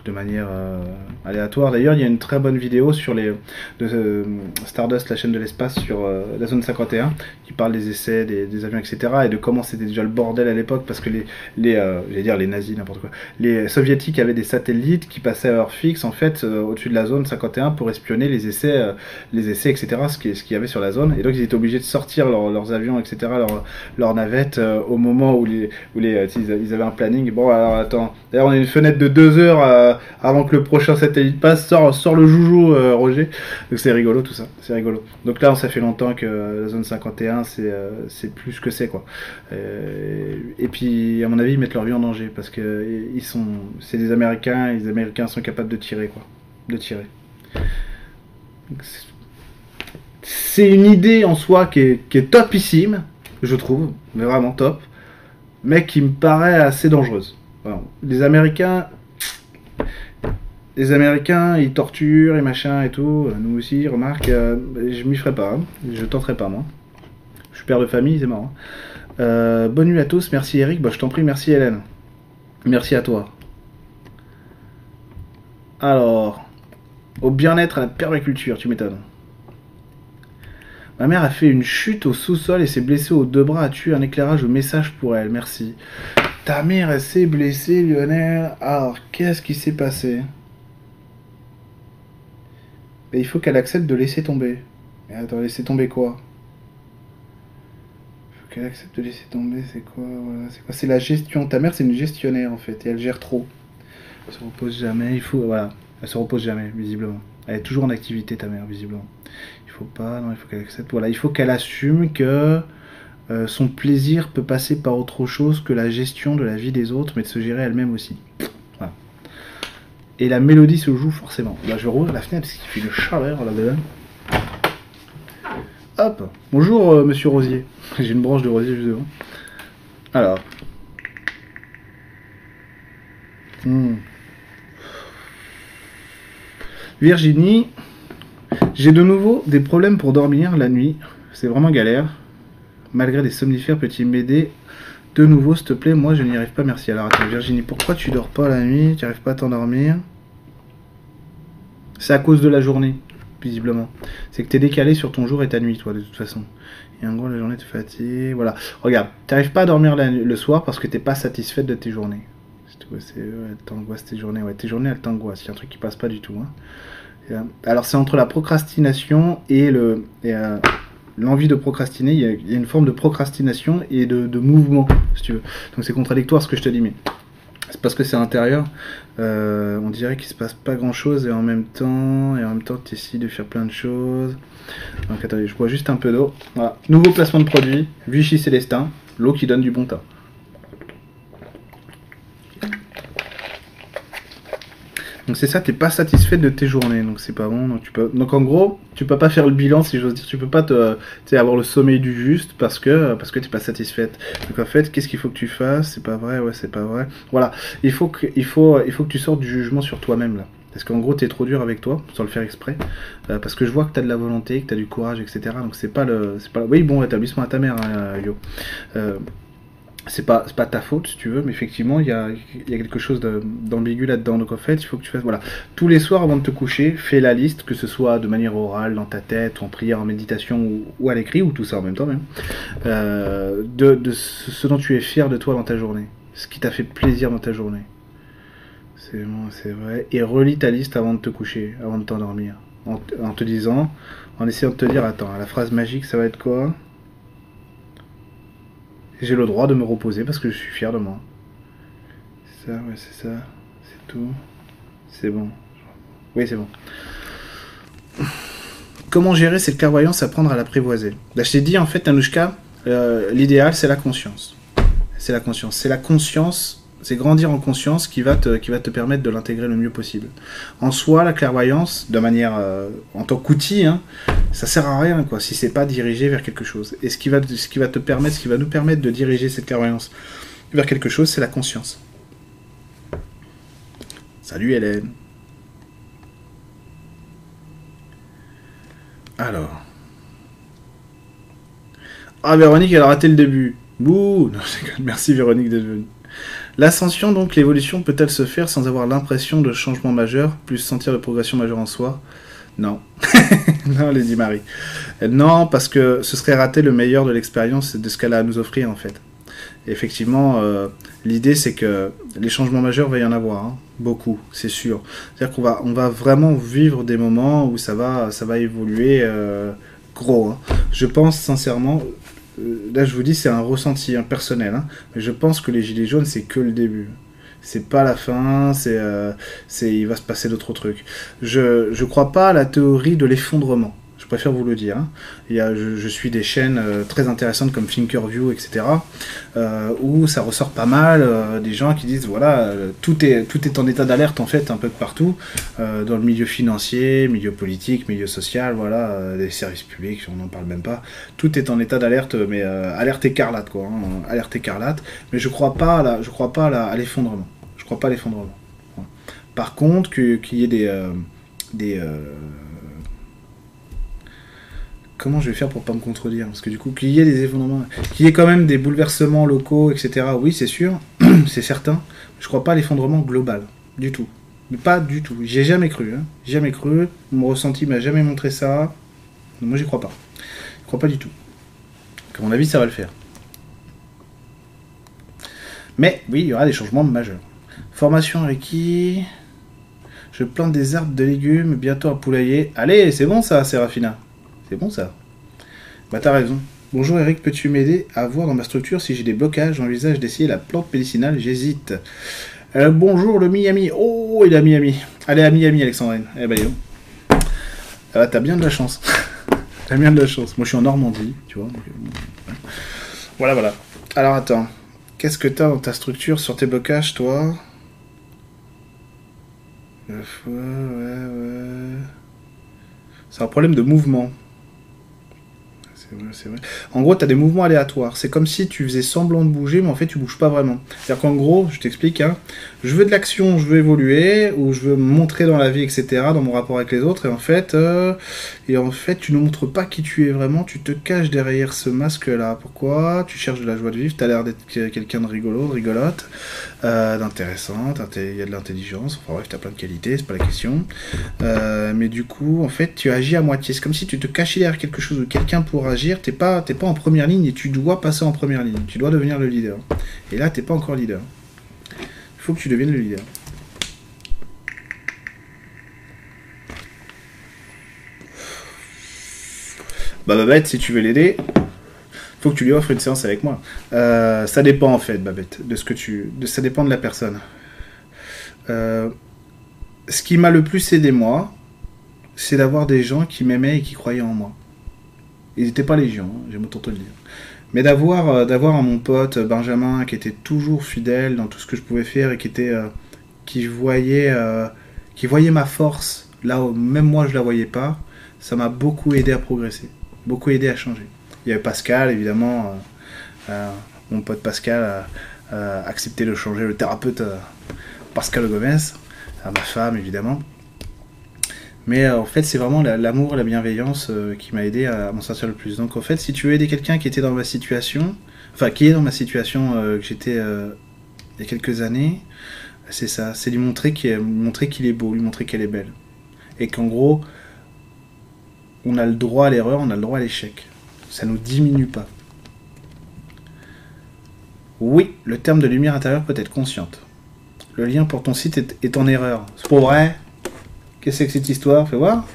de manière euh, aléatoire. D'ailleurs, il y a une très bonne vidéo sur les de euh, Stardust, la chaîne de l'espace, sur euh, la zone 51, qui parle des essais, des, avions, etc. et de comment c'était déjà le bordel à l'époque parce que les, les j'allais dire les nazis, n'importe quoi, les soviétiques avaient des satellites qui passaient à heure fixe en fait au-dessus de la zone 51 pour espionner les essais, les essais, etc. Ce qu'il ce qu'il y avait sur la zone. Et donc ils étaient obligés de sortir leurs avions, etc. Leurs leur navettes au moment où les, où les ils, avaient un planning. Bon alors attends, d'ailleurs on a une fenêtre de deux heures avant que le prochain satellite passe, sort, le joujou, euh, Roger. Donc c'est rigolo tout ça, c'est rigolo. Donc là, ça fait longtemps que la zone 51, euh, c'est plus ce que c'est quoi. Euh, et puis, à mon avis, ils mettent leur vie en danger parce que c'est des Américains, et les Américains sont capables de tirer quoi, de tirer. C'est une idée en soi qui est, topissime, je trouve, vraiment top, mais qui me paraît assez dangereuse. Les Américains, les Américains, ils torturent et machin et tout. Nous aussi, remarque, euh, je m'y ferai pas. Hein. Je tenterai pas, moi. Je suis père de famille, c'est marrant. Euh, bonne nuit à tous. Merci Eric. Bah, je t'en prie, merci Hélène. Merci à toi. Alors, au bien-être à la permaculture, tu m'étonnes. Ma mère a fait une chute au sous-sol et s'est blessée aux deux bras, a tué un éclairage au message pour elle, merci. Ta mère, s'est blessée, Lionel. Alors, qu'est-ce qui s'est passé? Il faut qu'elle accepte de laisser tomber. Mais attends, laisser tomber quoi? Il faut qu'elle accepte de laisser tomber, c'est quoi? C'est quoi? C'est la gestion. Ta mère, c'est une gestionnaire en fait, et elle gère trop. Elle se repose jamais, il faut. Voilà, elle se repose jamais, visiblement. Elle est toujours en activité, ta mère, visiblement. Il faut pas, non, il faut qu'elle accepte. Voilà, il faut qu'elle assume que euh, son plaisir peut passer par autre chose que la gestion de la vie des autres, mais de se gérer elle-même aussi et la mélodie se joue forcément. Là, je rouvre la fenêtre parce qu'il fait une chaleur là-dedans. Hop, bonjour euh, monsieur Rosier. J'ai une branche de rosier juste devant. Alors. Hmm. Virginie, j'ai de nouveau des problèmes pour dormir la nuit. C'est vraiment galère. Malgré des somnifères, peux-tu m'aider de nouveau, s'il te plaît, moi je n'y arrive pas, merci. Alors attends, Virginie, pourquoi tu dors pas la nuit? Tu n'arrives pas à t'endormir? C'est à cause de la journée, visiblement. C'est que tu es décalé sur ton jour et ta nuit, toi, de toute façon. Et en gros, la journée te fatigue. Voilà. Regarde, tu n'arrives pas à dormir le soir parce que t'es pas satisfaite de tes journées. C'est ouais, t'angoisse tes journées. Ouais, tes journées, elles t'angoissent. Il y a un truc qui passe pas du tout. Hein. Euh, alors, c'est entre la procrastination et le. Euh, l'envie de procrastiner, il y, a, une forme de procrastination et de, mouvement, si tu veux. Donc c'est contradictoire ce que je te dis, mais parce que c'est intérieur. Euh, on dirait qu'il se passe pas grand chose et en même temps, et en même temps, tu essaies de faire plein de choses. Donc attendez, je bois juste un peu d'eau. Voilà. Nouveau placement de produit, Vichy Célestin, l'eau qui donne du bon temps. Donc c'est ça, t'es pas satisfait de tes journées, donc c'est pas bon. Donc en gros, tu peux pas faire le bilan si j'ose dire. Tu peux pas te, avoir le sommeil du juste parce que parce que t'es pas satisfaite. Donc en fait, qu'est-ce qu'il faut que tu fasses? C'est pas vrai, ouais, c'est pas vrai. Voilà, il faut que, il faut, il faut que tu sortes du jugement sur toi-même là. Parce qu'en gros, t'es trop dur avec toi, sans le faire exprès. Euh, parce que je vois que t'as de la volonté, que t'as du courage, etc. Donc c'est pas le. Oui, bon rétablissement à ta mère, hein, Yo. Euh, c'est pas pas ta faute si tu veux mais effectivement il y a, y a quelque chose d'ambigu là-dedans. Donc en fait il faut que tu fasses voilà. Tous les soirs avant de te coucher fais la liste que ce soit de manière orale dans ta tête ou en prière en méditation ou, à l'écrit ou tout ça en même temps même euh, de, de ce, dont tu es fier de toi dans ta journée. Ce qui t'a fait plaisir dans ta journée. C'est bon, c'est vrai. Et relis ta liste avant de te coucher avant de t'endormir. En te disant en essayant de te dire attends la phrase magique ça va être quoi? J'ai le droit de me reposer parce que je suis fier de moi. C'est ça, ouais, c'est ça. C'est tout. C'est bon. Oui, c'est bon. Comment gérer cette clairvoyance Apprendre à l'apprivoiser. Là, je t'ai dit, en fait, Anouchka, euh, l'idéal, c'est la conscience. C'est la conscience. C'est la conscience, c'est grandir en conscience qui va te, permettre de l'intégrer le mieux possible. En soi, la clairvoyance, de manière, euh, en tant qu'outil, hein, ça sert à rien quoi si c'est pas dirigé vers quelque chose. Et ce qui va te permettre, ce qui va nous permettre de diriger cette clairvoyance vers quelque chose, c'est la conscience. Salut Hélène. Alors. Ah Véronique, elle a raté le début. Bouh. Merci Véronique d'être venue. L'ascension, donc l'évolution, peut-elle se faire sans avoir l'impression de changement majeur, plus sentir de progression majeure en soi? Non. non, Lady Marie. Euh, Non, parce que ce serait rater le meilleur de l'expérience et de ce qu'elle a à nous offrir en fait. Effectivement, euh, l'idée c'est que les changements majeurs va y en avoir, hein. beaucoup, c'est sûr. C'est-à-dire qu'on va, on va vraiment vivre des moments où ça va, ça va évoluer euh, gros. hein. Je pense sincèrement, là je vous dis c'est un ressenti hein, personnel, hein, mais je pense que les gilets jaunes c'est que le début. C'est pas la fin, c'est, euh, c'est, il va se passer d'autres trucs. Je, je crois pas à la théorie de l'effondrement. Je préfère vous le dire. hein. Il y a, je, suis des chaînes euh, très intéressantes comme Thinkerview, etc. euh, où ça ressort pas mal euh, des gens qui disent voilà tout est tout est en état d'alerte en fait un peu de partout dans le milieu financier, milieu politique, milieu social, voilà les services publics, on n'en parle même pas. Tout est en état d'alerte, mais alerte écarlate quoi, hein, alerte écarlate. Mais je crois pas je crois pas à, à l'effondrement. Je crois pas à l'effondrement. Par contre, qu'il y ait des des comment je vais faire pour pas me contredire Parce que du coup, qu'il y ait des effondrements, qu'il y ait quand même des bouleversements locaux, etc. Oui, c'est sûr, c'est certain. Je crois pas à l'effondrement global, du tout. Mais pas du tout. J'y ai jamais cru. Hein. Jamais cru. Mon ressenti m'a jamais montré ça. Moi, j'y crois pas. Je crois pas du tout. À mon avis, ça va le faire. Mais oui, il y aura des changements majeurs. Formation avec qui Je plante des arbres de légumes, bientôt un poulailler. Allez, c'est bon ça, Sérafina. C'est bon ça. Bah t'as raison. Bonjour Eric, peux-tu m'aider à voir dans ma structure si j'ai des blocages J'envisage d'essayer la plante médicinale, j'hésite. Euh, bonjour le Miami. Oh, il est à Miami. Allez à Miami, Alexandrine. Eh ben. Ah bah, t'as bien de la chance. t'as bien de la chance. Moi, je suis en Normandie, tu vois. euh, Voilà, voilà. Alors, attends. Qu'est-ce que t'as dans ta structure sur tes blocages, toi? Ouais, ouais. C'est un problème de mouvement. En gros, tu as des mouvements aléatoires. C'est comme si tu faisais semblant de bouger, mais en fait, tu bouges pas vraiment. C'est-à-dire qu'en gros, je t'explique, hein, je veux de l'action, je veux évoluer, ou je veux me montrer dans la vie, etc., dans mon rapport avec les autres, et en fait, euh, et en fait, tu ne montres pas qui tu es vraiment, tu te caches derrière ce masque-là. Pourquoi Tu cherches de la joie de vivre, tu as l'air d'être quelqu'un de rigolo, de rigolote, euh, d'intéressante, inté- il y a de l'intelligence, enfin bref, tu as plein de qualités, c'est pas la question. Euh, mais du coup, en fait, tu agis à moitié. C'est comme si tu te cachais derrière quelque chose ou quelqu'un pour agir. T'es pas, pas en première ligne et tu dois passer en première ligne. Tu dois devenir le leader. Et là, t'es pas encore leader. Faut que tu deviennes le leader. Bah Babette, si tu veux l'aider, faut que tu lui offres une séance avec moi. Euh, ça dépend en fait, Babette, de ce que tu, de, ça dépend de la personne. Euh, ce qui m'a le plus aidé, moi, c'est d'avoir des gens qui m'aimaient et qui croyaient en moi. Ils n'étaient pas légion, hein, j'aime autant te le dire. Mais d'avoir euh, d'avoir mon pote Benjamin qui était toujours fidèle dans tout ce que je pouvais faire et qui était euh, qui voyait ma force là où même moi je la voyais pas, ça m'a beaucoup aidé à progresser, beaucoup aidé à changer. Il y avait Pascal évidemment, mon pote Pascal a accepté de changer le thérapeute Pascal Gomez, à ma femme évidemment. Mais euh, en fait, c'est vraiment l'amour, la bienveillance euh, qui m'a aidé à m'en sortir le plus. Donc en fait, si tu veux aider quelqu'un qui était dans ma situation, enfin qui est dans ma situation euh, que j'étais il y a quelques années, c'est ça, c'est lui montrer qu'il est, est beau, lui montrer qu'elle est belle. Et qu'en gros, on a le droit à l'erreur, on a le droit à l'échec. Ça nous diminue pas. Oui, le terme de lumière intérieure peut être consciente. Le lien pour ton site est, en erreur. C'est pour vrai Qu'est-ce que c'est que cette histoire? Fais voir.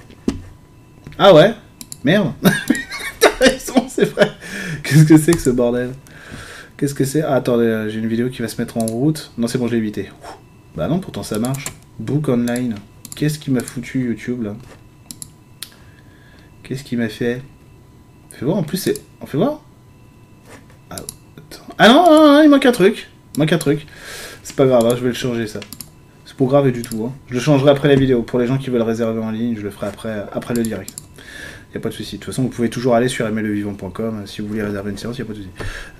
Ah ouais? Merde T'as raison, c'est vrai Qu'est-ce que c'est que ce bordel? Qu'est-ce que c'est? Ah, attendez, euh, j'ai une vidéo qui va se mettre en route. Non, c'est bon, je évité. Bah non, pourtant ça marche. Book online. Qu'est-ce qui m'a foutu YouTube là? Qu'est-ce qui m'a fait? Fais voir, en plus c'est... On fait voir? Ah, ah non, non, non, il manque un truc. Il manque un truc. C'est pas grave, hein, je vais le changer ça. C'est pas grave du tout. Hein. Je le changerai après la vidéo. Pour les gens qui veulent réserver en ligne, je le ferai après, après le direct. Il a pas de souci. De toute façon, vous pouvez toujours aller sur mlevivant.com si vous voulez réserver une séance, il a pas de souci.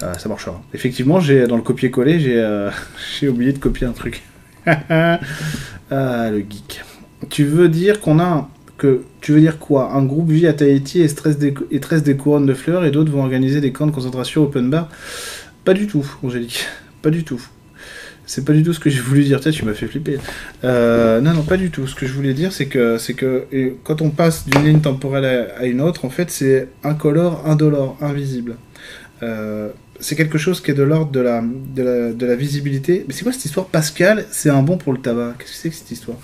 Euh, ça marchera. Effectivement, j'ai dans le copier-coller, j'ai euh, oublié de copier un truc. ah, le geek. Tu veux dire qu'on a que tu veux dire quoi? Un groupe vit à Tahiti et stresse des, et tresse des couronnes de fleurs et d'autres vont organiser des camps de concentration open bar? Pas du tout, Angélique. Pas du tout. C'est pas du tout ce que j'ai voulu dire. Peut-être tu m'as fait flipper. Euh, non, non, pas du tout. Ce que je voulais dire, c'est que, c'est que quand on passe d'une ligne temporelle à, une autre, en fait, c'est incolore, indolore, invisible. Euh, c'est quelque chose qui est de l'ordre de la, de la, visibilité. Mais c'est quoi cette histoire? Pascal, c'est un bon pour le tabac. Qu'est-ce que c'est que cette histoire?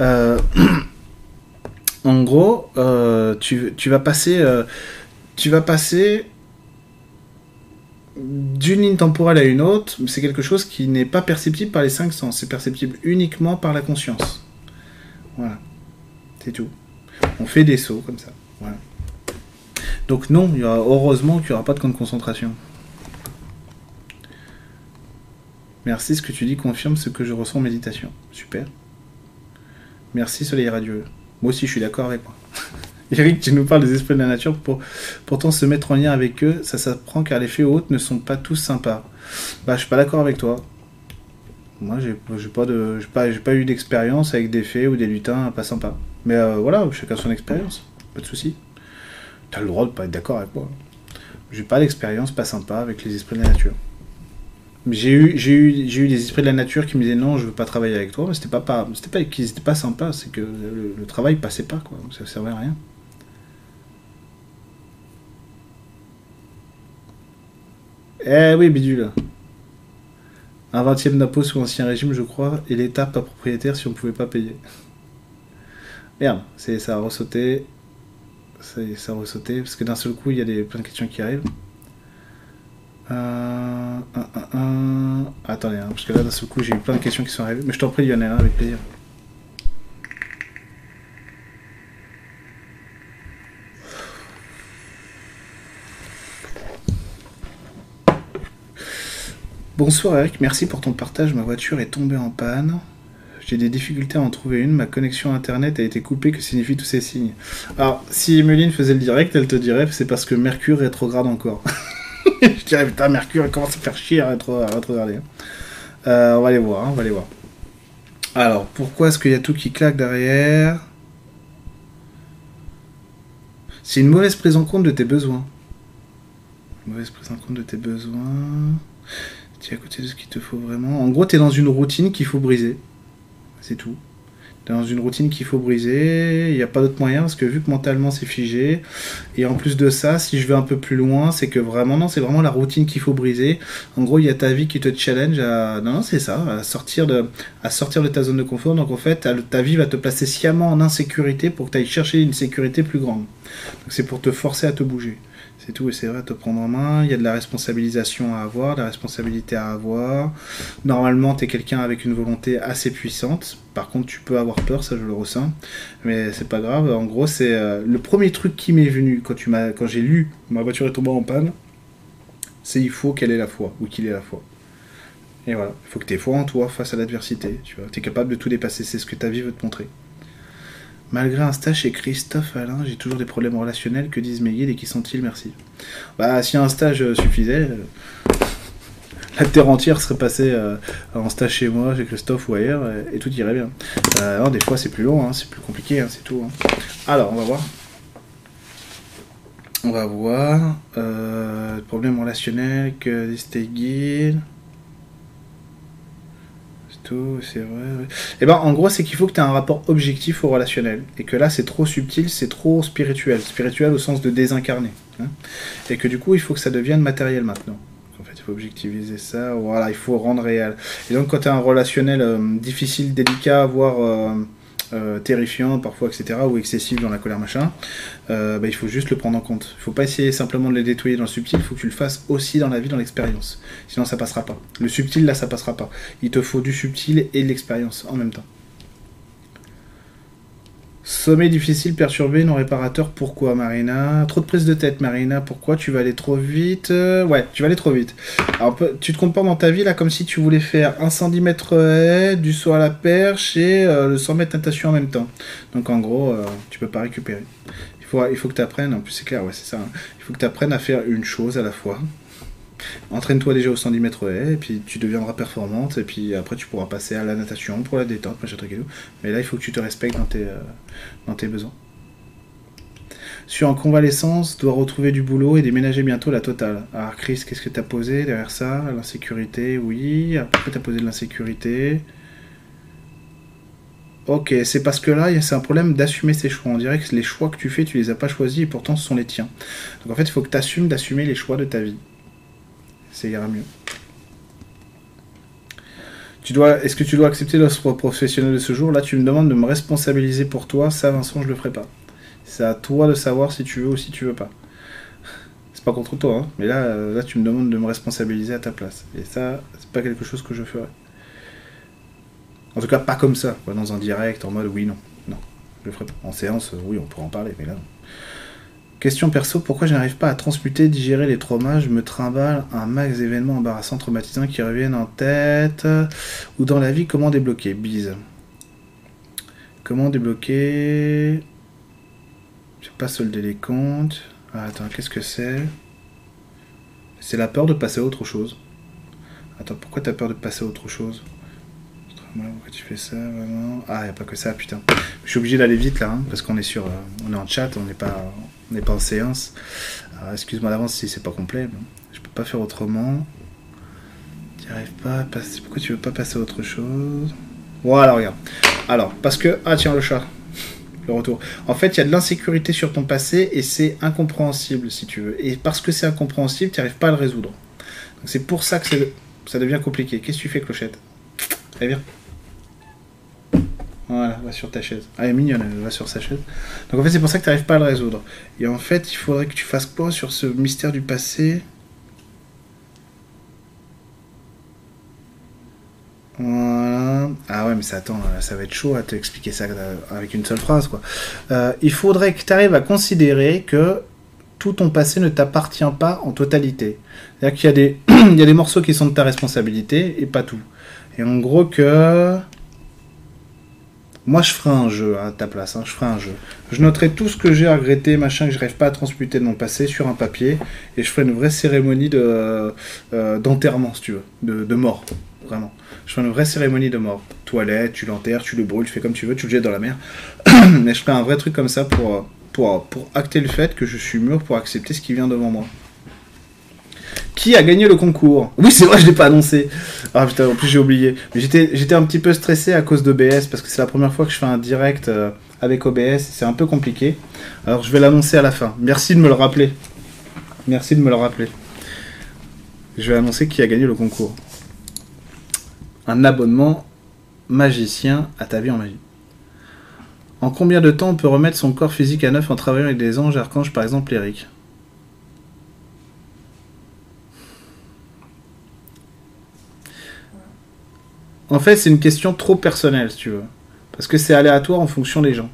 Euh, En gros, tu, tu, vas passer, tu vas passer d'une ligne temporelle à une autre, c'est quelque chose qui n'est pas perceptible par les cinq sens, c'est perceptible uniquement par la conscience. Voilà. C'est tout. On fait des sauts comme ça. Voilà. Donc non, il y aura, heureusement qu'il n'y aura pas de camp de concentration. Merci, ce que tu dis confirme ce que je ressens en méditation. Super. Merci, Soleil Radieux. Moi aussi, je suis d'accord avec moi. Eric, tu nous parles des esprits de la nature pour pourtant se mettre en lien avec eux, ça s'apprend car les fées hautes ne sont pas tous sympas. Bah, je suis pas d'accord avec toi. Moi, j'ai pas de, pas, pas eu d'expérience avec des fées ou des lutins pas sympas. Mais euh, voilà, chacun son expérience, pas de souci. T'as le droit de pas être d'accord avec moi. J'ai pas d'expérience pas sympa avec les esprits de la nature. J'ai eu, j'ai eu, des esprits de la nature qui me disaient non, je veux pas travailler avec toi, mais c'était pas, pas, c'était pas c'est que le, le, travail passait pas, quoi, ça servait à rien. Eh oui, bidule. Un vingtième d'impôt sous ancien régime, je crois, et l'État pas propriétaire si on pouvait pas payer. Merde, ça a ressauté. Ça, ça a ressauté, parce que d'un seul coup, il y a des, plein de questions qui arrivent. Euh, Attendez, hein, parce que là, d'un seul coup, j'ai eu plein de questions qui sont arrivées. Mais je t'en prie, Lionel, hein, avec plaisir. Bonsoir Eric, merci pour ton partage. Ma voiture est tombée en panne. J'ai des difficultés à en trouver une. Ma connexion internet a été coupée. Que signifient tous ces signes? Alors, si Emeline faisait le direct, elle te dirait c'est parce que Mercure rétrograde encore. Je dirais putain, Mercure commence à faire chier à, rétrograder. Euh, on va aller voir, hein, on va aller voir. Alors, pourquoi est-ce qu'il y a tout qui claque derrière? C'est une mauvaise prise en compte de tes besoins. mauvaise prise en compte de tes besoins. Tu es à côté de ce qu'il te faut vraiment. En gros, tu es dans une routine qu'il faut briser. C'est tout. Tu es dans une routine qu'il faut briser. Il n'y a pas d'autre moyen parce que vu que mentalement c'est figé. Et en plus de ça, si je vais un peu plus loin, c'est que vraiment, non, c'est vraiment la routine qu'il faut briser. En gros, il y a ta vie qui te challenge à. Non, non, c'est ça, à sortir, de, à sortir de ta zone de confort. Donc en fait, ta vie va te placer sciemment en insécurité pour que tu ailles chercher une sécurité plus grande. Donc c'est pour te forcer à te bouger. C'est tout, et c'est vrai, te prendre en main. Il y a de la responsabilisation à avoir, de la responsabilité à avoir. Normalement, tu es quelqu'un avec une volonté assez puissante. Par contre, tu peux avoir peur, ça je le ressens. Mais c'est pas grave. En gros, c'est euh, le premier truc qui m'est venu quand, quand j'ai lu Ma voiture est tombée en panne. C'est il faut qu'elle ait la foi, ou qu'il ait la foi. Et voilà, il faut que tu aies foi en toi face à l'adversité. Tu es capable de tout dépasser, c'est ce que ta vie veut te montrer. Malgré un stage chez Christophe Alain, j'ai toujours des problèmes relationnels. Que disent mes guides et qui sont-ils Merci. Bah, si un stage euh, suffisait, euh, la terre entière serait passée euh, en stage chez moi, chez Christophe ou ailleurs, et, tout irait bien. des fois, c'est plus long, hein, c'est plus compliqué, hein, c'est tout. Hein. Alors, on va voir. On va voir. problème relationnel que des guides c'est vrai. Et eh ben, en gros, c'est qu'il faut que tu aies un rapport objectif au relationnel. Et que là, c'est trop subtil, c'est trop spirituel. Spirituel au sens de désincarné. Hein. Et que du coup, il faut que ça devienne matériel maintenant. En fait, il faut objectiviser ça. Voilà, il faut rendre réel. Et donc, quand tu as un relationnel euh, difficile, délicat, voire. Euh, euh, terrifiant parfois, etc., ou excessif dans la colère, machin, euh, bah, il faut juste le prendre en compte. Il faut pas essayer simplement de les nettoyer dans le subtil, il faut que tu le fasses aussi dans la vie, dans l'expérience. Sinon ça passera pas. Le subtil, là, ça passera pas. Il te faut du subtil et de l'expérience en même temps. Sommet difficile, perturbé, non réparateur. Pourquoi, Marina? Trop de prise de tête, Marina. Pourquoi? Tu vas aller trop vite euh, Ouais, tu vas aller trop vite. Alors, tu te comportes dans ta vie là comme si tu voulais faire un 110 mètres du saut à la perche et euh, le 100 mètres natation en même temps. Donc, en gros, euh, tu peux pas récupérer. Il faut, il faut que tu apprennes, en plus, c'est clair, ouais, c'est ça. Hein. Il faut que tu apprennes à faire une chose à la fois. Entraîne-toi déjà au 110 mètres et puis tu deviendras performante, et puis après tu pourras passer à la natation pour la détente, machin truc et tout. Mais là, il faut que tu te respectes dans tes, euh, dans tes besoins. Sur en convalescence, doit retrouver du boulot et déménager bientôt la totale. Alors Chris, qu'est-ce que tu as posé derrière ça? L'insécurité, oui. Pourquoi tu as posé de l'insécurité? Ok, c'est parce que là, c'est un problème d'assumer ses choix. On dirait que les choix que tu fais, tu les as pas choisis et pourtant ce sont les tiens. Donc en fait, il faut que tu assumes d'assumer les choix de ta vie ça ira mieux. Tu dois, est-ce que tu dois accepter l'offre professionnelle de ce jour? Là, tu me demandes de me responsabiliser pour toi. Ça, Vincent, je le ferai pas. C'est à toi de savoir si tu veux ou si tu veux pas. C'est pas contre toi, hein, mais là, là, tu me demandes de me responsabiliser à ta place. Et ça, c'est pas quelque chose que je ferai. En tout cas, pas comme ça, dans un direct, en mode oui, non. Non, je le ferai pas. En séance, oui, on pourra en parler, mais là. Question perso, pourquoi je n'arrive pas à transmuter, digérer les traumas Je me trimballe un max d'événements embarrassants, traumatisants qui reviennent en tête ou dans la vie. Comment débloquer? Bise. Comment débloquer? Je pas solder les comptes. Ah, attends, qu'est-ce que c'est? C'est la peur de passer à autre chose. Attends, pourquoi t'as peur de passer à autre chose? Pourquoi tu fais ça vraiment Ah, y a pas que ça, putain. Je suis obligé d'aller vite là, hein, parce qu'on est sur, euh, on est en chat, on n'est pas, on n'est pas en séance. Excuse-moi d'avance si c'est pas complet. Je peux pas faire autrement. Tu arrives pas passer. Pourquoi tu veux pas passer à autre chose? Voilà, regarde. Alors, parce que ah tiens le chat. Le retour. En fait, il y a de l'insécurité sur ton passé et c'est incompréhensible si tu veux. Et parce que c'est incompréhensible, tu n'arrives pas à le résoudre. c'est pour ça que ça devient compliqué. Qu'est-ce que tu fais, Clochette? Allez, viens. Voilà, va sur ta chaise. Ah, elle est mignonne, elle va sur sa chaise. Donc en fait, c'est pour ça que tu n'arrives pas à le résoudre. Et en fait, il faudrait que tu fasses quoi sur ce mystère du passé? Voilà. Ah ouais, mais ça, attends, ça va être chaud à te expliquer ça avec une seule phrase, quoi. Euh, il faudrait que tu arrives à considérer que tout ton passé ne t'appartient pas en totalité. C'est-à-dire qu'il y a des morceaux qui sont de ta responsabilité et pas tout. Et en gros que... Moi, je ferai un jeu à ta place, hein, je ferai un jeu. Je noterai tout ce que j'ai à regretter, machin, que je rêve pas à transmuter de mon passé sur un papier, et je ferai une vraie cérémonie de euh, d'enterrement, si tu veux, de, mort, vraiment. Je ferai une vraie cérémonie de mort. Toilette, tu l'enterres, tu le brûles, tu fais comme tu veux, tu le jettes dans la mer. Mais je ferai un vrai truc comme ça pour, pour, pour acter le fait que je suis mûr pour accepter ce qui vient devant moi. Qui a gagné le concours? Oui, c'est vrai, je l'ai pas annoncé. Ah putain, en plus j'ai oublié. J'étais, un petit peu stressé à cause d'OBS parce que c'est la première fois que je fais un direct euh, avec OBS. C'est un peu compliqué. Alors je vais l'annoncer à la fin. Merci de me le rappeler. Merci de me le rappeler. Je vais annoncer qui a gagné le concours. Un abonnement magicien à ta vie en magie. En combien de temps on peut remettre son corps physique à neuf en travaillant avec des anges, archanges, par exemple Eric? En fait, c'est une question trop personnelle, si tu veux. Parce que c'est aléatoire en fonction des gens.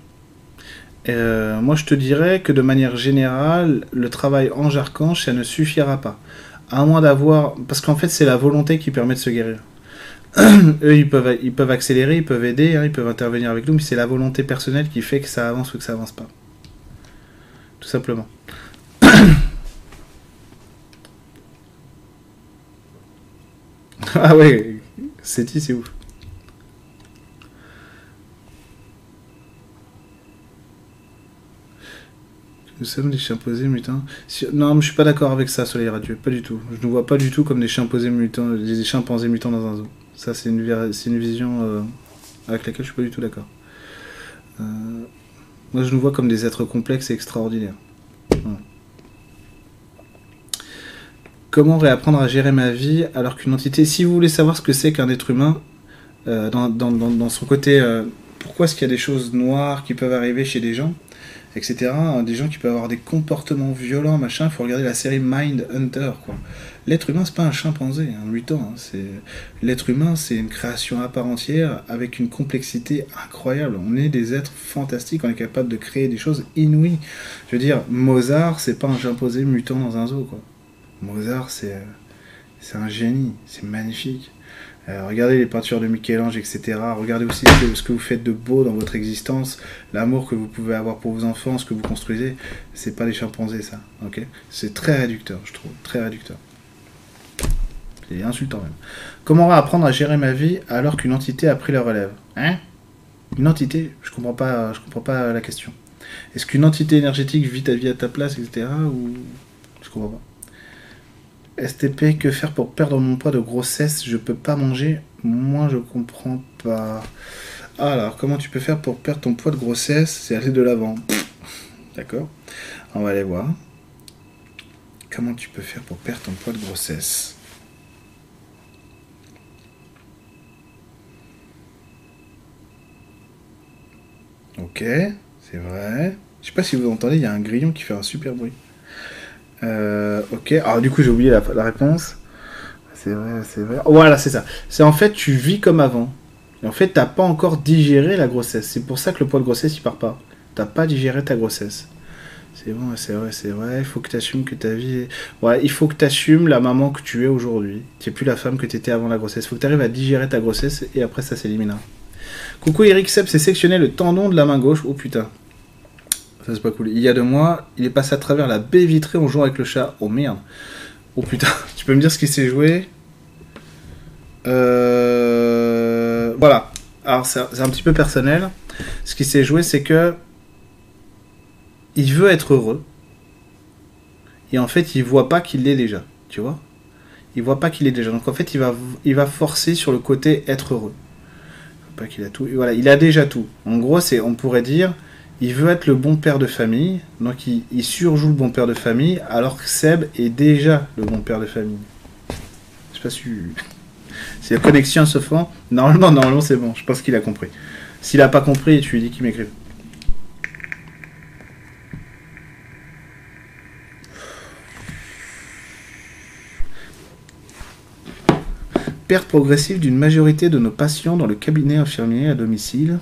Euh, moi, je te dirais que de manière générale, le travail en jarcanche, ça ne suffira pas. À moins d'avoir. Parce qu'en fait, c'est la volonté qui permet de se guérir. Eux, ils peuvent, ils peuvent accélérer, ils peuvent aider, hein, ils peuvent intervenir avec nous, mais c'est la volonté personnelle qui fait que ça avance ou que ça avance pas. Tout simplement. ah ouais, c'est c'est ouf. Nous sommes des chimpanzés mutants. Non, je suis pas d'accord avec ça, Soleil Radieux. Pas du tout. Je ne vois pas du tout comme des chimpanzés mutants, des chimpanzés mutants dans un zoo. Ça, c'est une, une vision euh, avec laquelle je suis pas du tout d'accord. Euh, moi, je nous vois comme des êtres complexes et extraordinaires. Comment réapprendre à gérer ma vie alors qu'une entité. Si vous voulez savoir ce que c'est qu'un être humain, euh, dans, son côté. pourquoi est-ce qu'il y a des choses noires qui peuvent arriver chez des gens etc. Des gens qui peuvent avoir des comportements violents, machin. Il faut regarder la série Mind Hunter. L'être humain, c'est pas un chimpanzé, un mutant. Hein. L'être humain, c'est une création à part entière avec une complexité incroyable. On est des êtres fantastiques, on est capable de créer des choses inouïes. Je veux dire, Mozart, c'est pas un chimpanzé mutant dans un zoo. Mozart, c'est c'est un génie, c'est magnifique. Euh, regardez les peintures de Michel-Ange, etc. Regardez aussi ce que, vous faites de beau dans votre existence, l'amour que vous pouvez avoir pour vos enfants, ce que vous construisez. C'est pas les chimpanzés, ça. C'est très réducteur, je trouve. Très réducteur. C'est insultant même. Comment apprendre à gérer ma vie alors qu'une entité a pris la relève? Hein? Une entité? Je comprends pas, je comprends pas la question. Est-ce qu'une entité énergétique vit ta vie à ta place, etc. Ou je comprends pas. STP, que faire pour perdre mon poids de grossesse? Je peux pas manger? Moi, je comprends pas. Alors, comment tu peux faire pour perdre ton poids de grossesse? C'est aller de l'avant. D'accord On va aller voir. Comment tu peux faire pour perdre ton poids de grossesse? Ok, c'est vrai. Je sais pas si vous entendez, il y a un grillon qui fait un super bruit. Euh, ok, alors du coup j'ai oublié la, réponse. C'est vrai, c'est vrai. Voilà, c'est ça. C'est en fait, tu vis comme avant. Et en fait, t'as pas encore digéré la grossesse. C'est pour ça que le poids de grossesse, il part pas. T'as pas digéré ta grossesse. C'est vrai, c'est vrai, c'est vrai. Il faut que tu assumes que ta vie. Ouais, il faut que tu assumes la maman que tu es aujourd'hui. Tu plus la femme que tu étais avant la grossesse. Il faut que tu arrives à digérer ta grossesse et après ça s'éliminera. Coucou Eric Sepp, c'est sectionné le tendon de la main gauche. Oh putain. Ça, c'est pas cool. Il y a deux mois, il est passé à travers la baie vitrée en jouant avec le chat. Oh merde. Oh putain. Tu peux me dire ce qui s'est joué? Euh... Voilà. Alors, c'est un petit peu personnel. Ce qui s'est joué, c'est que. Il veut être heureux. Et en fait, il voit pas qu'il l'est déjà. Tu vois? Il voit pas qu'il est déjà. Donc en fait, il va, il forcer sur le côté être heureux. Pas qu'il a tout. voilà, il a déjà tout. En gros, on pourrait dire, il veut être le bon père de famille, donc il, surjoue le bon père de famille, alors que Seb est déjà le bon père de famille. Je sais pas si, si la connexion se fait. Normalement, normalement c'est bon. Je pense qu'il a compris. S'il a pas compris, tu lui dis qu'il m'écrive. Perte progressive d'une majorité de nos patients dans le cabinet infirmier à domicile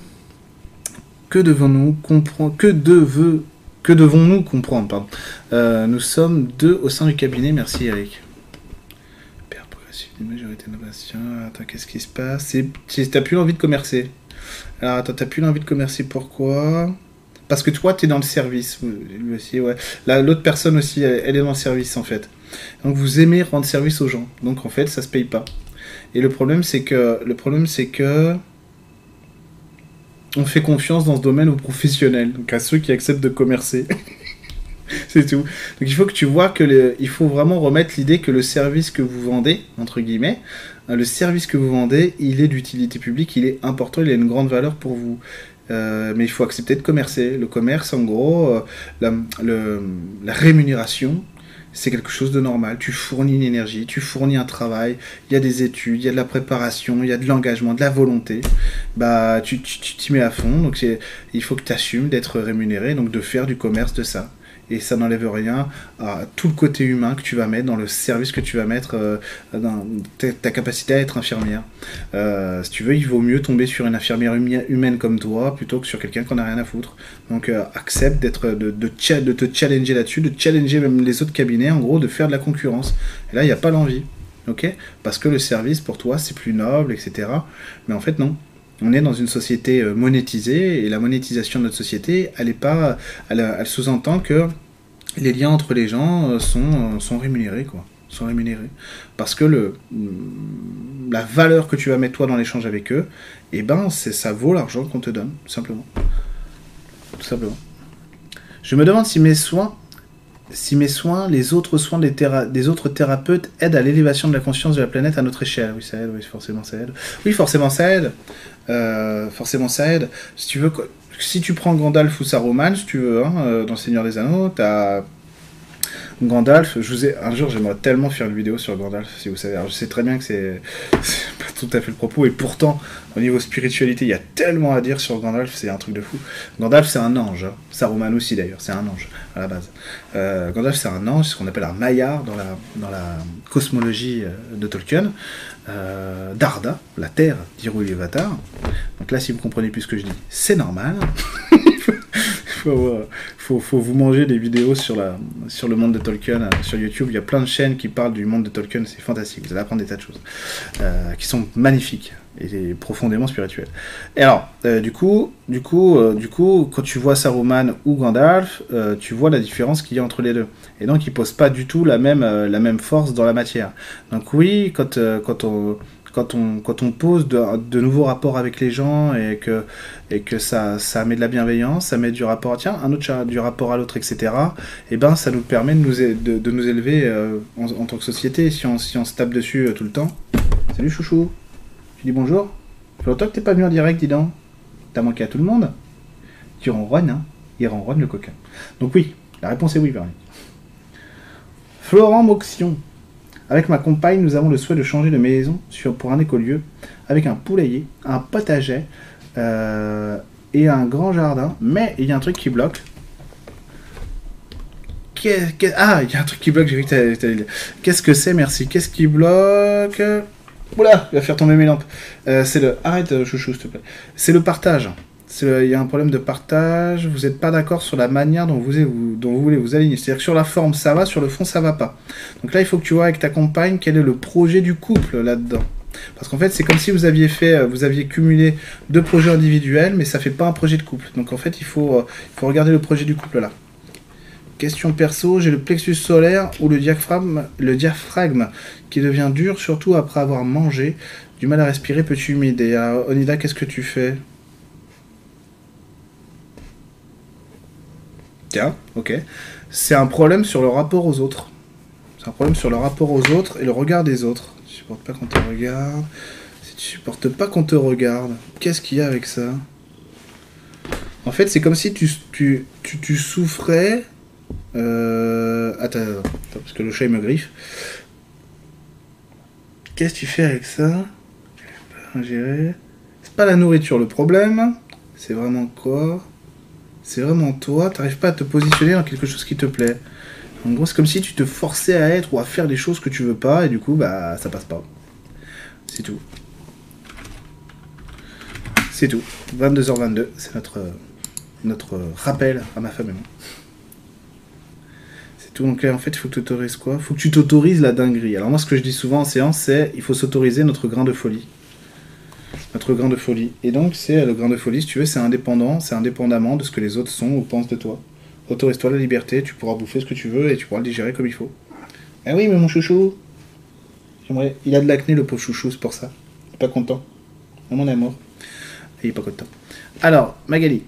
que devons-nous comprendre Que devons-nous comprendre pardon. Euh, nous sommes deux au sein du cabinet. Merci Eric. Père progressif d'une majorité patients. Attends, qu'est-ce qui se passe? T'as plus envie de commercer. Alors attends, t'as plus envie de commercer. Pourquoi? Parce que toi, tu es dans le service. Lui aussi, ouais. L'autre personne aussi, elle, est dans le service en fait. Donc vous aimez rendre service aux gens. Donc en fait, ça se paye pas. Et le problème, c'est que le problème, c'est que on fait confiance dans ce domaine aux professionnels, donc à ceux qui acceptent de commercer. c'est tout. Donc il faut que tu vois que il faut vraiment remettre l'idée que le service que vous vendez, entre guillemets, hein, le service que vous vendez, il est d'utilité publique, il est important, il a une grande valeur pour vous. Euh, mais il faut accepter de commercer. Le commerce, en gros, euh, la, la rémunération, c'est quelque chose de normal. Tu fournis une énergie, tu fournis un travail, il y a des études, il y a de la préparation, il y a de l'engagement, de la volonté. Bah, tu t'y mets à fond. Donc, il faut que tu assumes d'être rémunéré, donc de faire du commerce de ça. Et ça n'enlève rien à tout le côté humain que tu vas mettre dans le service que tu vas mettre euh, dans ta, capacité à être infirmière. Euh, si tu veux, il vaut mieux tomber sur une infirmière humaine comme toi plutôt que sur quelqu'un qu'on n'a rien à foutre. Donc euh, accepte d'être de, de, te challenger là-dessus, de challenger même les autres cabinets, en gros, de faire de la concurrence. Et là, il n'y a pas l'envie. Parce que le service pour toi, c'est plus noble, etc. Mais en fait, non on est dans une société euh, monétisée et la monétisation de notre société, elle est pas, elle, sous-entend que les liens entre les gens euh, sont, euh, rémunérés parce que mm, la valeur que tu vas mettre toi dans l'échange avec eux, eh ben ça vaut l'argent qu'on te donne simplement, tout simplement. Je me demande si mes soins si mes soins, les autres soins des, autres thérapeutes aident à l'élévation de la conscience de la planète à notre échelle. Oui, ça aide, oui, forcément ça aide. Oui, forcément ça aide. Euh, forcément ça aide. Si tu veux, si tu prends Gandalf ou Saruman, si tu veux, hein, euh, dans Seigneur des Anneaux, t'as Gandalf, je vous ai, un jour j'aimerais tellement faire une vidéo sur Gandalf, si vous savez. je sais très bien que c'est pas tout à fait le propos, et pourtant, au niveau spiritualité, il y a tellement à dire sur Gandalf, c'est un truc de fou. Gandalf, c'est un ange, hein. Saruman aussi d'ailleurs, c'est un ange à la base. Euh, Gandalf, c'est un ange, ce qu'on appelle un maillard dans la, dans la cosmologie euh, de Tolkien. Euh, Darda, la terre d'Irulivatar. Donc là, si vous comprenez plus ce que je dis, c'est normal. faut, faut, vous manger des vidéos sur, le monde de Tolkien sur YouTube. Il y a plein de chaînes qui parlent du monde de Tolkien, c'est fantastique. Vous allez apprendre des tas de choses qui sont magnifiques et profondément spirituel. Et alors, euh, du coup, du coup, euh, du coup, quand tu vois Saruman ou Gandalf, euh, tu vois la différence qu'il y a entre les deux. Et donc, ils posent pas du tout la même, force dans la matière. Donc oui, quand on quand on, quand on pose de, nouveaux rapports avec les gens et que, et que ça, ça met de la bienveillance, ça met du rapport, tiens, un autre du rapport à l'autre, etc., et eh ben ça nous permet de nous, de, nous élever en, en, tant que société. Si on, si on se tape dessus tout le temps. Salut chouchou tu dis bonjour fait longtemps que t'es pas venu en direct, dis donc. T'as manqué à tout le monde Tu ronronnes, hein Il ronronne le coquin. Donc oui, la réponse est oui, Véronique. Florent Moxion. Avec ma compagne, nous avons le souhait de changer de maison pour un écolieu, avec un poulailler, un potager euh, et un grand jardin. Mais il y a un truc qui bloque. ah, il y a un truc qui bloque, j'ai vu que Qu'est-ce que c'est, merci Qu'est-ce qui bloque? Oula, il va faire tomber mes lampes. Euh, c'est le. Arrête, euh, chouchou, s'il te plaît. C'est le partage. Il y a un problème de partage. Vous n'êtes pas d'accord sur la manière dont vous, voulez vous aligner. C'est-à-dire que sur la forme, ça va, sur le fond, ça va pas. Donc là, il faut que tu vois avec ta compagne quel est le projet du couple là-dedans. Parce qu'en fait, c'est comme si vous aviez fait, euh, vous aviez cumulé deux projets individuels, mais ça fait pas un projet de couple. Donc en fait, il faut, il faut regarder le projet du couple là. Question perso, j'ai le plexus solaire ou le diaphragme, le diaphragme qui devient dur, surtout après avoir mangé. Du mal à respirer, peux-tu m'aider? Onida, qu'est-ce que tu fais? Tiens, ok. C'est un problème sur le rapport aux autres. C'est un problème sur le rapport aux autres et le regard des autres. Tu supportes pas qu'on te regarde. Si tu supportes pas qu'on te regarde, qu'est-ce qu'il y a avec ça? En fait, c'est comme si tu, tu, tu souffrais euh, attends, parce que le chat il me griffe. Qu'est-ce que tu fais avec ça? C'est pas la nourriture le problème. C'est vraiment quoi? C'est vraiment toi. T'arrives pas à te positionner dans quelque chose qui te plaît. En gros, c'est comme si tu te forçais à être ou à faire des choses que tu veux pas et du coup, bah, ça passe pas. C'est tout. C'est tout. 22h22, c'est notre, rappel à ma femme et moi. Donc en fait, il faut que tu autorises quoi? Il faut que tu t'autorises la dinguerie. Alors moi, ce que je dis souvent en séance, c'est il faut s'autoriser notre grain de folie. Notre grain de folie. Et donc, c'est le grain de folie, si tu veux, c'est indépendant, c'est indépendamment de ce que les autres sont ou pensent de toi. Autorise-toi la liberté, tu pourras bouffer ce que tu veux et tu pourras le digérer comme il faut. Ah oui, mais mon chouchou, il a de l'acné, le pauvre chouchou, c'est pour ça. Il pas content. Mon amour. il est pas content. Alors, Magali,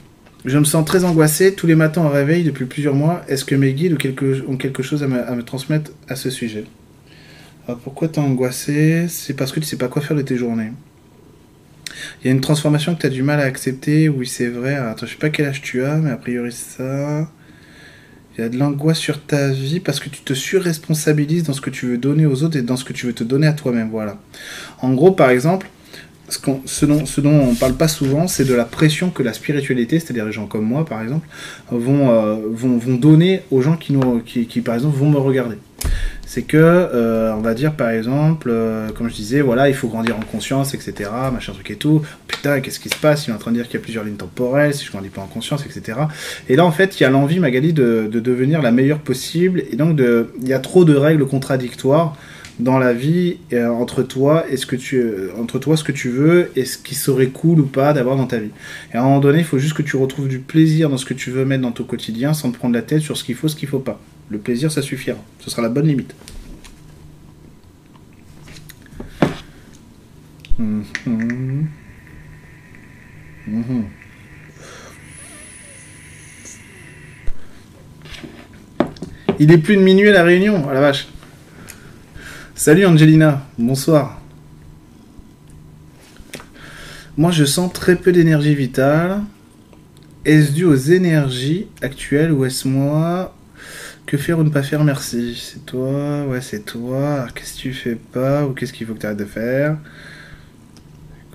je me sens très angoissé tous les matins au réveil depuis plusieurs mois. Est-ce que mes guides ont quelque, chose à me, transmettre à ce sujet? Pourquoi t'es angoissé C'est parce que tu sais pas quoi faire de tes journées. Il y a une transformation que tu as du mal à accepter. Oui, c'est vrai. Attends, je sais pas quel âge tu as, mais a priori ça. Il y a de l'angoisse sur ta vie parce que tu te surresponsabilises dans ce que tu veux donner aux autres et dans ce que tu veux te donner à toi-même. Voilà. En gros, par exemple, ce, dont, ce dont on parle pas souvent, c'est de la pression que la spiritualité, c'est-à-dire les gens comme moi par exemple, vont, euh, vont, vont, donner aux gens qui, nous, qui, par exemple vont me regarder. C'est que, euh, on va dire par exemple, euh, comme je disais, voilà, il faut grandir en conscience, etc., machin truc et tout. Putain, qu'est-ce qui se passe? Il est en train de dire qu'il y a plusieurs lignes temporelles, si je grandis pas en conscience, etc. Et là, en fait, il y a l'envie, Magali, de, de devenir la meilleure possible, et donc il y a trop de règles contradictoires dans la vie euh, entre toi et ce que tu entre toi ce que tu veux et ce qui serait cool ou pas d'avoir dans ta vie. Et à un moment donné, il faut juste que tu retrouves du plaisir dans ce que tu veux mettre dans ton quotidien sans te prendre la tête sur ce qu'il faut, ce qu'il faut pas. Le plaisir, ça suffira. Ce sera la bonne limite. Mhm. Mhm. Il est plus de minuit à la réunion, à la vache. Salut Angelina, bonsoir. Moi je sens très peu d'énergie vitale. Est-ce dû aux énergies actuelles ou est-ce moi Faire ou ne pas faire Merci. C'est toi, ouais c'est toi. Qu'est-ce que tu fais pas ou qu'est-ce qu'il faut que tu arrêtes de faire?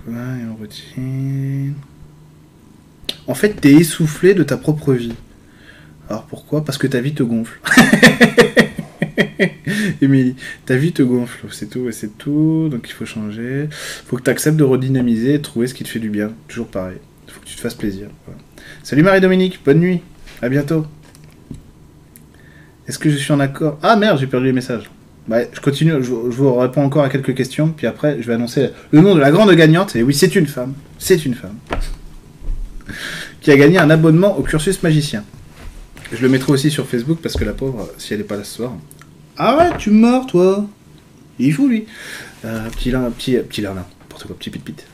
Quoi en routine? En fait t'es essoufflé de ta propre vie. Alors pourquoi? Parce que ta vie te gonfle. Émilie, ta vie te gonfle, c'est tout, c'est tout, donc il faut changer. faut que tu acceptes de redynamiser et trouver ce qui te fait du bien. Toujours pareil. Il faut que tu te fasses plaisir. Salut Marie-Dominique, bonne nuit, à bientôt. Est-ce que je suis en accord? Ah merde, j'ai perdu les messages. Bah, je continue, je, vous réponds encore à quelques questions, puis après je vais annoncer le nom de la grande gagnante, et oui, c'est une femme, c'est une femme, qui a gagné un abonnement au cursus magicien. Je le mettrai aussi sur Facebook parce que la pauvre, si elle n'est pas là ce soir, ah ouais, tu meurs, toi Il est fou, lui. Euh, petit lin, petit, petit n'importe quoi, petit pit-pit.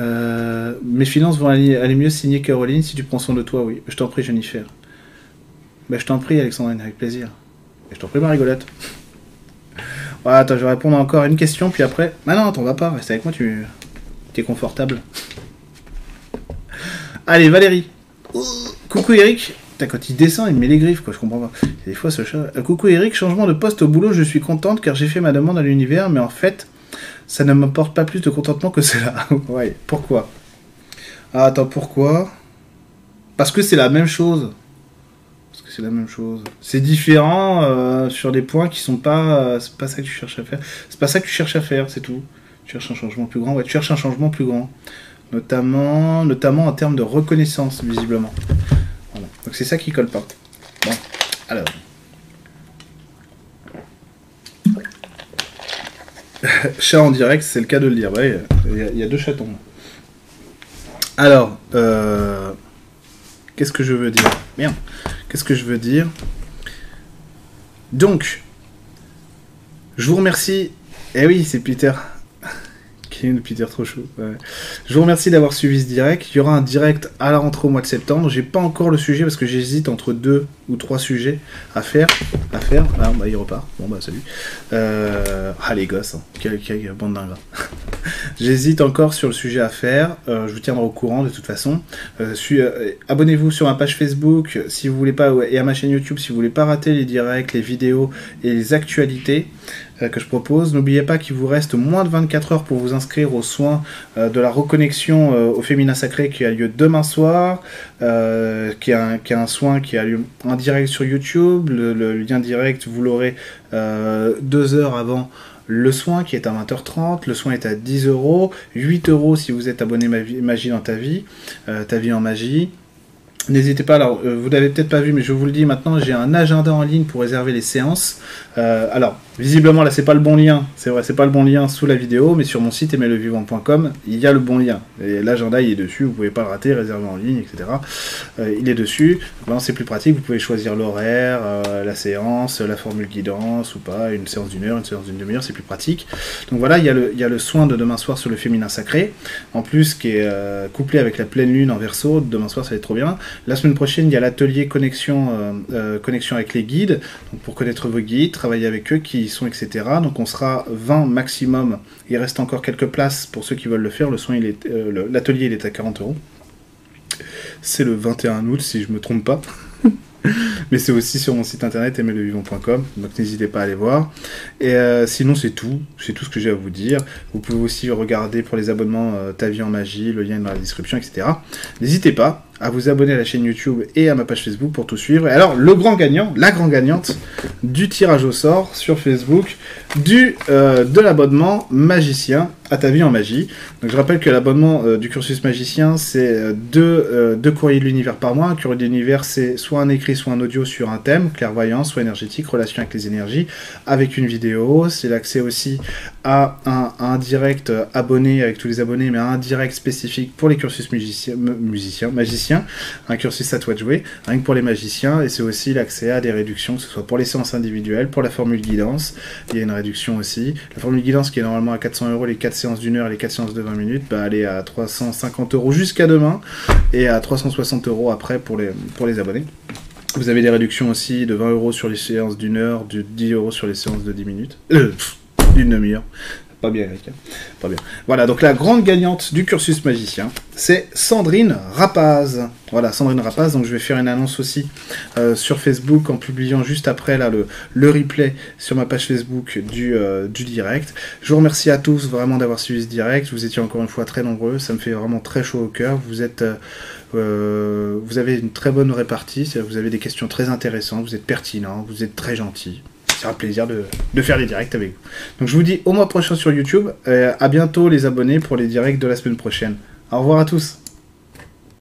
Euh, mes finances vont aller, mieux signer Caroline si tu prends soin de toi, oui. Je t'en prie, Jennifer. Bah, je t'en prie, Alexandrine, avec plaisir. Je t'en prie, ma rigolote. Voilà, attends, je vais répondre encore à une question, puis après. Bah non, t'en vas pas, reste avec moi, tu es confortable. Allez, Valérie. Coucou Eric, quand il descend, il met les griffes, quoi, je comprends pas. Des fois, ce chat. Euh, coucou Eric, changement de poste au boulot, je suis contente car j'ai fait ma demande à l'univers, mais en fait, ça ne m'apporte pas plus de contentement que cela. ouais, pourquoi? Ah, attends, pourquoi? Parce que c'est la même chose. C'est la même chose. C'est différent euh, sur des points qui sont pas. Euh, c'est pas ça que tu cherches à faire. C'est pas ça que tu cherches à faire, c'est tout. Tu cherches un changement plus grand. Ouais, tu cherches un changement plus grand. Notamment, notamment en termes de reconnaissance, visiblement. Donc c'est ça qui colle pas. Bon, alors. Chat en direct, c'est le cas de le dire. Ouais, il y, a deux chatons. Alors, euh, qu'est-ce que je veux dire? Merde, qu'est-ce que je veux dire? Donc, je vous remercie. Eh oui, c'est Peter. Peter trop chaud. Je vous remercie d'avoir suivi ce direct. Il y aura un direct à la rentrée au mois de septembre. J'ai pas encore le sujet parce que j'hésite entre deux ou trois sujets à faire. À faire. Ah, bah, il repart. Bon, bah, salut. Euh... Ah, les gosses. Hein. Quelle, bande d'ingrats. j'hésite encore sur le sujet à faire. Euh, je vous tiendrai au courant de toute façon. Euh, euh, abonnez-vous sur ma page Facebook si vous voulez pas et à ma chaîne YouTube si vous voulez pas rater les directs, les vidéos et les actualités. Que je propose. N'oubliez pas qu'il vous reste moins de 24 heures pour vous inscrire aux soins de la reconnexion au féminin sacré qui a lieu demain soir, qui est, un, soin qui a lieu en direct sur YouTube. Le, lien direct, vous l'aurez deux heures avant le soin qui est à 20h30, le soin est à 10 euros, 8 euros si vous êtes abonné Magie dans ta vie, ta vie en magie. N'hésitez pas, alors vous l'avez peut-être pas vu, mais je vous le dis maintenant, j'ai un agenda en ligne pour réserver les séances. alors, Visiblement, là, c'est pas le bon lien. C'est vrai, c'est pas le bon lien sous la vidéo, mais sur mon site aimelevivant.com, il y a le bon lien. Et l'agenda, il est dessus. Vous pouvez pas le rater, réserver en ligne, etc. Euh, il est dessus. Maintenant, c'est plus pratique. Vous pouvez choisir l'horaire, euh, la séance, la formule guidance ou pas, une séance d'une heure, une séance d'une demi-heure. C'est plus pratique. Donc voilà, il y, a le, il y a le soin de demain soir sur le féminin sacré. En plus, qui est euh, couplé avec la pleine lune en verso. Demain soir, ça va être trop bien. La semaine prochaine, il y a l'atelier connexion, connexion avec les guides. Donc pour connaître vos guides, travailler avec eux qui sont, etc. Donc on sera 20 maximum. Il reste encore quelques places pour ceux qui veulent le faire. Le soin, il euh, l'atelier, il est à 40 euros. C'est le 21 août, si je me trompe pas. Mais c'est aussi sur mon site internet aimerlevivant.com, donc n'hésitez pas à aller voir. Et euh, sinon, c'est tout. C'est tout ce que j'ai à vous dire. Vous pouvez aussi regarder pour les abonnements euh, Ta vie en magie, le lien est dans la description, etc. N'hésitez pas à vous abonner à la chaîne YouTube et à ma page Facebook pour tout suivre. Et alors, le grand gagnant, la grande gagnante du tirage au sort sur Facebook du, euh, de l'abonnement magicien à ta vie en magie. Donc je rappelle que l'abonnement euh, du cursus magicien, c'est euh, deux, deux, courriers de l'univers par mois. Un courrier de l'univers, c'est soit un écrit, soit un audio sur un thème, clairvoyance, soit énergétique, relation avec les énergies, avec une vidéo. C'est l'accès aussi à un, direct abonné avec tous les abonnés, mais un direct spécifique pour les cursus musiciens, musiciens magiciens, un cursus à toi de jouer, rien que pour les magiciens, et c'est aussi l'accès à des réductions, que ce soit pour les séances individuelles, pour la formule guidance, il y a une réduction aussi. La formule guidance qui est normalement à 400 euros les 4 séances d'une heure et les 4 séances de 20 minutes, bah, elle est à 350 euros jusqu'à demain et à 360 euros après pour les, pour les abonnés. Vous avez des réductions aussi de 20 euros sur les séances d'une heure, de 10 euros sur les séances de 10 minutes. Euh, d'une demi-heure. Pas bien, Eric. Hein. Pas bien. Voilà, donc la grande gagnante du cursus magicien, c'est Sandrine Rapaz. Voilà, Sandrine Rapaz. Donc je vais faire une annonce aussi euh, sur Facebook en publiant juste après là, le, replay sur ma page Facebook du, euh, du direct. Je vous remercie à tous vraiment d'avoir suivi ce direct. Vous étiez encore une fois très nombreux. Ça me fait vraiment très chaud au cœur. Vous êtes. Euh, vous avez une très bonne répartie, vous avez des questions très intéressantes, vous êtes pertinent, vous êtes très gentil un plaisir de, faire les directs avec vous. Donc je vous dis au mois prochain sur YouTube. À bientôt les abonnés pour les directs de la semaine prochaine. Au revoir à tous.